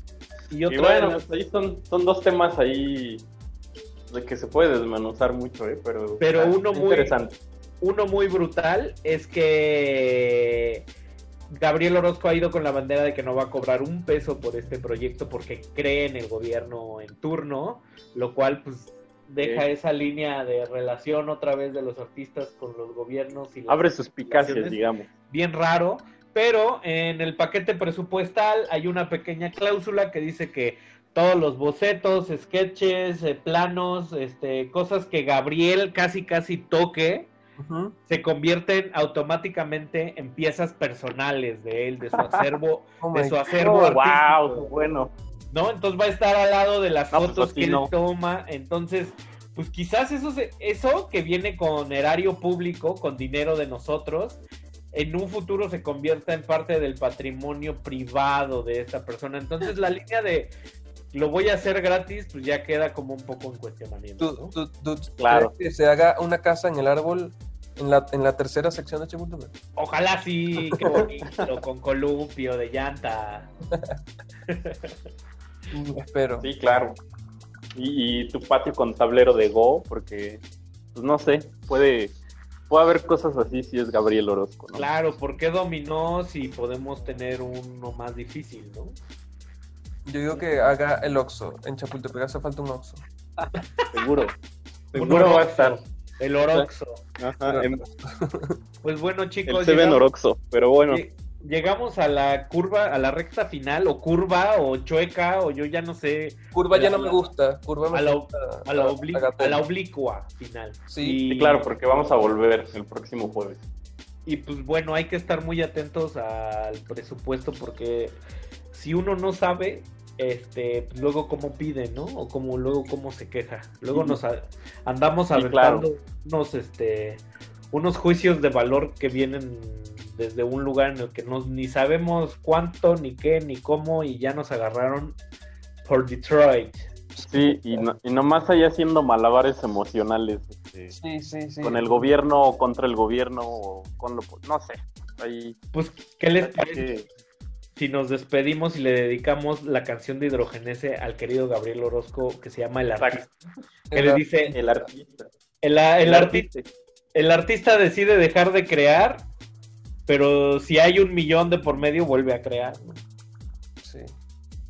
Y Y, bueno, las- pues ahí son, son dos temas ahí de que se puede desmenuzar mucho, ¿eh? Pero, Pero uno muy- interesante. Uno muy brutal es que Gabriel Orozco ha ido con la bandera de que no va a cobrar un peso por este proyecto porque cree en el gobierno en turno, lo cual pues deja Sí. esa línea de relación otra vez de los artistas con los gobiernos y las Abre suspicacias, digamos. bien raro, pero en el paquete presupuestal hay una pequeña cláusula que dice que todos los bocetos, sketches, eh, planos, este, cosas que Gabriel casi casi toque, se convierten automáticamente en piezas personales de él, de su acervo, Oh de su acervo God. artístico. Wow, bueno. ¿no? Entonces va a estar al lado de las No, pues, fotos que él no. toma. Entonces, pues quizás eso, se- eso que viene con erario público, con dinero de nosotros, en un futuro se convierta en parte del patrimonio privado de esta persona. Entonces la línea de lo voy a hacer gratis, pues ya queda como un poco en cuestionamiento. ¿Tú, tú, tú Claro. crees que se haga una casa en el árbol en la, en la tercera sección de Chapultepec? Ojalá sí, qué bonito, con columpio de llanta. Espero. Sí, claro. Y, y tu patio con tablero de Go, porque, pues no sé, puede, puede haber cosas así si es Gabriel Orozco, ¿no? Claro, ¿por qué dominó si podemos tener uno más difícil, no? Yo digo que haga el Oxxo. En Chapultepec hace falta un Oxxo. Seguro. Seguro va a estar. El Oroxo. Ajá, en- Pues bueno, chicos, el Seven llegamos, Oroxo, pero bueno. lle- llegamos a la curva, a la recta final, o curva, o chueca, o yo ya no sé. Curva ya La- no me gusta. Curva me A la, gusta. a la obli- a la oblicua final. Sí. Sí, claro, porque vamos a volver el próximo jueves. Y pues bueno, hay que estar muy atentos al presupuesto porque si uno no sabe, este, luego cómo pide, ¿no? O como luego cómo se queja. Luego Sí. nos a- andamos Sí, aventando unos, este, unos juicios de valor que vienen desde un lugar en el que no, ni sabemos cuánto, ni qué, ni cómo, y ya nos agarraron por Detroit. Sí, y, no, y nomás ahí haciendo malabares emocionales este, Sí, sí, sí. con el gobierno o contra el gobierno o con lo... No sé, ahí... Pues, ¿qué les parece? que- si nos despedimos y le dedicamos la canción de Hidrogenese al querido Gabriel Orozco que se llama El Artista. Que le dice, El artista. el, el El artista, el artista decide dejar de crear, pero si hay un millón de por medio vuelve a crear. ¿no? Sí.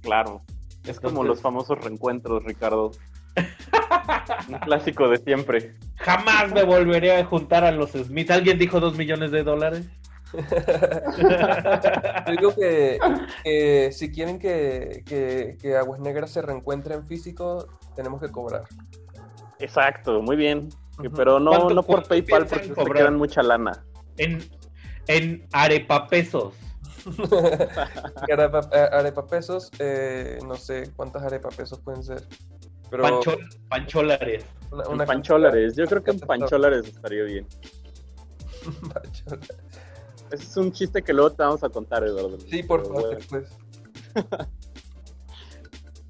Claro. Es como los famosos reencuentros, Ricardo. Un clásico de siempre. Jamás me volveré a juntar a los Smith. ¿Alguien dijo dos millones de dólares? Yo digo que, que si quieren que, que, que Aguas Negras se reencuentre en físico, tenemos que cobrar. Exacto, muy bien. Pero no, ¿Cuánto- no por PayPal porque se quedan mucha lana. En, en arepapesos. Arepa, eh, arepapesos, eh, no sé cuántas arepapesos pueden ser. Pero Panchol- pancholares. una, pancholares. Yo creo que en pancholares estaría bien. Pancholares. Ese es un chiste que luego te vamos a contar, Eduardo. Sí, por favor, bueno. pues.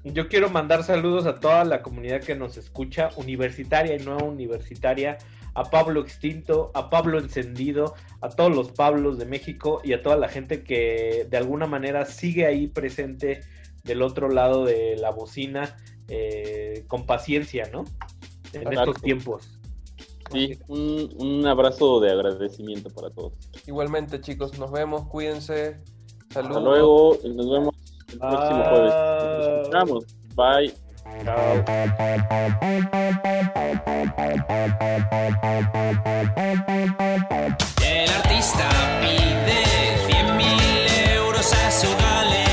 Yo quiero mandar saludos a toda la comunidad que nos escucha, universitaria y no universitaria, a Pablo Extinto, a Pablo Encendido, a todos los Pablos de México y a toda la gente que de alguna manera sigue ahí presente del otro lado de la bocina, eh, con paciencia, ¿no? En Exacto. estos tiempos. Sí, un, un abrazo de agradecimiento para todos. Igualmente, chicos, nos vemos, cuídense. Saludos. Hasta luego y nos vemos el próximo jueves. Nos Bye. escuchamos. Bye. El artista pide 100 mil euros a su galerista.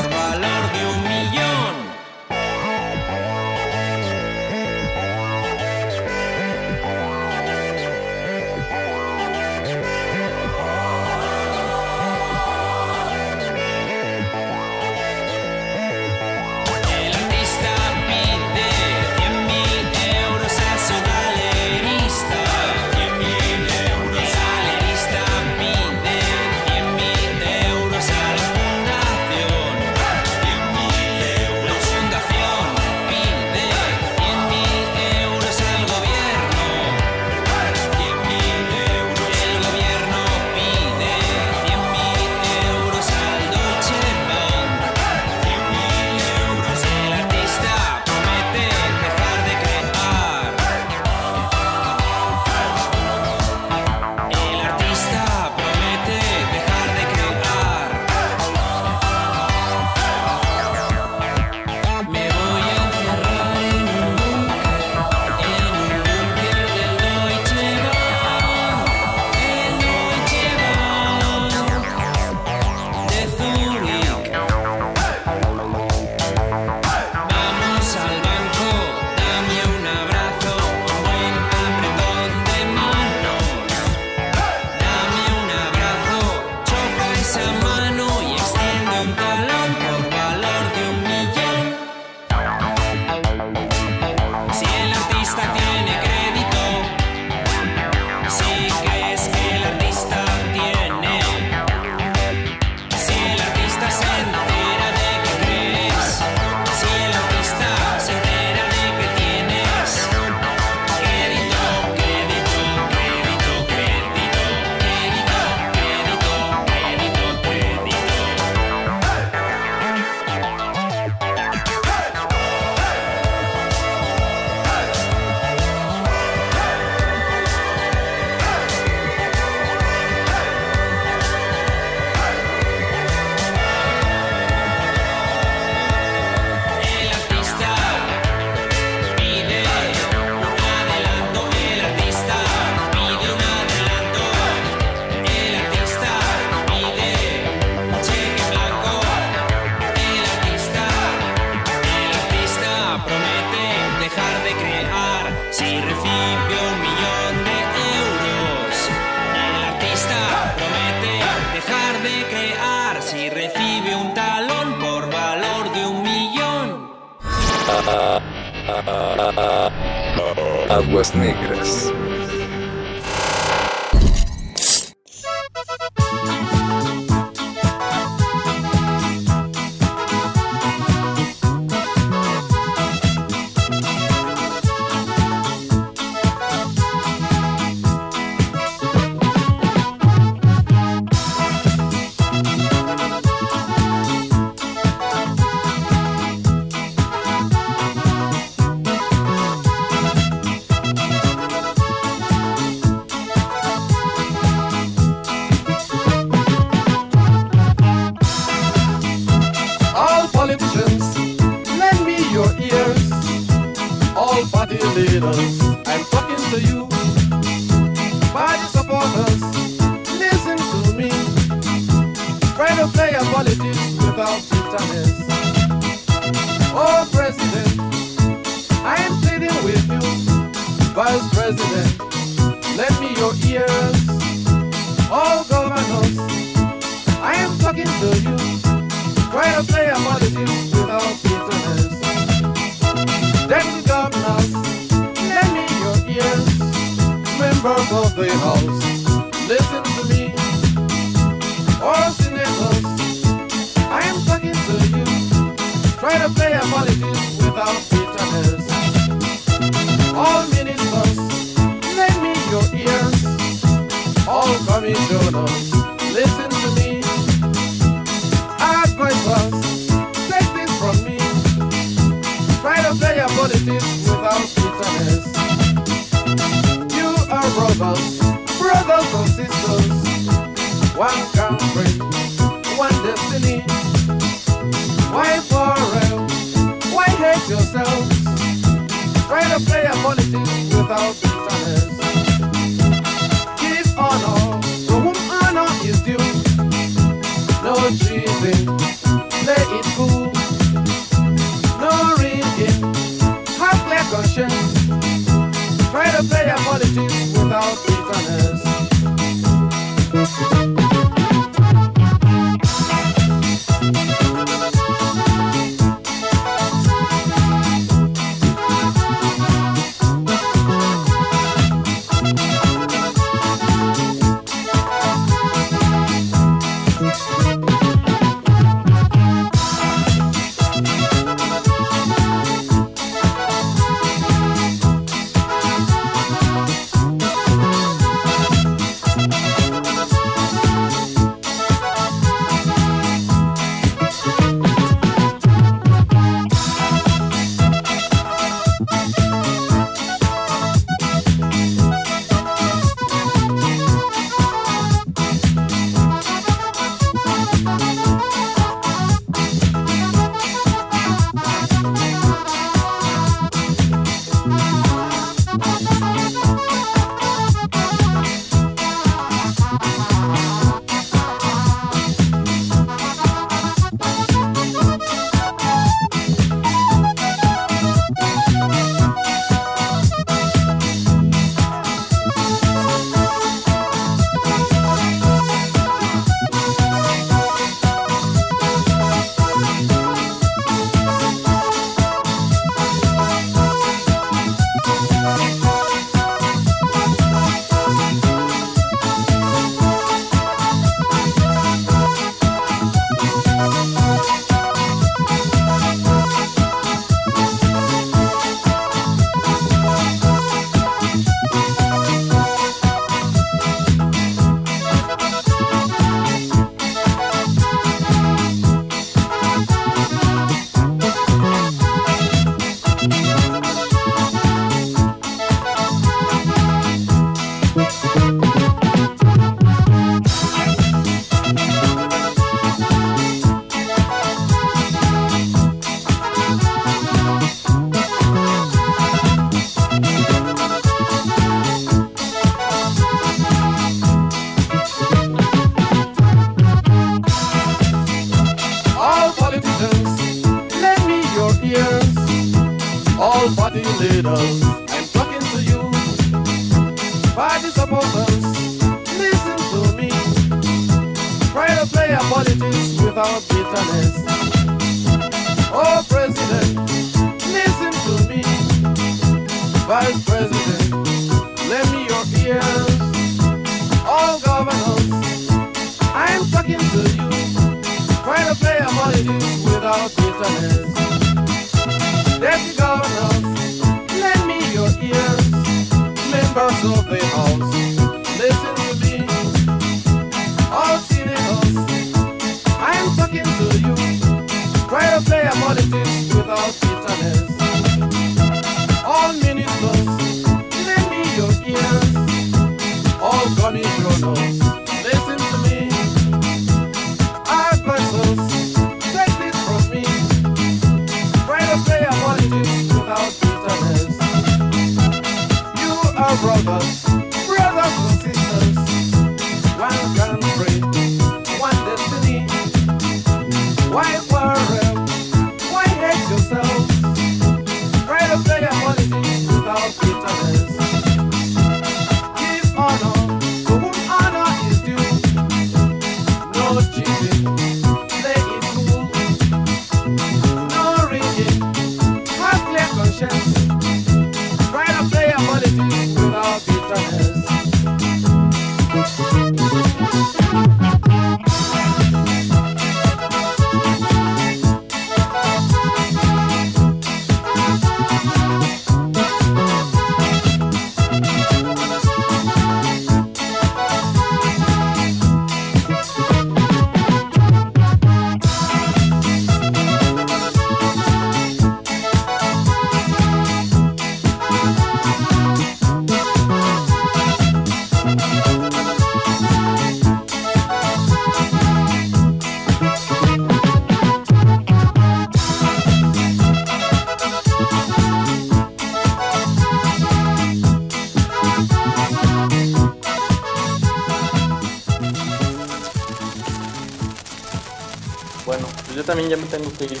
ya me tengo que ir.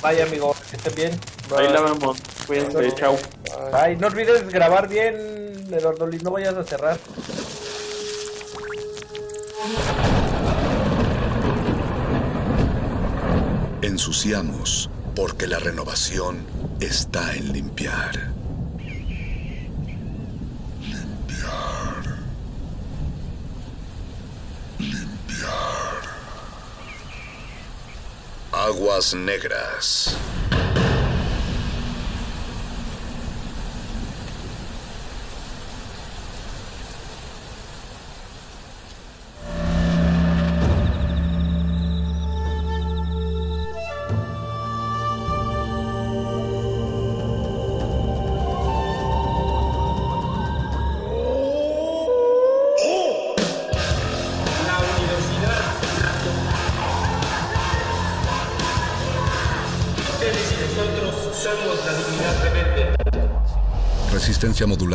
Vaya, amigo, que estén bien. Ahí la vemos. Cuídense, Bye. chao. No olvides grabar bien, Eduardo Luis, no vayas a cerrar. Ensuciamos porque la renovación está en limpiar. Negras.